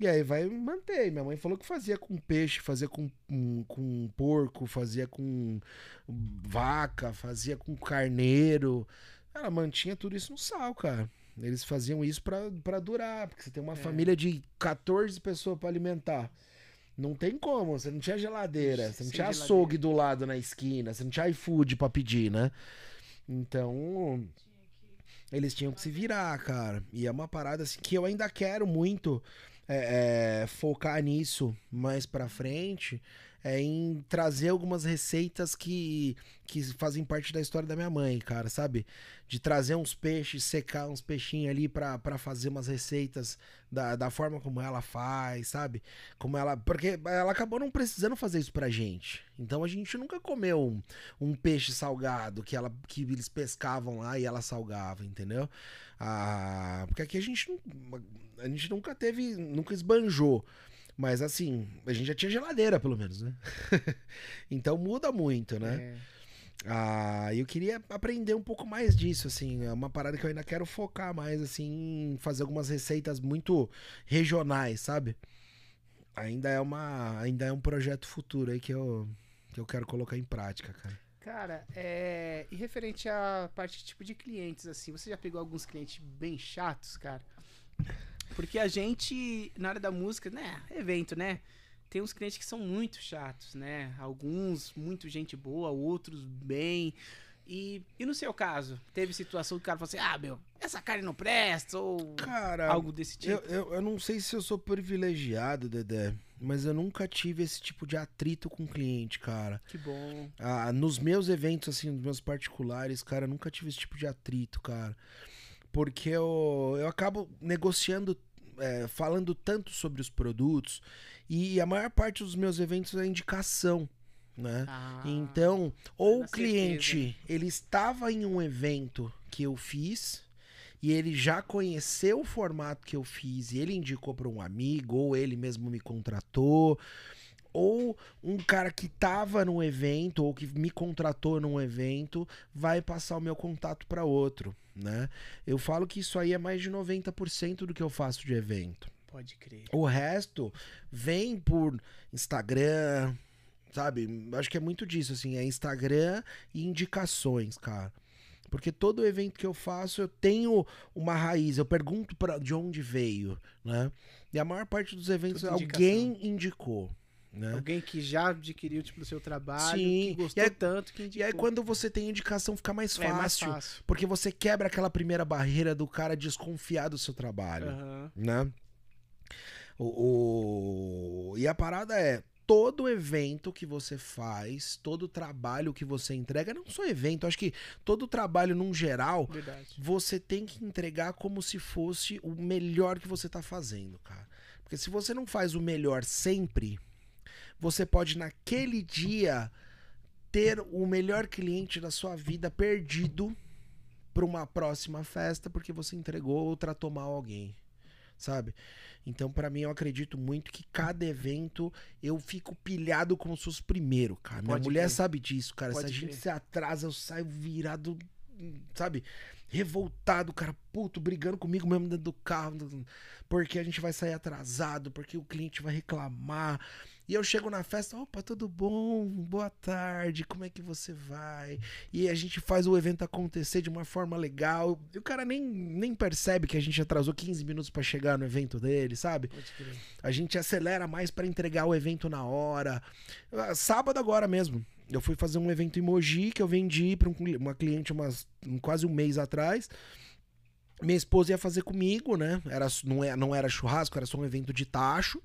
E aí vai manter. Minha mãe falou que fazia com peixe, fazia com, com, com porco, fazia com vaca, fazia com carneiro. Ela mantinha tudo isso no sal, cara. Eles faziam isso pra, pra durar, porque você tem uma
É.
família de 14 pessoas pra alimentar. Não tem como, você não tinha geladeira, você não
Sem
tinha
geladeira.
açougue do lado na esquina, você não tinha iFood pra pedir, né? Então, eles tinham que se virar, cara. E é uma parada assim que eu ainda quero muito é, é, focar nisso mais pra frente. É em trazer algumas receitas que, que fazem parte da história da minha mãe, cara, sabe? De trazer uns peixes, secar uns peixinhos ali pra fazer umas receitas da, da forma como ela faz, sabe? Como ela. Porque ela acabou não precisando fazer isso pra gente. Então a gente nunca comeu um, um peixe salgado que, ela, que eles pescavam lá e ela salgava, entendeu? Ah, porque aqui a gente, a gente nunca teve, nunca esbanjou. Mas assim, a gente já tinha geladeira, pelo menos, né? então muda muito, né?
É.
Ah, eu queria aprender um pouco mais disso, assim, é uma parada que eu ainda quero focar mais, assim, em fazer algumas receitas muito regionais, sabe? Ainda é uma, ainda é um projeto futuro aí que eu, que eu quero colocar em prática, cara.
Cara, é... e referente à parte tipo de clientes, assim, você já pegou alguns clientes bem chatos, cara? Porque a gente, na área da música, né, evento, né? Tem uns clientes que são muito chatos, né? Alguns, muito gente boa, outros bem. E, e no seu caso, teve situação que o cara falou assim: ah, meu, essa carne não presta, ou
Cara,
algo desse tipo?
eu, eu, eu não sei se eu sou privilegiado, Dedé, mas eu nunca tive esse tipo de atrito com cliente, cara.
Que bom.
Ah, nos meus eventos, assim, nos meus particulares, cara, eu nunca tive esse tipo de atrito, cara. Porque eu, eu acabo negociando, é, falando tanto sobre os produtos, e a maior parte dos meus eventos é indicação, né?
Ah,
Então, ou o cliente, ele estava em um evento que eu fiz e ele já conheceu o formato que eu fiz e ele indicou para um amigo ou ele mesmo me contratou, ou um cara que estava num evento ou que me contratou num evento vai passar o meu contato para outro, né? Eu falo que isso aí é mais de 90% do que eu faço de evento.
Pode crer.
O resto vem por Instagram, sabe? Acho que é muito disso, assim, é Instagram e indicações, cara. Porque todo evento que eu faço, eu tenho uma raiz, eu pergunto pra, de onde veio, né? E a maior parte dos eventos
Tudo
alguém indicou, né?
Alguém que já adquiriu, tipo, do seu trabalho,
Sim.
que gostou
E aí-
tanto que
E
indicou.
aí quando você tem indicação fica mais
É mais
fácil,
fácil.
porque você quebra aquela primeira barreira do cara desconfiar do seu trabalho
Aham.
né? O, o- E a parada é, todo evento que você faz, todo trabalho que você entrega, não só evento, acho que todo trabalho num geral,
Verdade.
você tem que entregar como se fosse o melhor que você tá fazendo, cara. Porque se você não faz o melhor sempre, você pode naquele dia ter o melhor cliente da sua vida perdido para uma próxima festa porque você entregou ou tratou mal alguém, sabe? Então, pra mim, eu acredito muito que cada evento eu fico pilhado como se fosse primeiro, cara. Minha
Pode
mulher
crer.
sabe disso, cara.
Pode
se a gente
crer.
se atrasa, eu saio virado, sabe? Revoltado, cara, puto, brigando comigo mesmo dentro do carro, porque a gente vai sair atrasado, porque o cliente vai reclamar. E eu chego na festa, opa, tudo bom? Boa tarde, como é que você vai? E a gente faz o evento acontecer de uma forma legal. E o cara nem, nem percebe que a gente atrasou 15 minutos pra chegar no evento dele, sabe? A gente acelera mais pra entregar o evento na hora. Ah, Sábado agora mesmo. Eu fui fazer um evento em Mogi que eu vendi pra um cli- uma cliente umas, um- quase um mês atrás. Minha esposa ia fazer comigo, né? Era, não, é, não era churrasco, era só um evento de tacho.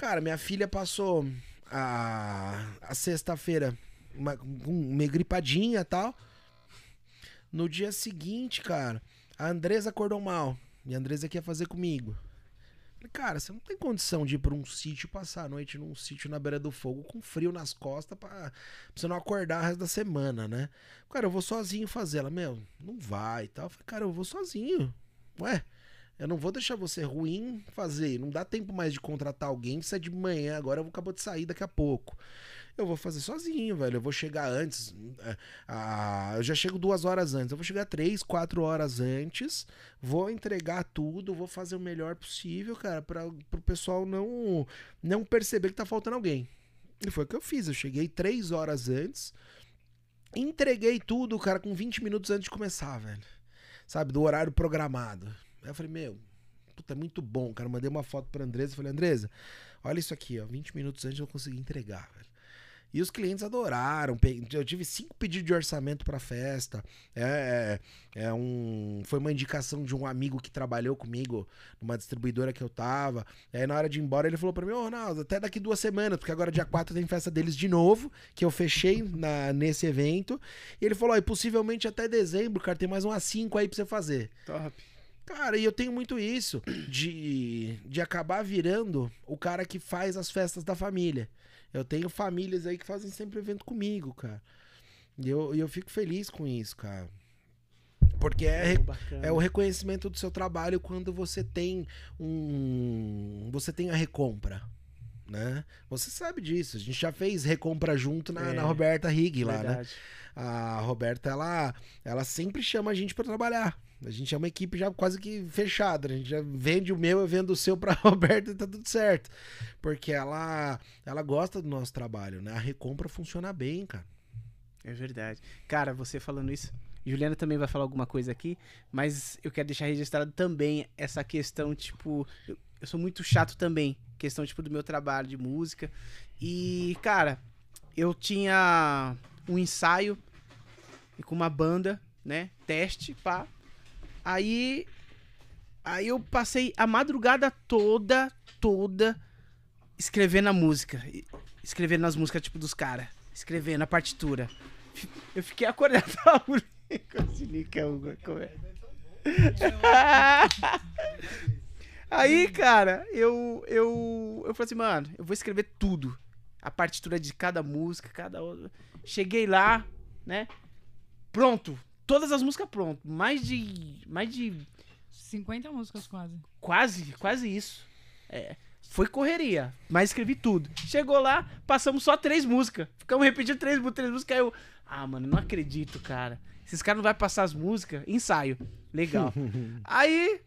Cara, minha filha passou a, a sexta-feira uma, meio gripadinha e tal. No dia seguinte, cara, a Andresa acordou mal. E a Andresa quer fazer comigo. Falei, cara, você não tem condição de ir pra um sítio passar a noite num sítio na beira do fogo com frio nas costas pra, pra você não acordar o resto da semana, né? Cara, eu vou sozinho fazer. Ela, meu, não vai e tal. Falei, cara, eu vou sozinho. Ué, eu não vou deixar você ruim fazer. Não dá tempo mais de contratar alguém. Isso é de manhã, agora eu vou acabar de sair daqui a pouco. Eu vou fazer sozinho, velho. Eu vou chegar antes. é, ah, eu já chego duas horas antes. Eu vou chegar três, quatro horas antes. Vou entregar tudo. Vou fazer o melhor possível, cara, para o pessoal não, não perceber que tá faltando alguém. E foi o que eu fiz. Eu cheguei três horas antes. Entreguei tudo, cara, com 20 minutos antes de começar, velho. Sabe, do horário programado. Aí eu falei, meu, puta, é muito bom, cara. Mandei uma foto pra Andresa. Falei, Andresa, olha isso aqui, ó. 20 minutos antes eu consegui entregar, velho. E os clientes adoraram. Eu tive cinco pedidos de orçamento pra festa. É, é, é um, foi uma indicação de um amigo que trabalhou comigo numa distribuidora que eu tava. Aí na hora de ir embora ele falou pra mim: Ô Ronaldo, até daqui duas semanas, porque agora dia 4 tem festa deles de novo, que eu fechei na, nesse evento. E ele falou: ó, e possivelmente até dezembro, cara, tem mais umas cinco aí pra você fazer.
Top.
Cara, e eu tenho muito isso de, de acabar virando o cara que faz as festas da família. Eu tenho famílias aí que fazem sempre evento comigo, cara. E eu, eu fico feliz com isso, cara. Porque é,
bacana.
é o reconhecimento do seu trabalho quando você tem um. Você tem a recompra. Né? Você sabe disso. A gente já fez recompra junto na,
É,
na Roberta Rig lá, né?
Verdade.
A Roberta, ela, ela sempre chama a gente pra trabalhar. A gente é uma equipe já quase que fechada. né? A gente já vende o meu, eu vendo o seu pra Roberta e tá tudo certo. Porque ela, ela gosta do nosso trabalho, né? A recompra funciona bem, cara.
É verdade. Cara, você falando isso, Juliana também vai falar alguma coisa aqui, mas eu quero deixar registrado também essa questão, tipo, eu, eu sou muito chato também, questão, tipo, do meu trabalho de música. E, cara, eu tinha um ensaio com uma banda, né? Teste, pá. Aí. Aí eu passei a madrugada toda, toda, escrevendo a música. Escrevendo as músicas, tipo, dos caras. Escrevendo a partitura. Eu fiquei acordado Hugo, como é? Aí, cara, eu, eu, eu falei assim, mano, eu vou escrever tudo. A partitura de cada música, cada outra. Cheguei lá, né? Pronto. Todas as músicas pronto. Mais de. Mais de
50 músicas quase.
Quase, quase isso. É, foi correria, mas escrevi tudo. Chegou lá, passamos só três músicas. Ficamos repetindo três, três músicas. Aí eu, ah, mano, não acredito, cara. Esses caras não vai passar as músicas. Ensaio. Legal. aí,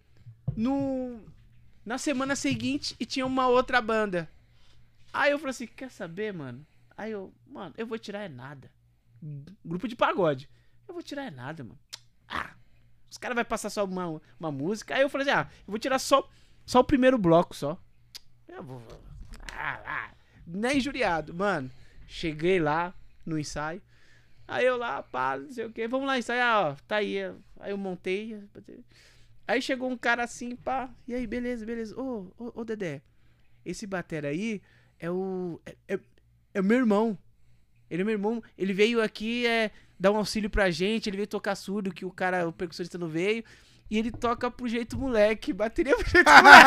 no, na semana seguinte, e tinha uma outra banda. Aí eu falei assim, quer saber, mano? Aí eu, mano, eu vou tirar é nada. Grupo de pagode. Eu vou tirar é nada, mano. Ah, os caras vão passar só uma, uma música. Aí eu falei assim, ah, eu vou tirar só, só o primeiro bloco, só. Eu vou... Ah, ah, nem injuriado. Mano, cheguei lá no ensaio. Aí eu lá, pá, não sei o que. Vamos lá ensaiar, ó. Tá aí. Aí eu montei. Aí chegou um cara assim, pá. E aí, beleza, beleza. Ô, ô, ô Dedé. Esse batera aí é o... É, é, é meu irmão. Ele é meu irmão. Ele veio aqui é, dar um auxílio pra gente. Ele veio tocar surdo, que o cara, o percussionista não veio. E ele toca pro jeito moleque. Bateria pro jeito moleque.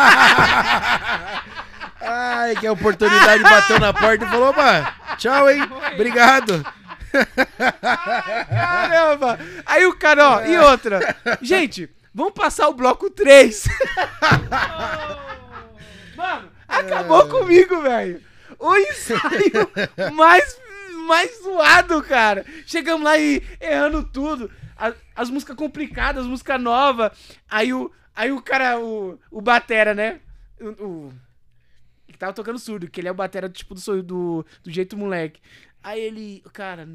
Ai, que a oportunidade bateu na porta e falou, mano, tchau, hein? Obrigado.
Caramba! Aí o cara, ó, e outra. Gente, vamos passar o bloco 3. Mano, acabou comigo, velho. O ensaio mais, mais zoado, cara. Chegamos lá e errando tudo. A- As, músicas complicadas, as músicas novas. Aí o, aí o cara, o, o Batera, né? O, o- que tava tocando surdo, que ele é o Batera tipo do, do, do jeito moleque. Aí ele, cara,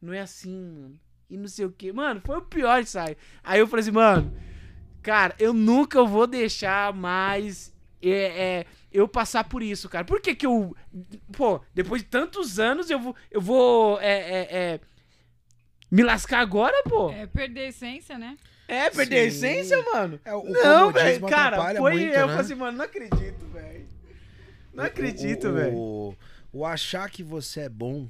não é assim, mano. E não sei o que. Mano, foi o pior ensaio. Aí eu falei assim, mano, cara, eu nunca vou deixar mais é, é, eu passar por isso, cara. Por que que eu. Pô, depois de tantos anos eu vou. Eu vou. É, é, é, me lascar agora, pô?
É perder a essência, né?
É, perder a
Sim.
essência, mano.
É, o
não, velho. Cara, foi.
muito,
eu
né?
falei assim, mano, não acredito, velho. Não acredito,
o,
velho.
O, o achar que você é bom,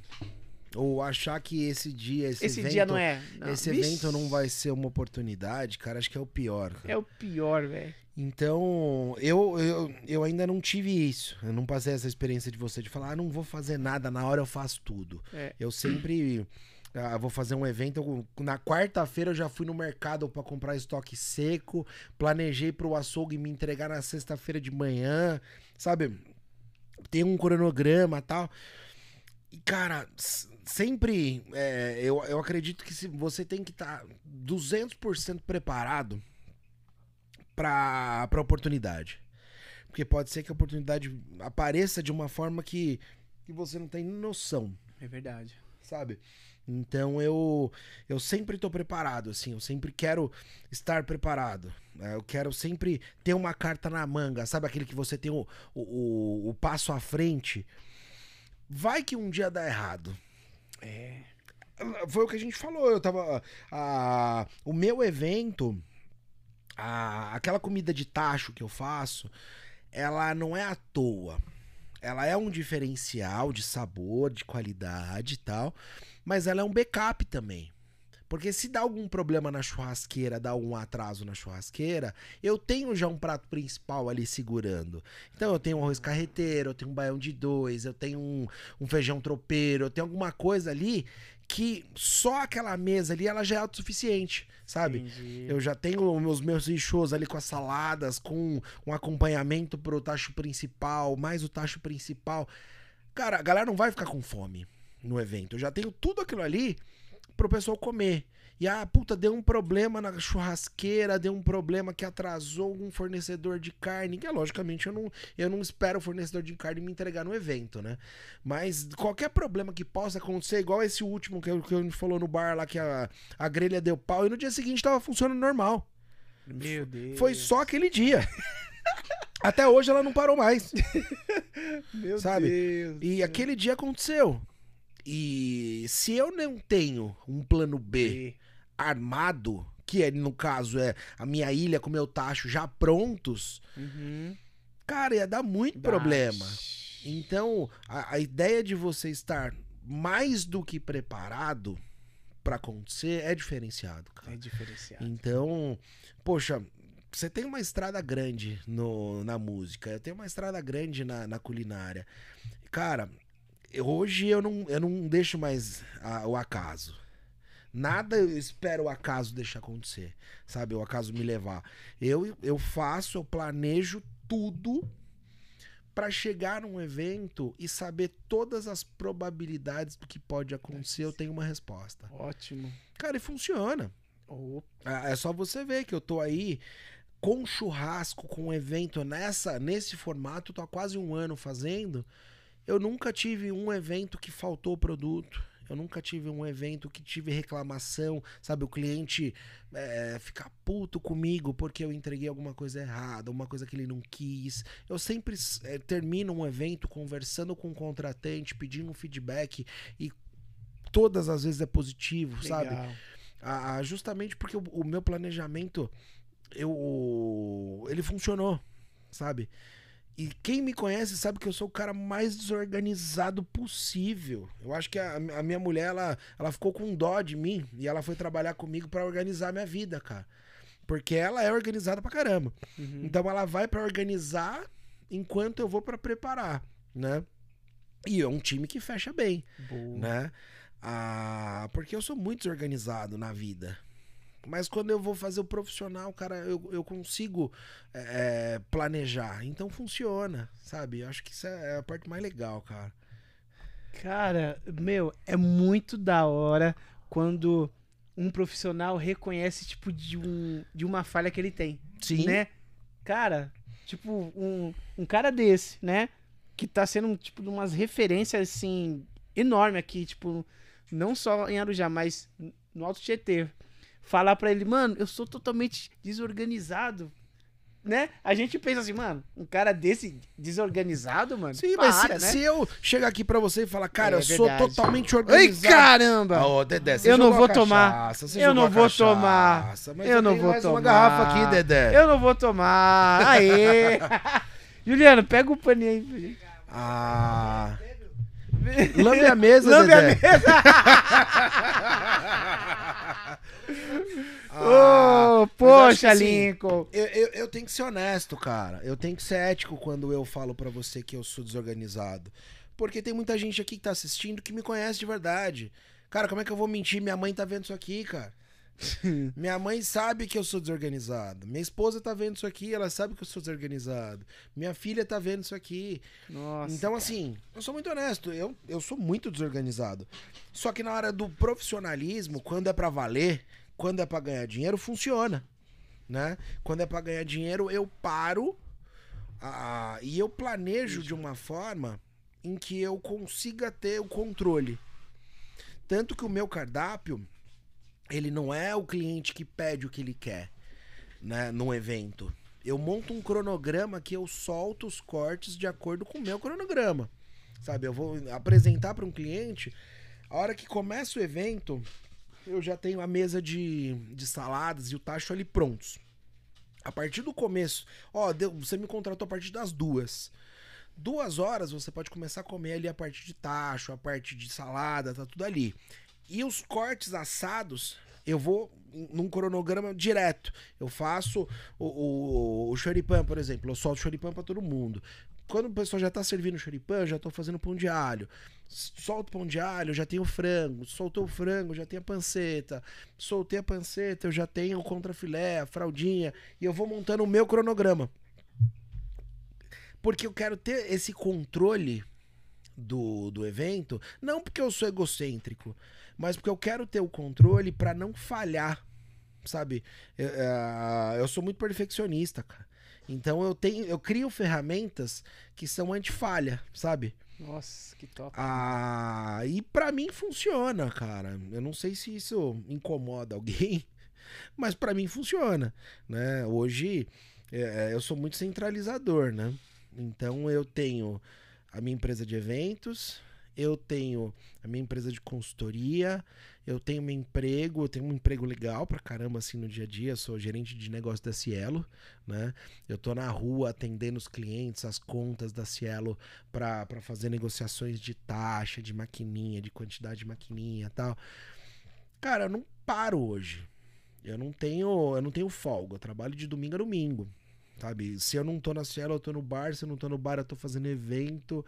ou achar que esse dia, esse,
Esse
evento,
dia não é. Não.
esse
Vixe,
evento não vai ser uma oportunidade, cara, acho que é o pior. cara.
É o pior, velho.
Então, eu, eu, eu ainda não tive isso. Eu não passei essa experiência de você de falar, ah, não vou fazer nada, na hora eu faço tudo.
É.
Eu sempre ah, vou fazer um evento. na quarta-feira eu já fui no mercado pra comprar estoque seco, planejei pro açougue me entregar na sexta-feira de manhã, sabe? Tem um cronograma e tal. E, cara, sempre é, eu, eu acredito que se você tem que estar 200% preparado pra, pra oportunidade. Porque pode ser que a oportunidade apareça de uma forma que, que você não tem noção,
É verdade.
sabe? Então eu eu sempre tô preparado, assim, eu sempre quero estar preparado. né? Eu quero sempre ter uma carta na manga, sabe aquele que você tem o, o, o- o passo à frente. Vai que um dia dá errado.
É.
Foi o que a gente falou. Eu tava. a- o meu evento, a- aquela comida de tacho que eu faço, ela não é à toa. Ela é um diferencial de sabor, de qualidade e tal. Mas ela é um backup também. Porque se dá algum problema na churrasqueira, dá algum atraso na churrasqueira, eu tenho já um prato principal ali segurando. Então eu tenho um arroz carreteiro, eu tenho um baião de dois, eu tenho um, um feijão tropeiro, eu tenho alguma coisa ali que só aquela mesa ali ela já é autossuficiente, sabe?
Entendi.
Eu já tenho os meus shows ali com as saladas, com um acompanhamento pro tacho principal, mais o tacho principal. Cara, a galera não vai ficar com fome no evento. Eu já tenho tudo aquilo ali pro pessoal comer. E ah, puta, deu um problema na churrasqueira, deu um problema que atrasou um fornecedor de carne. Que logicamente eu não, eu não espero o fornecedor de carne me entregar no evento, né? Mas qualquer problema que possa acontecer, igual esse último que, eu- que a gente falou no bar lá, que a, a grelha deu pau, e no dia seguinte tava funcionando normal.
Meu Deus.
Foi só aquele dia. Até hoje ela não parou mais.
Meu
sabe?
Deus.
E aquele dia aconteceu. E se eu não tenho um plano B armado, que é, no caso é a minha ilha com meu tacho já prontos,
Uhum.
cara, ia dar muito
Dá.
problema. Então, a, a ideia de você estar mais do que preparado pra acontecer é diferenciado, cara.
É diferenciado.
Então, poxa, você tem uma estrada grande no, na música, eu tenho uma estrada grande na, na culinária. Cara, eu- hoje eu não, eu não deixo mais a- o acaso. Nada eu espero o acaso deixar acontecer, sabe? O acaso me levar. Eu, eu faço, eu planejo tudo pra chegar num evento e saber todas as probabilidades do que pode acontecer. Eu tenho uma resposta.
Ótimo.
Cara, e funciona.
Opa.
Ah, É só você ver que eu tô aí com churrasco, com um evento nessa, nesse formato, tô há quase um ano fazendo. Eu nunca tive um evento que faltou produto. Eu nunca tive um evento que tive reclamação, sabe? O cliente é, ficar puto comigo porque eu entreguei alguma coisa errada, uma coisa que ele não quis. Eu sempre é, termino um evento conversando com o contratante, pedindo um feedback e todas as vezes é positivo, sabe?
Legal.
Ah, justamente porque o, o meu planejamento eu ele funcionou, sabe? E quem me conhece sabe que eu sou o cara mais desorganizado possível. Eu acho que a, a minha mulher ela, ela ficou com dó de mim e ela foi trabalhar comigo pra organizar a minha vida, cara. Porque ela é organizada pra caramba.
Uhum.
Então ela vai pra organizar enquanto eu vou pra preparar, né? E é um time que fecha bem
Boa.
né? Ah, porque eu sou muito desorganizado na vida. Mas quando eu vou fazer o profissional, cara, eu, eu consigo é, planejar. Então funciona, sabe? Eu acho que isso é a parte mais legal, cara.
Cara, meu, é muito da hora quando um profissional reconhece, tipo, de, um, de uma falha que ele tem.
Sim.
Né? Cara, tipo, um, um cara desse, né? Que tá sendo, tipo, de umas referências, assim, enorme aqui, tipo, não só em Arujá, mas no Alto Tietê. Falar pra ele, mano, eu sou totalmente desorganizado. Né? A gente pensa assim, mano, um cara desse desorganizado, mano.
Sim, mas se,
para, né?
se eu chegar aqui pra você e falar, cara,
É
eu sou
verdade.
totalmente organizado.
caramba!
Ô, Dedé, você
Eu não vou tomar. Eu não vou tomar. Eu não vou tomar.
uma garrafa aqui, Dedé.
Eu não vou tomar. Aê! Juliano, pega o paninho aí. pra gente.
Ah. Lambe a mesa,
Lambe a
Dedé.
Ô,
Ah, que
poxa,
assim,
Lincoln.
Eu, eu, eu tenho que ser honesto, cara. Eu tenho que ser ético quando eu falo pra você que eu sou desorganizado. Porque tem muita gente aqui que tá assistindo que me conhece de verdade. Cara, como é que eu vou mentir? Minha mãe tá vendo isso aqui, cara. Minha mãe sabe que eu sou desorganizado. Minha esposa tá vendo isso aqui, ela sabe que eu sou desorganizado. Minha filha tá vendo isso aqui.
Nossa.
Então, assim, eu sou muito honesto. Eu, eu sou muito desorganizado. Só que na hora do profissionalismo, quando é pra valer, quando é pra ganhar dinheiro, funciona. Né? Quando é pra ganhar dinheiro, eu paro ah, e eu planejo de uma forma em que eu consiga ter o controle. Tanto que o meu cardápio, ele não é o cliente que pede o que ele quer, né, num evento. Eu monto um cronograma que eu solto os cortes de acordo com o meu cronograma. Sabe, eu vou apresentar para um cliente, a hora que começa o evento, eu já tenho a mesa de, de saladas e o tacho ali prontos. A partir do começo, ó, deu- você me contratou a partir das duas. Duas horas você pode começar a comer ali a parte de tacho, a parte de salada, tá tudo ali. E os cortes assados, eu vou num cronograma direto. Eu faço o, o, o choripan, por exemplo. Eu solto choripan pra todo mundo. Quando o pessoal já tá servindo choripan, eu já tô fazendo pão de alho. Solto o pão de alho, já tenho o frango. Soltou o frango, já tenho a panceta. Soltei a panceta, eu já tenho o contrafilé, a fraldinha. E eu vou montando o meu cronograma. Porque eu quero ter esse controle do, do evento, não porque eu sou egocêntrico, mas porque eu quero ter o controle pra não falhar, sabe? Eu, eh, eu sou muito perfeccionista, cara. Então eu tenho, eu crio ferramentas que são anti-falha, sabe?
Nossa, que top.
Ah, e pra mim funciona, cara. Eu não sei se isso incomoda alguém, mas pra mim funciona, né? Hoje é, eu sou muito centralizador, né? Então eu tenho a minha empresa de eventos, eu tenho a minha empresa de consultoria, eu tenho meu emprego, eu tenho um emprego legal pra caramba assim no dia a dia, eu sou gerente de negócio da Cielo, né? Eu tô na rua atendendo os clientes, as contas da Cielo para fazer negociações de taxa, de maquininha, de quantidade de maquininha e tal. Cara, eu não paro hoje. Eu não tenho, eu não tenho folga, eu trabalho de domingo a domingo. Sabe? Se eu não tô na Cielo, eu tô no bar. Se eu não tô no bar, eu tô fazendo evento.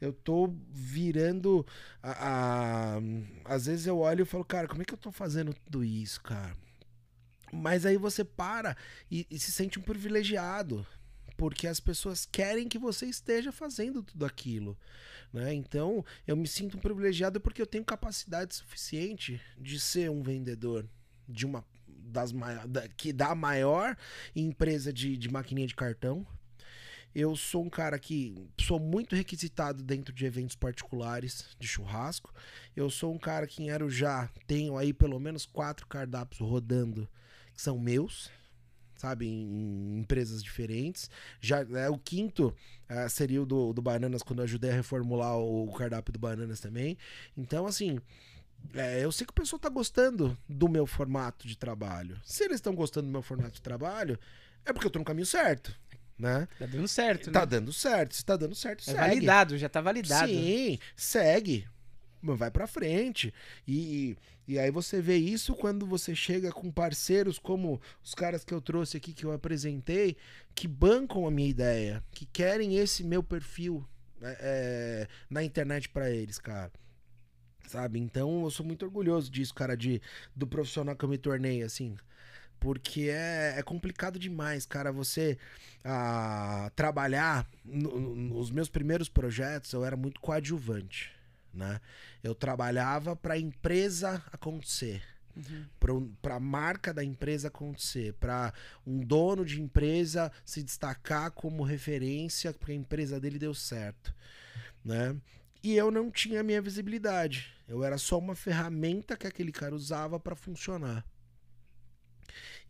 Eu tô virando. A, a- Às vezes eu olho e falo, cara, como é que eu tô fazendo tudo isso, cara? Mas aí você para e, e se sente um privilegiado. Porque as pessoas querem que você esteja fazendo tudo aquilo. Né? Então, eu me sinto um privilegiado porque eu tenho capacidade suficiente de ser um vendedor de uma das da, que da maior empresa de, de maquininha de cartão. Eu sou um cara que sou muito requisitado dentro de eventos particulares de churrasco. Eu sou um cara que em Arujá tenho aí pelo menos quatro cardápios rodando que são meus, sabe, em, em empresas diferentes. Já é o quinto ah, seria o do, do Bananas quando eu ajudei a reformular o, cardápio do Bananas também. Então, assim, é, eu sei que o pessoal tá gostando do meu formato de trabalho. Se eles estão gostando do meu formato de trabalho, é porque eu tô no caminho certo, né?
Tá dando certo,
Tá
né?
dando certo. Se tá dando certo,
É
segue.
validado, já tá validado.
Sim, segue. Vai pra frente. E, e aí você vê isso quando você chega com parceiros como os caras que eu trouxe aqui, que eu apresentei, que bancam a minha ideia, que querem esse meu perfil né, é, na internet pra eles, cara. Sabe? Então eu sou muito orgulhoso disso, cara, de, do profissional que eu me tornei, assim. Porque é, é complicado demais, cara, você ah, trabalhar. no- no- nos meus primeiros projetos, eu era muito coadjuvante, né? Eu trabalhava para a empresa acontecer, para a marca da empresa acontecer, para um dono de empresa se destacar como referência, porque a empresa dele deu certo, né? E eu não tinha a minha visibilidade. Eu era só uma ferramenta que aquele cara usava para funcionar.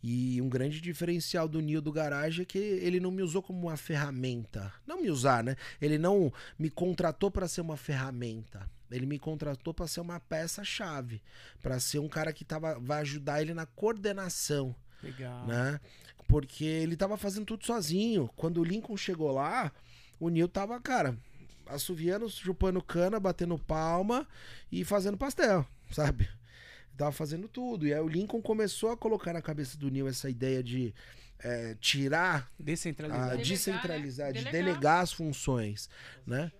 E um grande diferencial do Nil do Garage é que ele não me usou como uma ferramenta. Não me usar, né? Ele não me contratou para ser uma ferramenta. Ele me contratou para ser uma peça-chave, para ser um cara que tava, vai ajudar ele na coordenação,
Legal.
né? Porque ele tava fazendo tudo sozinho. Quando o Lincoln chegou lá, o Nil tava, cara, assoviando, chupando cana, batendo palma e fazendo pastel, sabe? Tava fazendo tudo. E aí o Lincoln começou a colocar na cabeça do Neil essa ideia de é, tirar, a
Descentralizado.
Delegar,
descentralizar,
né?
de
Delegar.
delegar as funções, né?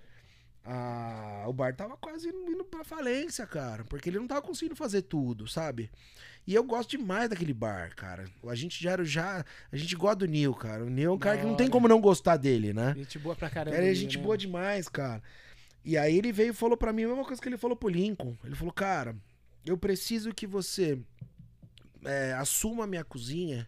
Ah, o bar tava quase indo pra falência, cara, porque ele não tava conseguindo fazer tudo, sabe? E eu gosto demais daquele bar, cara. A gente já, já a gente gosta do Neil, cara. O Neil é um cara que não tem como não gostar dele, né?
Gente boa pra caramba.
Ele é gente
né?
boa demais, cara. E aí ele veio e falou pra mim a mesma coisa que ele falou pro Lincoln. Ele falou, cara, eu preciso que você é, assuma a minha cozinha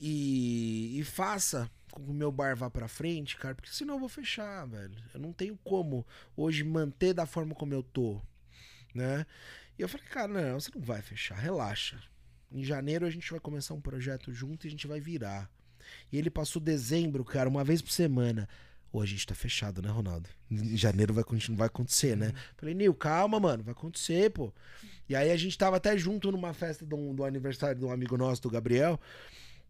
e, e faça com que o meu bar vá pra frente, cara, porque senão eu vou fechar, velho. Eu não tenho como hoje manter da forma como eu tô. né? E eu falei, cara, não, você não vai fechar, relaxa. Em janeiro a gente vai começar um projeto junto e a gente vai virar. E ele passou dezembro, cara, uma vez por semana. Ô, a gente tá fechado, né, Ronaldo? Em janeiro vai, continuar, vai acontecer, né? Falei, Nil, calma, mano, vai acontecer, pô. E aí a gente tava até junto numa festa do, do aniversário de um amigo nosso, do Gabriel.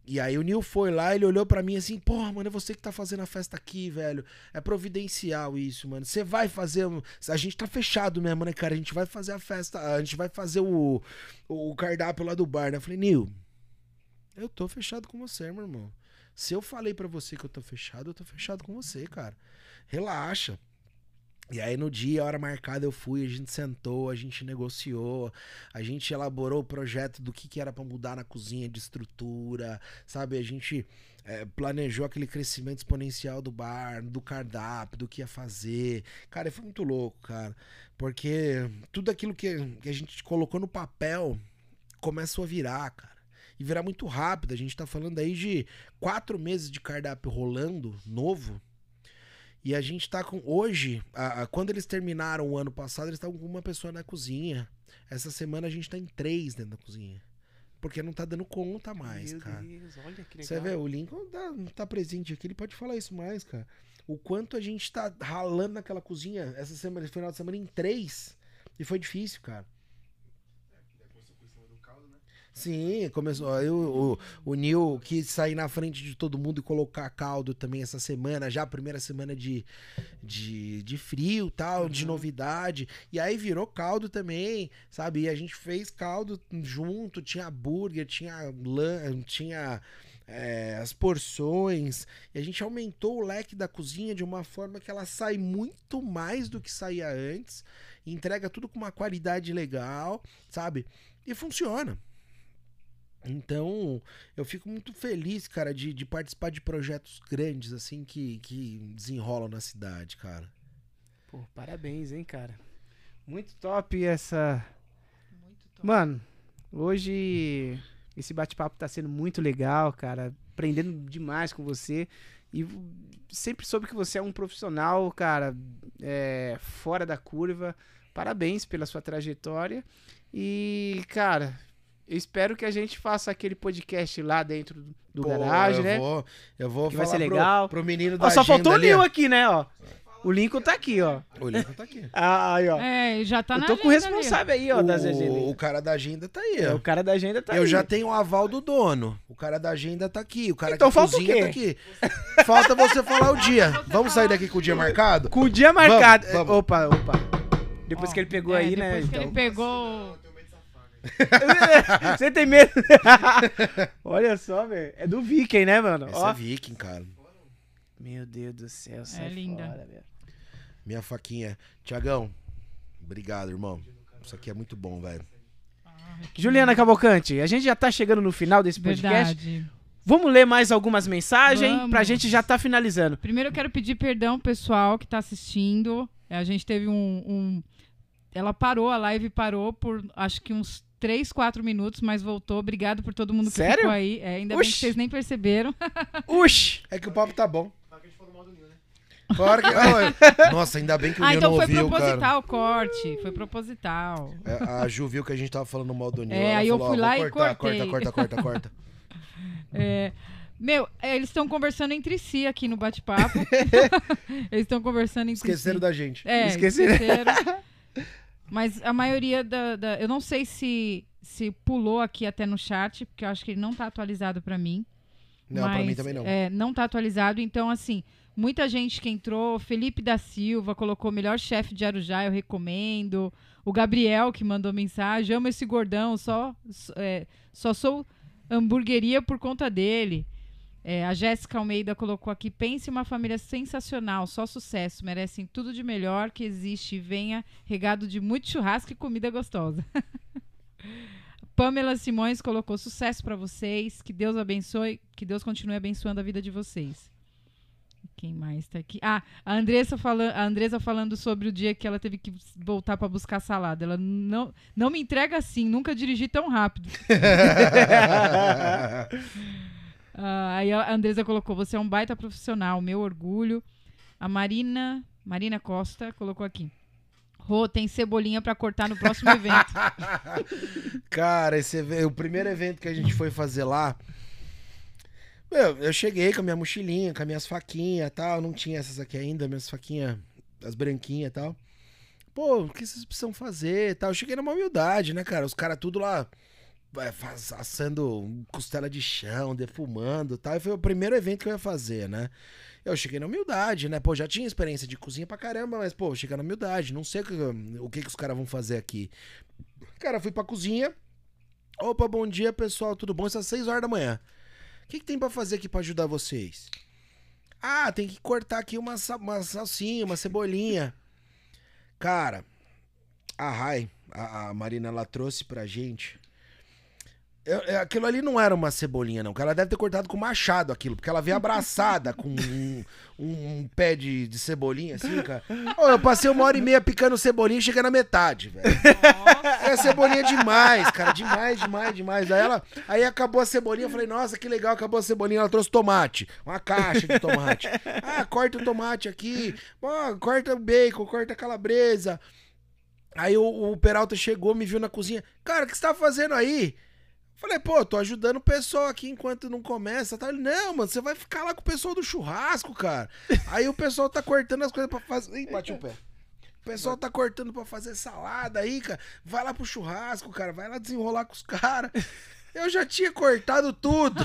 E aí o Nil foi lá, ele olhou pra mim assim, porra, mano, é você que tá fazendo a festa aqui, velho. É providencial isso, mano. Você vai fazer. A gente tá fechado mesmo, né, cara? A gente vai fazer a festa, a gente vai fazer o, o cardápio lá do bar, né? Eu falei, Nil, eu tô fechado com você, meu irmão. Se eu falei pra você que eu tô fechado, eu tô fechado com você, cara. Relaxa. E aí no dia, a hora marcada, eu fui, a gente sentou, a gente negociou, a gente elaborou o projeto do que, que era pra mudar na cozinha de estrutura, sabe? A gente eh, planejou aquele crescimento exponencial do bar, do cardápio, do que ia fazer. Cara, foi muito louco, cara. Porque tudo aquilo que, que a gente colocou no papel começou a virar, cara. E virar muito rápido. A gente tá falando aí de quatro meses de cardápio rolando, novo. E a gente tá com. Hoje, a- a- quando eles terminaram o ano passado, eles estavam com uma pessoa na cozinha. Essa semana a gente tá em três dentro da cozinha. Porque não tá dando conta mais,
Meu
cara.
Deus, olha que legal.
Você vê, o Lincoln tá, não tá presente aqui, ele pode falar isso mais, cara. O quanto a gente tá ralando naquela cozinha essa semana, esse final de semana em três. E foi difícil, cara.
Depois eu fui em cima do caldo, né?
Sim, começou. aí o, o, Nil quis sair na frente de todo mundo e colocar caldo também essa semana, já a primeira semana de, de, de frio tal, de novidade. E aí virou caldo também, sabe? E a gente fez caldo junto, tinha hambúrguer, tinha lã, tinha é, as porções. E a gente aumentou o leque da cozinha de uma forma que ela sai muito mais do que saía antes. Entrega tudo com uma qualidade legal, sabe? E funciona. Então, eu fico muito feliz, cara, de, de participar de projetos grandes, assim, que, que desenrolam na cidade, cara.
Pô, parabéns, hein, cara. Muito top essa.
Muito top.
Mano, hoje esse bate-papo tá sendo muito legal, cara. Aprendendo demais com você. E sempre soube que você é um profissional, cara, é, fora da curva. Parabéns pela sua trajetória. E, cara, eu espero que a gente faça aquele podcast lá dentro do-
Pô,
garagem,
eu
né?
Vou, eu vou
Que vai
falar
ser
pro-
legal.
Pro, menino da
Ó, só faltou o
ali, ó.
aqui, né, ó. O Lincoln tá aqui, ó.
O Lincoln tá aqui.
Ah, aí, ó.
É, já tá
eu
na
tô com o
ali, ó.
responsável aí, ó, das
o,
agendas.
o cara da agenda tá aí,
É,
ó.
o cara da agenda tá
eu
aí.
já tenho o aval do dono. O cara da agenda tá aqui. O cara
Então
que
falta o
cozinha
quê?
tá aqui. Falta você falar o dia. Vamos sair daqui com o dia marcado?
Com o dia marcado.
Vamos, vamos.
Opa, opa. Depois
Ó,
que ele pegou
é,
aí, né?
Depois que
então.
ele pegou.
Você tem medo? Olha só, velho. É do Viking, né, mano?
Esse
Ó.
é viking, cara.
Meu Deus do céu, sai
linda.
fora, velho.
Minha faquinha. Tiagão, obrigado, irmão. Isso aqui é muito bom, velho.
Juliana Cavalcante, a gente já tá chegando no final desse podcast.
Verdade.
Vamos ler mais algumas mensagens
Vamos.
pra gente já tá finalizando.
Primeiro eu quero pedir perdão, pessoal, que tá assistindo. É, A gente teve um, um- Ela parou, a live parou por acho que uns 3, 4 minutos, mas voltou. Obrigado por todo mundo que
Sério?
ficou aí. É, ainda bem que vocês nem perceberam.
Uxi!
É que o papo tá bom.
Né?
Que- Nossa, ainda bem que o
ah,
Nil
então
não
foi
ouviu,
proposital
cara.
o corte. Foi proposital.
É, A Ju viu que a gente tava falando mal do Nil.
É, aí eu
falou,
fui
ó,
lá e
cortar,
cortei.
Corta, corta, corta, corta.
É, meu, é, eles estão conversando entre si aqui no bate-papo. eles estão conversando entre
Esqueceram
si.
da gente.
É,
Esqueceram.
esqueceram. Mas a maioria da, da- Eu não sei se, se pulou aqui até no chat, porque eu acho que ele não tá atualizado pra mim.
Não, pra
Mas,
mim também não.
É, não tá atualizado. Então, assim, muita gente que entrou. Felipe da Silva colocou melhor chefe de Arujá, eu recomendo. O Gabriel que mandou mensagem, amo esse gordão, só, é, só sou hamburgueria por conta dele. É, a Jéssica Almeida colocou aqui: pense uma família sensacional, só sucesso, merecem tudo de melhor que existe venha regado de muito churrasco e comida gostosa. Pamela Simões colocou sucesso pra vocês, que Deus abençoe, que Deus continue abençoando a vida de vocês. Quem mais tá aqui? Ah, a Andressa, falan a Andressa falando sobre o dia que ela teve que voltar pra buscar salada. Ela não, não me entrega assim, nunca dirigi tão rápido. Ah, aí a Andresa colocou: Você é um baita profissional, meu orgulho. A Marina, Marina Costa colocou aqui. Rô, tem cebolinha pra cortar no próximo evento.
Cara, esse o primeiro evento que a gente foi fazer lá. Meu, eu cheguei com a minha mochilinha, com as minhas faquinhas e tal. Não tinha essas aqui ainda, minhas faquinhas, as branquinhas e tal. Pô, o que vocês precisam fazer e tal? Eu cheguei numa humildade, né, cara? Os caras tudo lá faz- assando costela de chão, defumando tal. E foi o primeiro evento que eu ia fazer, né? Eu cheguei na humildade, né? Pô, já tinha experiência de cozinha pra caramba, mas, pô, cheguei na humildade. Não sei o que, o que, que os caras vão fazer aqui. Cara, fui pra cozinha. Opa, bom dia, pessoal. Tudo bom? São seis horas da manhã. O que, que tem pra fazer aqui pra ajudar vocês? Ah, tem que cortar aqui uma, uma salsinha, uma cebolinha. Cara, a Rai, a, a Marina, ela trouxe pra gente. Eu- eu- aquilo ali não era uma cebolinha, não. Ela deve ter cortado com machado aquilo, porque ela veio abraçada com um, um- um pé de, de cebolinha, assim, cara. Ô, eu passei uma hora e meia picando cebolinha e cheguei na metade, velho. É cebolinha demais, cara. Demais, demais, demais. Aí ela. Aí acabou a cebolinha. Eu falei, nossa, que legal, acabou a cebolinha. Ela trouxe tomate. Uma caixa de tomate. Ah, corta o tomate aqui. Ó, corta o bacon, corta a calabresa. Aí o, o Peralta chegou, me viu na cozinha. Cara, o que você tá fazendo aí? Falei, pô, tô ajudando o pessoal aqui enquanto não começa. Tá? Ele, não, mano, você vai ficar lá com o pessoal do churrasco, cara. Aí o pessoal tá cortando as coisas pra fazer. Ih, bati o pé. O pessoal tá cortando pra fazer salada aí, cara. Vai lá pro churrasco, cara. Vai lá desenrolar com os caras. Eu já tinha cortado tudo.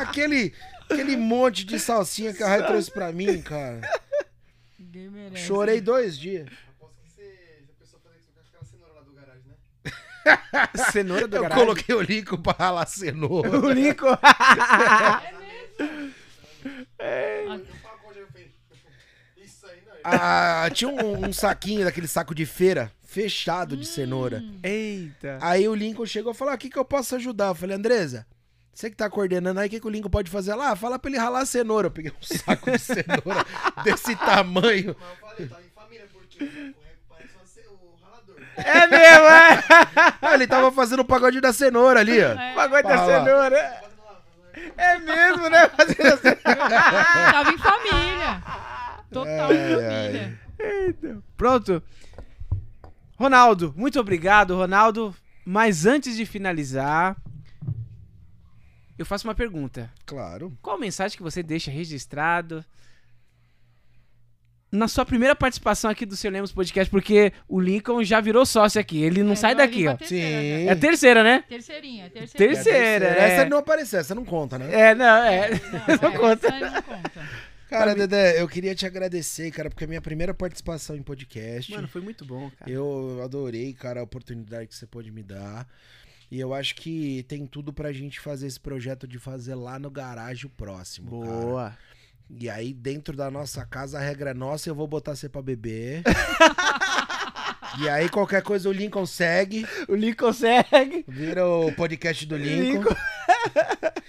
aquele, aquele monte de salsinha que a Rai trouxe pra mim, cara. Chorei dois dias.
Aposto que você, se a pessoa fazer isso com aquela cenoura lá do garagem, né?
Cenoura do
Eu
garagem.
coloquei o Lincoln pra ralar cenoura.
o Lincoln.
Eu falo com o eu falei, isso aí não.
Ah, tinha um, um saquinho daquele saco de feira fechado de cenoura.
Eita.
Aí o Lincoln chegou e falou: O que, que eu posso ajudar? Eu falei, Andresa, você que tá coordenando aí, o que, que o Lincoln pode fazer lá? Fala pra ele ralar a cenoura. Eu peguei um saco de cenoura desse tamanho.
Mas eu falei, tá em família, porque o Reco parece uma ce- o ralador.
É mesmo, é?
Ah, ele tava fazendo o pagode da cenoura ali, ó.
É,
Pagode da cenoura.
Né?
É mesmo, né? Fazendo assim.
tava em família. Total em família.
Pronto. Ronaldo, muito obrigado, Ronaldo. Mas antes de finalizar, eu faço uma pergunta.
Claro.
Qual mensagem que você deixa registrado na sua primeira participação aqui do Seu Lemos Podcast? Porque o Lincoln já virou sócio aqui. Ele não
É,
sai daqui, ó.
terceira
Sim.
já.
É a terceira, né?
Terceirinha, terceirinha.
Terceira.
Essa
é.
não apareceu, essa não conta, né?
É, não, é.
Não,
Não
é,
conta.
essa não conta.
Cara, Dedé, eu queria te agradecer, cara, porque é a minha primeira participação em podcast.
Mano, foi muito bom, cara.
Eu adorei, cara, a oportunidade que você pôde me dar. E eu acho que tem tudo pra gente fazer esse projeto de fazer lá no garagem o próximo. cara. E aí, dentro da nossa casa, a regra é nossa, eu vou botar você pra beber. e aí, qualquer coisa, o Lincoln segue.
O Lincoln consegue.
Vira o podcast do Lincoln.
Lincoln.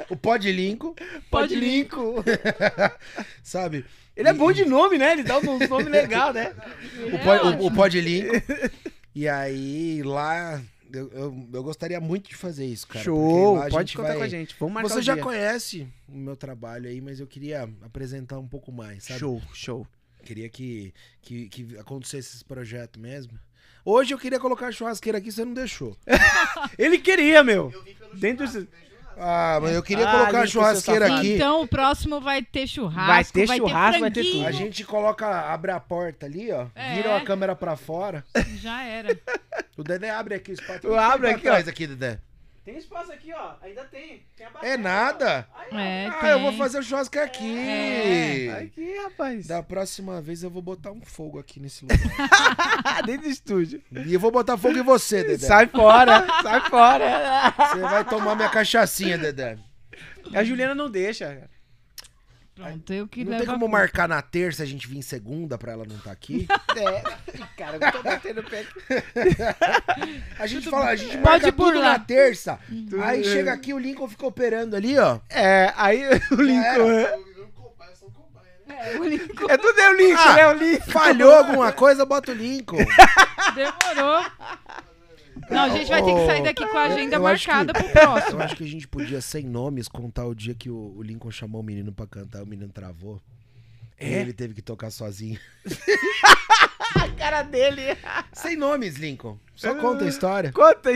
o Pod Lincoln,
Lincoln.
sabe?
Ele é bom de nome, né? Ele dá um nome legal, né?
O, pod, o, o Pod Lincoln. E aí, lá. Eu, eu, eu gostaria muito de fazer isso, cara.
Show. Pode contar
vai-
com a gente. Vamos marcar
Você
o
já
dia.
conhece o meu trabalho aí, mas eu queria apresentar um pouco mais, sabe?
Show, show.
Queria que, que, que acontecesse esse projeto mesmo. Hoje eu queria colocar a churrasqueira aqui, você não deixou.
Ele queria, meu.
Eu vim pelo
Dentro
churrasco,
desse-.
Ah, mas eu queria
Ah,
colocar a churrasqueira aqui.
Então o próximo vai ter churrasco,
Vai ter
vai
churrasco,
ter
vai ter tudo.
A gente coloca, abre a porta ali, ó.
É.
Vira a câmera pra fora.
Já era.
O Dedé abre aqui o espaço.
Eu abro
Pra
aqui, ó.
aqui, Dedé.
Tem espaço aqui, ó. Ainda tem. tem a
É nada.
É,
Ah,
tem.
eu vou fazer o churrasco aqui.
É.
Aqui, rapaz.
Da próxima vez eu vou botar um fogo aqui nesse lugar.
Dentro do estúdio.
e eu vou botar fogo em você, Dedé.
Sai fora, sai fora.
Você vai tomar minha cachaçinha, Dedé.
A Juliana não deixa.
Pronto, eu que
Não tem como marcar na terça a gente vir segunda pra ela não estar aqui?
É. Cara, eu tô batendo o pé.
A gente fala, a gente
Pode
marca tudo
burlar.
na terça. Aí chega aqui, o Lincoln fica operando ali, ó.
É, aí o Lincoln.
Né?
É, o Lincoln
É tudo é o Lincoln,
Ah.
né? O Lincoln.
Falhou alguma coisa, bota o Lincoln.
demorou. Não, a gente vai ter que sair daqui com a agenda
Eu que-
marcada pro próximo.
Eu acho que a gente podia, sem nomes, contar o dia que o, o Lincoln chamou o menino pra cantar, o menino travou. E
É?
ele teve que tocar sozinho.
A cara dele.
Sem nomes, Lincoln. Só conta a história.
Conta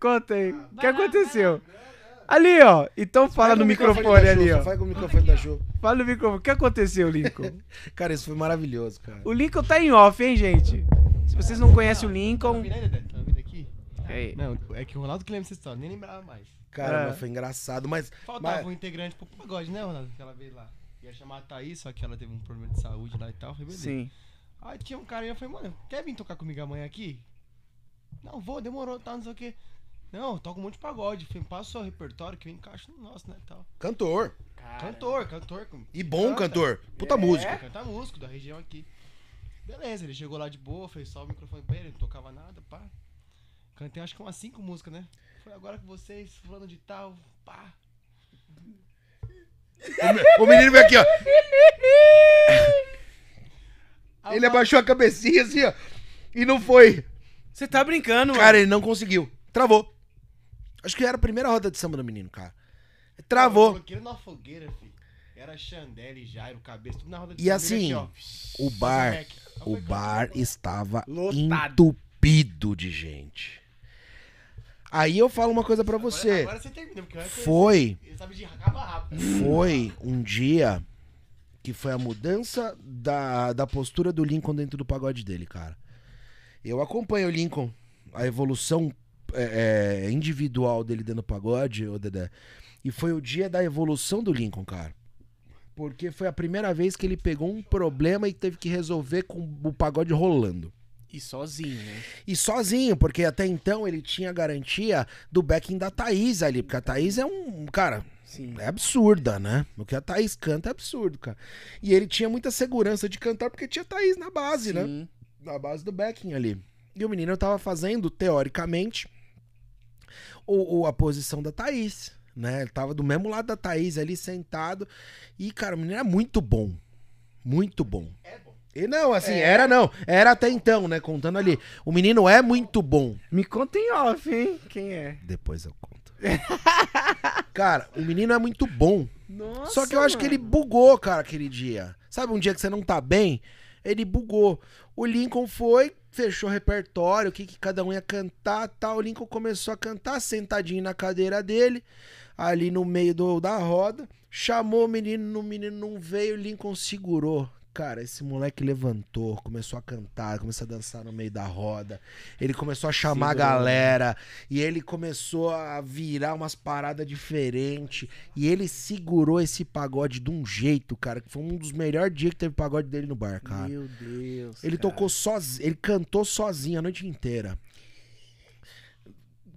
conta aí. O que aconteceu? Ali, ó. Então fala
Fala
no microfone
da
ali,
Ju,
ó.
Fala com o microfone da Ju.
Fala no microfone. O que aconteceu, Lincoln?
Cara, isso foi maravilhoso, cara.
O Lincoln tá em off, hein, gente? Se vocês não conhecem o Lincoln.
Aí. Não, é que o Ronaldo que lembra essa história, nem lembrava mais.
Cara,
É.
foi engraçado, mas.
Faltava
mas-
um integrante pro pagode, né, Ronaldo? Aquela vez lá. Ia chamar a Thaís, só que ela teve um problema de saúde lá e tal. Foi beleza.
Sim.
Aí tinha um cara e eu falei, mano, quer vir tocar comigo amanhã aqui? Não, vou, demorou, tá, não sei o quê. Não, toca um monte de pagode. Falei, passa o seu repertório que eu encaixo no nosso, né, tal.
Cantor.
Cantor, cantor. com-
E bom
canta.
cantor. Puta
É,
música.
Canta músico da região aqui. Beleza, ele chegou lá de boa, fez só o microfone pra ele, não tocava nada, pá. Cantei acho que umas cinco músicas, né? Foi agora com vocês, fulano de tal, pá.
O me- O menino veio aqui, ó. Ele abaixou a cabecinha assim, ó. E não foi.
Você tá brincando,
Cara, ele não conseguiu. Travou. Acho que era a primeira roda de samba do menino, cara.
Eu
Travou.
coloquei ele na fogueira, filho. Era Jairo, cabeça, tudo na roda de
E
samba,
assim,
aqui, ó.
o bar, o bar
cantando.
estava
Lotado.
entupido de gente. Aí eu falo uma coisa pra
Agora-
você.
Agora você termina, porque
Foi,
Ele sabe de rápido.
foi um dia que foi a mudança da, da postura do Lincoln dentro do pagode dele, cara. Eu acompanho o Lincoln, a evolução é, é, individual dele dentro do pagode, ô Dedé. E foi o dia da evolução do Lincoln, cara. Porque foi a primeira vez que ele pegou um problema e teve que resolver com o pagode rolando.
E sozinho, né?
E sozinho, porque até então ele tinha a garantia do backing da Thaís ali. Porque a Thaís é um. Cara,
Sim.
é absurda, né? O que a Thaís canta é absurdo, cara. E ele tinha muita segurança de cantar porque tinha Thaís na base, né?
Sim.
Na base do backing ali. E o menino tava fazendo, teoricamente, o, o- a posição da Thaís, né? Ele tava do mesmo lado da Thaís ali, sentado. E, cara, o menino era muito bom. Muito bom.
É bom.
E não, assim, era não. Era até então, né? Contando ali. O menino é muito bom.
Me conta em off, hein? Quem é?
Depois eu conto. cara, o menino é muito bom.
Nossa,
Só que eu acho que ele bugou, cara, aquele dia. Sabe um dia que você não tá bem? Ele bugou. O Lincoln foi, fechou o repertório, o que, que cada um ia cantar tal. O Lincoln começou a cantar sentadinho na cadeira dele, ali no meio do, da roda. Chamou o menino, o menino não veio, o Lincoln segurou. Cara, esse moleque levantou, começou a cantar, começou a dançar no meio da roda. Ele começou a chamar a
Segurou, né?
galera. E ele começou a virar umas paradas diferentes. E ele segurou esse pagode de um jeito, cara, que foi um dos melhores dias que teve pagode dele no bar, cara.
Meu Deus.
Ele
cara.
tocou sozinho, ele cantou sozinho a noite inteira.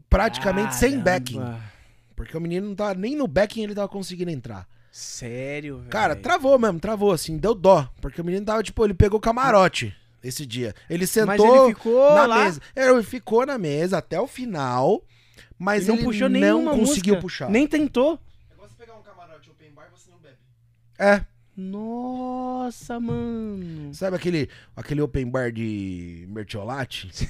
Praticamente sem
Caramba.
backing. Porque o menino não tava nem no backing ele tava conseguindo entrar.
Sério, velho.
Cara, travou mesmo, travou assim, deu dó. Porque o menino tava, tipo, ele pegou camarote esse dia. Ele sentou
Mas ele ficou
na
lá.
mesa. É, Ele ficou na mesa até o final, mas
Ele
ele,
não puxou
não conseguiu
música.
puxar.
Nem tentou.
É igual você pegar um camarote open bar e você não bebe.
É,
Nossa, mano.
sabe aquele, aquele open bar de mertiolate?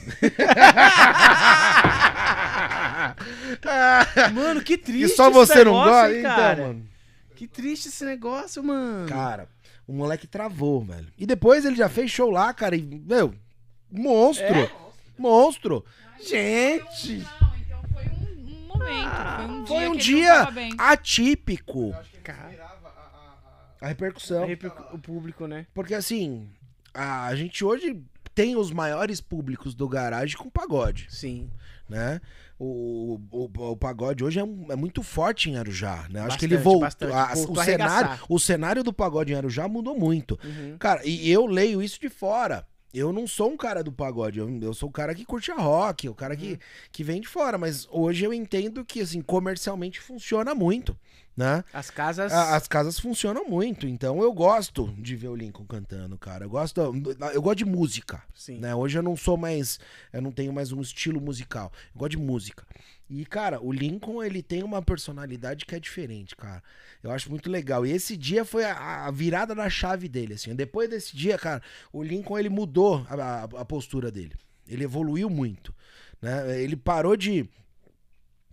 Mano, que
que
triste
só
esse
você não
negócio,
gosta?
hein,
Então,
cara.
mano.
Que triste esse negócio, mano.
Cara, o moleque travou, velho. E depois ele já fez show lá, cara, e, meu, monstro.
É?
Monstro.
Gente.
Não, então foi um, um momento. Foi um dia.
Foi um
que ele
dia atípico.
Eu acho que ele
Cara.
a, a, a...
Repercussão.
O público, né?
Porque assim, a gente hoje tem os maiores públicos do garagem com pagode,
Sim.
Né? O, o, o pagode hoje é, um- é muito forte em Arujá, né? Acho que ele
Bastante,
voltou.
bastante.
a-
Voltou
o, cenário, o cenário do pagode em Arujá mudou muito.
Uhum.
Cara, e eu leio isso de fora. Eu não sou um cara do pagode, eu, eu sou o cara que curte a rock, o cara
Uhum.
que, que vem de fora. Mas hoje eu entendo que, assim, comercialmente funciona muito, né?
As casas.
A- As casas funcionam muito, então eu gosto de ver o Lincoln cantando, cara. Eu gosto, eu gosto de música,
Sim.
né? Hoje eu não sou mais, eu não tenho mais um estilo musical. Eu gosto de música. E cara, o Lincoln ele tem uma personalidade que é diferente, cara. Eu acho muito legal. E esse dia foi a, a virada da chave dele, assim. Depois desse dia, cara, o Lincoln ele mudou a, a- a postura dele. Ele evoluiu muito, né? Ele parou de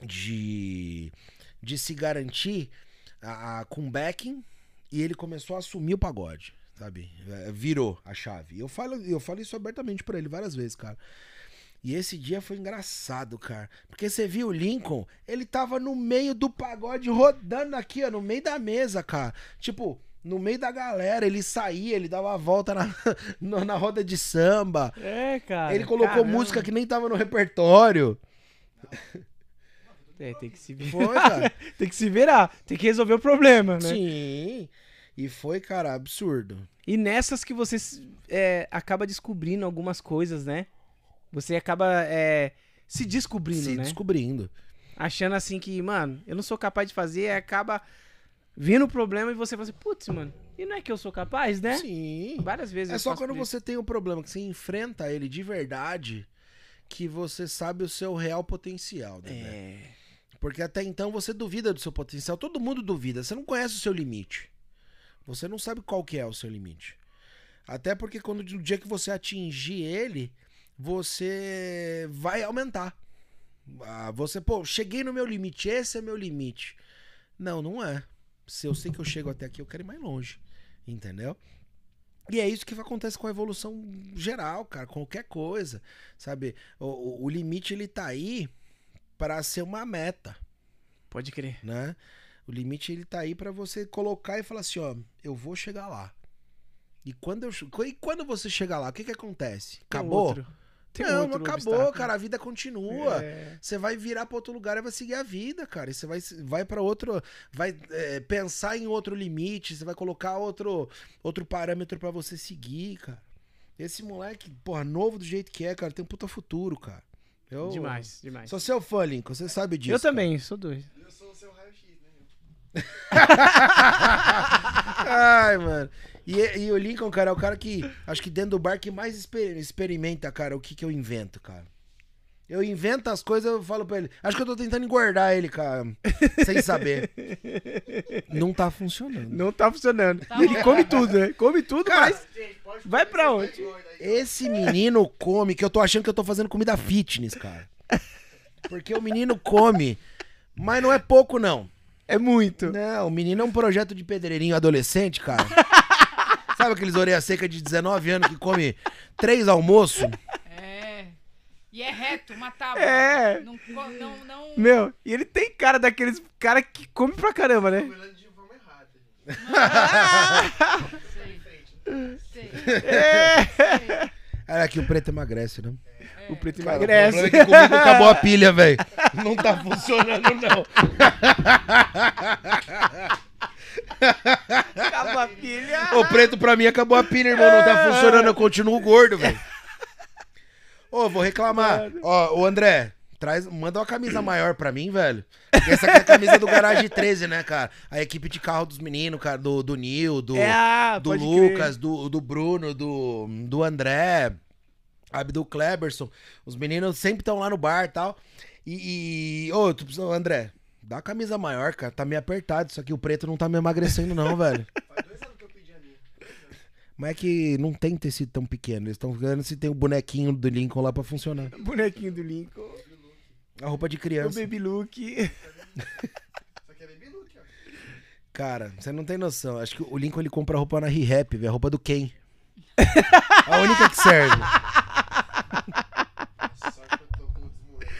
de de se garantir a, a- com backing e ele começou a assumir o pagode, sabe? É, Virou a chave. Eu falo, eu falo isso abertamente pra ele várias vezes, cara. E esse dia foi engraçado, cara. Porque você viu o Lincoln, ele tava no meio do pagode rodando aqui, ó, no meio da mesa, cara. Tipo, no meio da galera, ele saía, ele dava a volta na, na, na roda de samba.
É, cara.
ele colocou
caramba.
música que nem tava no repertório.
É, tem que se virar.
Foi, cara.
tem que se virar. Tem que resolver o problema, né?
Sim. E foi, cara, absurdo.
E nessas que você é, acaba descobrindo algumas coisas, né? Você acaba é, se descobrindo,
Se
né?
descobrindo.
Achando assim que, mano, eu não sou capaz de fazer, acaba vindo o problema e você fala assim, putz, mano, e não é que eu sou capaz, né?
Sim.
Várias vezes
É
eu
só quando
isso.
você tem um problema, que você enfrenta ele de verdade, que você sabe o seu real potencial, né?
É.
Porque até então você duvida do seu potencial. Todo mundo duvida. Você não conhece o seu limite. Você não sabe qual que é o seu limite. Até porque quando no dia que você atingir ele, você vai aumentar. Ah, você, pô, cheguei no meu limite, esse é meu limite. Não, não é. Se eu sei que eu chego até aqui, eu quero ir mais longe. Entendeu? E é isso que acontece com a evolução geral, cara, qualquer coisa, sabe? O, o- o limite ele tá aí para ser uma meta,
Pode crer.
né? O limite ele tá aí para você colocar e falar assim, ó, eu vou chegar lá. E quando eu e quando você chegar lá, o que que acontece?
Tem
Acabou?
outro. Tem
não,
outro
não acabou,
obstáculo.
cara, a vida continua.
É.
Você vai virar pra outro lugar e vai seguir a vida, cara. E você vai, vai para outro. Vai é, pensar em outro limite, você vai colocar outro, outro parâmetro pra você seguir, cara. Esse moleque, porra, novo do jeito que é, cara, tem um puta futuro, cara. Eu,
Demais, demais.
Sou seu fã, Lincoln, você sabe disso.
eu também, sou doido.
Eu sou o seu raio-x, né?
Ai, mano. E, e o Lincoln, cara, é o cara que. Acho que dentro do bar que mais exper- experimenta, cara, o que, que eu invento, cara. Eu invento as coisas, eu falo pra ele. Acho que eu tô tentando engordar ele, cara. sem saber. Não tá funcionando.
Não tá funcionando.
Tá
E ele
bom.
come tudo, né? Come tudo,
Cara,
mas vai pra onde?
Esse menino come, que eu tô achando que eu tô fazendo comida fitness, cara. Porque o menino come, mas não é pouco, não.
É muito.
Não, o menino é um projeto de pedreirinho adolescente, cara. Sabe aqueles orelha seca de 19 anos que come três almoços?
É. E é reto, uma tábua.
É.
Não, não, não.
Meu, e ele tem cara daqueles cara que come pra caramba, né?
Olhando de forma errada.
Sei. Sei.
É.
sei.
Era que o preto emagrece, né?
O preto
Cara, o
emagrece.
problema é que comigo acabou a pilha, velho. Não tá funcionando, não.
Acaba a pilha.
O preto pra mim acabou a pilha, irmão. Não tá funcionando, eu continuo gordo, velho. Ô, vou reclamar. Ó, o André, traz, manda uma camisa maior pra mim, velho. Porque Essa aqui é a camisa do Garage 13, né, cara? A equipe de carro dos meninos, cara, do, do Nil, do,
É, ah,
do Lucas, do, do Bruno, do, do André, Abdul Kleberson. Os meninos sempre estão lá no bar e tal. E. e- Ô, tu precisa. André, dá a camisa maior, cara. Tá meio apertado. Isso aqui, o preto não tá me emagrecendo, não, velho.
Faz dois anos que eu pedi a minha.
Mas é que não tem tecido tão pequeno. Eles estão vendo se tem o bonequinho do Lincoln lá pra funcionar.
Bonequinho do Lincoln.
A roupa de
O
criança.
Baby Luke.
Isso aqui é baby look, ó.
Cara, você não tem noção. Acho que o Lincoln ele compra roupa na Re-Rap, velho. A roupa do Ken. A única que serve.
Só que eu tô com os moleques.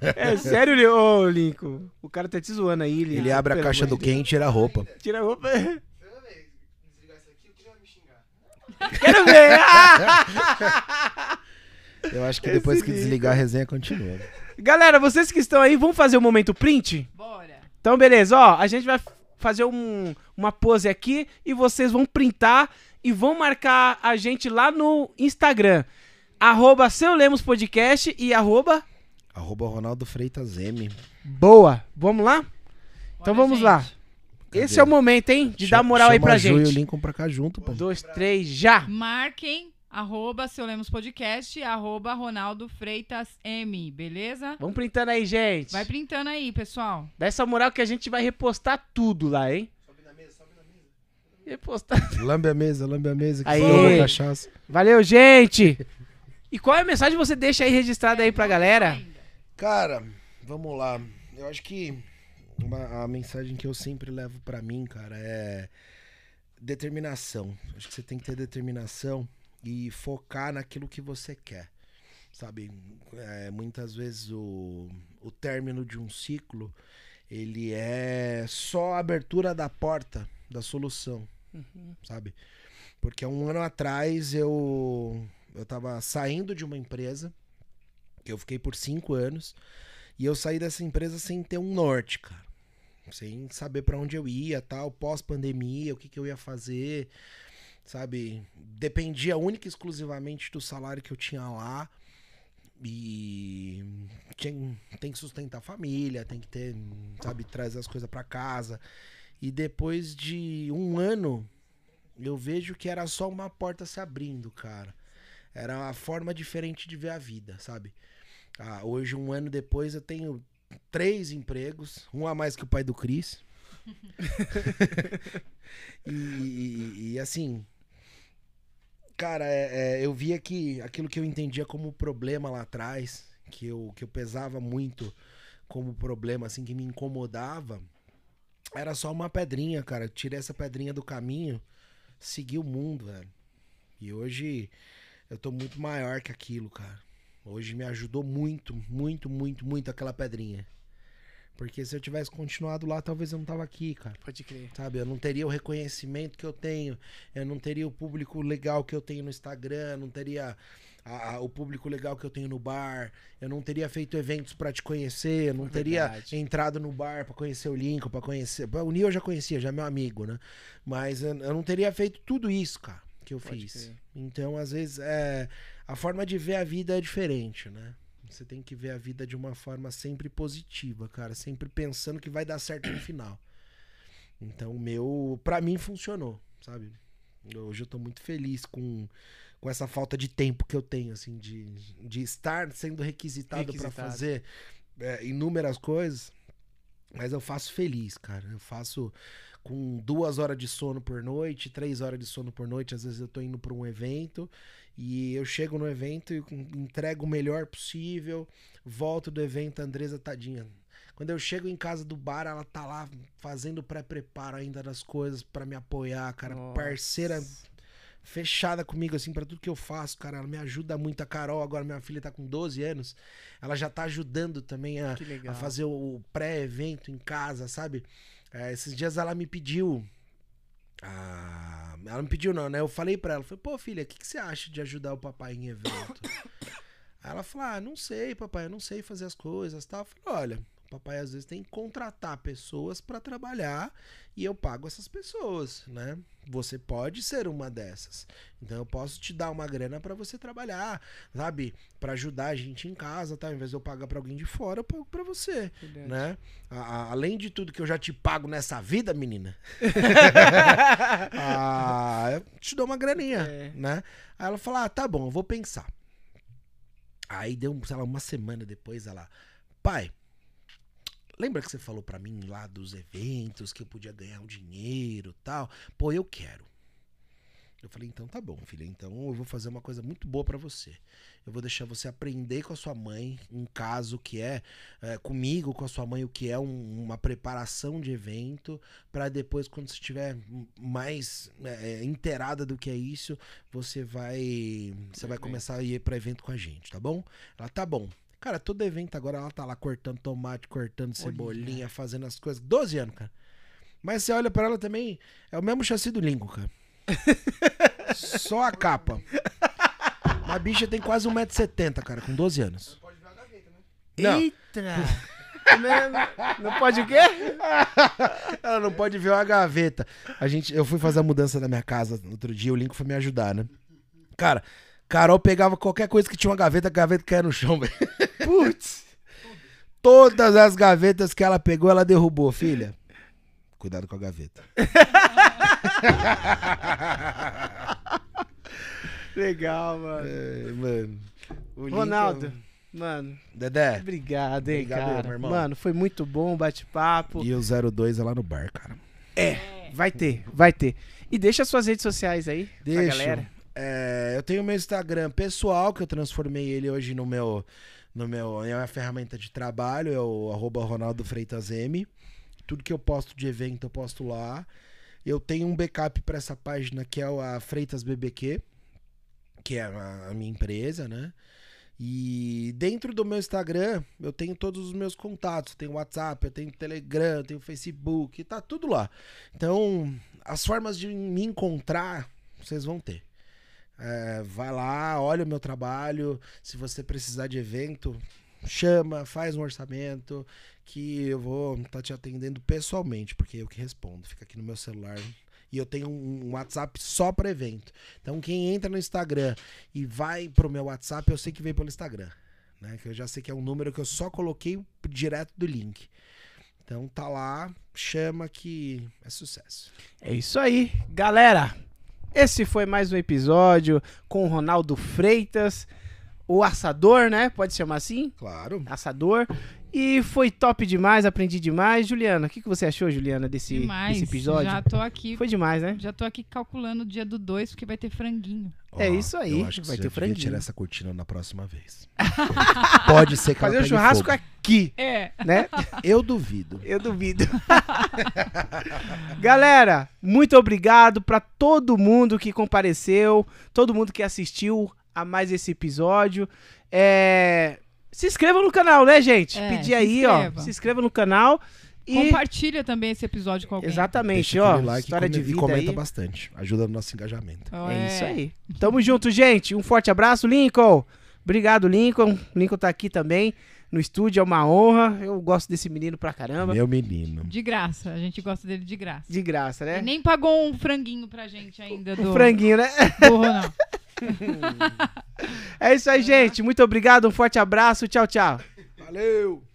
já.
É sério, ô Lincoln? O cara tá te zoando aí. Lincoln.
Ele abre a caixa do. Ken e tira a roupa.
Tira a roupa.
Você vai ver, desligar isso aqui, eu queria me xingar.
Quero ver.
Eu acho que depois
Esse
que desligar a resenha continua.
Galera, vocês que estão aí, vão fazer o momento print?
Bora.
Então, beleza, ó, a gente vai fazer um- uma pose aqui e vocês vão printar e vão marcar a gente lá no Instagram. Arroba Seu Lemos Podcast e arroba...
Arroba Ronaldo Freitas M.
Boa. Vamos lá? Então
Bora,
vamos
gente.
lá. Esse é o momento, hein? De dar
Chama-
moral aí
chama
pra
a Ju e o
gente.
Lincoln pra cá junto, pô.
Um, dois, três, já.
Marquem arroba seu Lemos Podcast arroba Ronaldo Freitas M, beleza?
Vamos printando aí, gente.
Vai printando aí, pessoal.
Dá essa moral que a gente vai repostar tudo lá, hein?
Sobe na mesa, sobe na mesa.
Repostar.
Lambe a mesa, lambe a mesa. Que
Aí.
cachaça.
Valeu, gente! E qual é a mensagem que você deixa aí registrada aí pra galera?
Ainda.
Cara, vamos lá. Eu acho que uma- a mensagem que eu sempre levo pra mim, cara, é determinação. Acho que você tem que ter determinação e focar naquilo que você quer. Sabe, É, muitas vezes o, o término de um ciclo, ele é só a abertura da porta da solução, sabe? Porque um ano atrás eu, eu tava saindo de uma empresa, que eu fiquei por cinco anos, e eu saí dessa empresa sem ter um norte, cara. Sem saber pra onde eu ia, tal, pós-pandemia, o que, que eu ia fazer, sabe? Dependia única e exclusivamente do salário que eu tinha lá. E tinha- tem que sustentar a família, tem que ter, sabe, trazer as coisas pra casa. E depois de um ano, eu vejo que era só uma porta se abrindo, cara. Era uma forma diferente de ver a vida, sabe? Ah, hoje, um ano depois, eu tenho três empregos, um a mais que o pai do Cris. e, e- e, assim, cara, é- é, eu via que aquilo que eu entendia como problema lá atrás, que eu, que eu pesava muito como problema, assim, que me incomodava, era só uma pedrinha, cara. Tirei essa pedrinha do caminho, segui o mundo, velho. E hoje eu tô muito maior que aquilo, cara. Hoje me ajudou muito, muito, muito, muito aquela pedrinha. Porque se eu tivesse continuado lá, talvez eu não tava aqui, cara.
Pode crer.
Sabe, eu não teria o reconhecimento que eu tenho, eu não teria o público legal que eu tenho no Instagram, não teria a- a- o público legal que eu tenho no bar, eu não teria feito eventos pra te conhecer, eu não teria
Verdade.
entrado no bar pra conhecer o Lincoln, pra conhecer. O Nil eu já conhecia, já é meu amigo, né? Mas eu, eu não teria feito tudo isso, cara, que eu
Pode
fiz.
crer.
Então, às vezes, é, a forma de ver a vida é diferente, né? Você tem que ver a vida de uma forma sempre positiva, cara, sempre pensando que vai dar certo no final. Então, o meu, pra mim funcionou, sabe? Hoje eu tô muito feliz com, com essa falta de tempo que eu tenho, assim, de, de estar sendo requisitado pra
Requisitado.
fazer é, inúmeras coisas. Mas eu faço feliz, cara. Eu faço com duas horas de sono por noite, três horas de sono por noite. Às vezes eu tô indo pra um evento e eu chego no evento e entrego o melhor possível. Volto do evento, a Andresa tadinha. Quando eu chego em casa do bar, ela tá lá fazendo pré-preparo ainda das coisas pra me apoiar, cara.
Nossa.
Parceira fechada comigo, assim, pra tudo que eu faço, cara. Ela me ajuda muito. A Carol, agora minha filha tá com 12 anos, ela já tá ajudando também a, a fazer o pré-evento em casa, sabe? É, esses dias ela me pediu. Ah, ela me pediu, não, né? Eu falei pra ela, falei, pô, filha, o que, que você acha de ajudar o papai em evento? Aí ela falou, ah, não sei, papai, eu não sei fazer as coisas, tal. Eu falei, olha, papai às vezes tem que contratar pessoas pra trabalhar e eu pago essas pessoas, né? Você pode ser uma dessas. Então eu posso te dar uma grana pra você trabalhar, sabe? Pra ajudar a gente em casa, tá? Ao invés de eu pagar pra alguém de fora, eu pago pra você,
Verdade.
né? A- a- além de tudo que eu já te pago nessa vida, menina, ah, eu te dou uma graninha,
É.
né? Aí ela falou, ah, tá bom, eu vou pensar. Aí deu, sei lá, uma semana depois, ela, pai, lembra que você falou pra mim lá dos eventos, que eu podia ganhar um dinheiro e tal? Pô, eu quero. Eu falei, então tá bom, filha. Então eu vou fazer uma coisa muito boa pra você. Eu vou deixar você aprender com a sua mãe um caso que é, é, comigo, com a sua mãe, o que é um- uma preparação de evento, Pra depois, quando você estiver mais é, é, inteirada do que é isso, você vai, você vai começar a ir pra evento com a gente, tá bom? Ela tá bom. Cara, todo evento agora ela tá lá cortando tomate, cortando cebolinha, fazendo as coisas. 12 anos, cara. Mas você olha pra ela também, é o mesmo chassi do Lingo, cara. Só a capa. A bicha tem quase 1,70m, cara, com 12 anos.
Pode ver a gaveta, né?
Não.
Eita! não, não pode o quê?
Ela não pode ver uma gaveta. A gente, eu fui fazer a mudança na minha casa outro dia, o Lincoln foi me ajudar, né? Cara, Carol pegava qualquer coisa que tinha uma gaveta, a gaveta caía no chão, velho.
Putz!
Todas as gavetas que ela pegou, ela derrubou, filha. Cuidado com a gaveta.
Legal, mano.
É, mano. Lincoln-
Ronaldo, mano,
Dedé.
obrigado, hein,
Obrigado,
cara.
meu irmão.
Mano, foi muito bom o bate-papo.
E o 02 é lá no bar, cara.
Vai ter, vai ter. E deixa suas redes sociais aí pra
Deixa.
galera.
É, eu tenho meu Instagram pessoal, que eu transformei ele hoje no meu. No meu, é uma ferramenta de trabalho, é o arroba Ronaldo Freitas M. Tudo que eu posto de evento eu posto lá. Eu tenho um backup para essa página que é a Freitas BBQ, que é a, a minha empresa, né? E dentro do meu Instagram, eu tenho todos os meus contatos. Eu tenho WhatsApp, eu tenho Telegram, eu tenho Facebook, tá tudo lá. Então, as formas de me encontrar, vocês vão ter. É, vai lá, olha o meu trabalho. Se você precisar de evento, chama, faz um orçamento, que eu vou estar tá te atendendo pessoalmente, porque eu que respondo. Fica aqui no meu celular. E eu tenho um WhatsApp só para evento. Então, quem entra no Instagram e vai pro meu WhatsApp, eu sei que veio pelo Instagram. Né? Que eu já sei que é um número que eu só coloquei direto do link. Então tá lá, chama que é sucesso.
É isso aí, galera. Esse foi mais um episódio com o Ronaldo Freitas, o assador, né? Pode chamar assim?
Claro.
Assador. E foi top demais, aprendi demais. Juliana, o que, que você achou, Juliana, desse,
Demais.
desse episódio?
Já tô aqui.
Foi demais, né?
Já tô aqui calculando o dia do 2, porque vai ter franguinho.
É isso aí,
Eu acho que
vai
você
ter franguinho.
tirar essa cortina na próxima vez. Pode ser que
Fazer
ela
o churrasco
fogo.
aqui,
É.
né?
Eu duvido.
Eu duvido. Galera, muito obrigado pra todo mundo que compareceu, todo mundo que assistiu a mais esse episódio. É, Se inscreva no canal, né, gente?
É,
Pedir aí, ó. Se inscreva no canal. E...
Compartilha também esse episódio com alguém.
Exatamente,
Deixa
ó.
like
história
e
de
come- e
vida
comenta
aí.
bastante. Ajuda no nosso engajamento.
Ó,
É isso aí. Tamo junto, gente. Um forte abraço, Lincoln. Obrigado, Lincoln. Lincoln tá aqui também no estúdio, é uma honra. Eu gosto desse menino pra caramba.
Meu menino.
De graça. A gente gosta dele de graça.
De graça, né?
Ele nem pagou um franguinho pra gente ainda do,
O franguinho, né?
do Ronaldo.
É isso aí, gente. Muito obrigado. Um forte abraço. Tchau, tchau.
Valeu!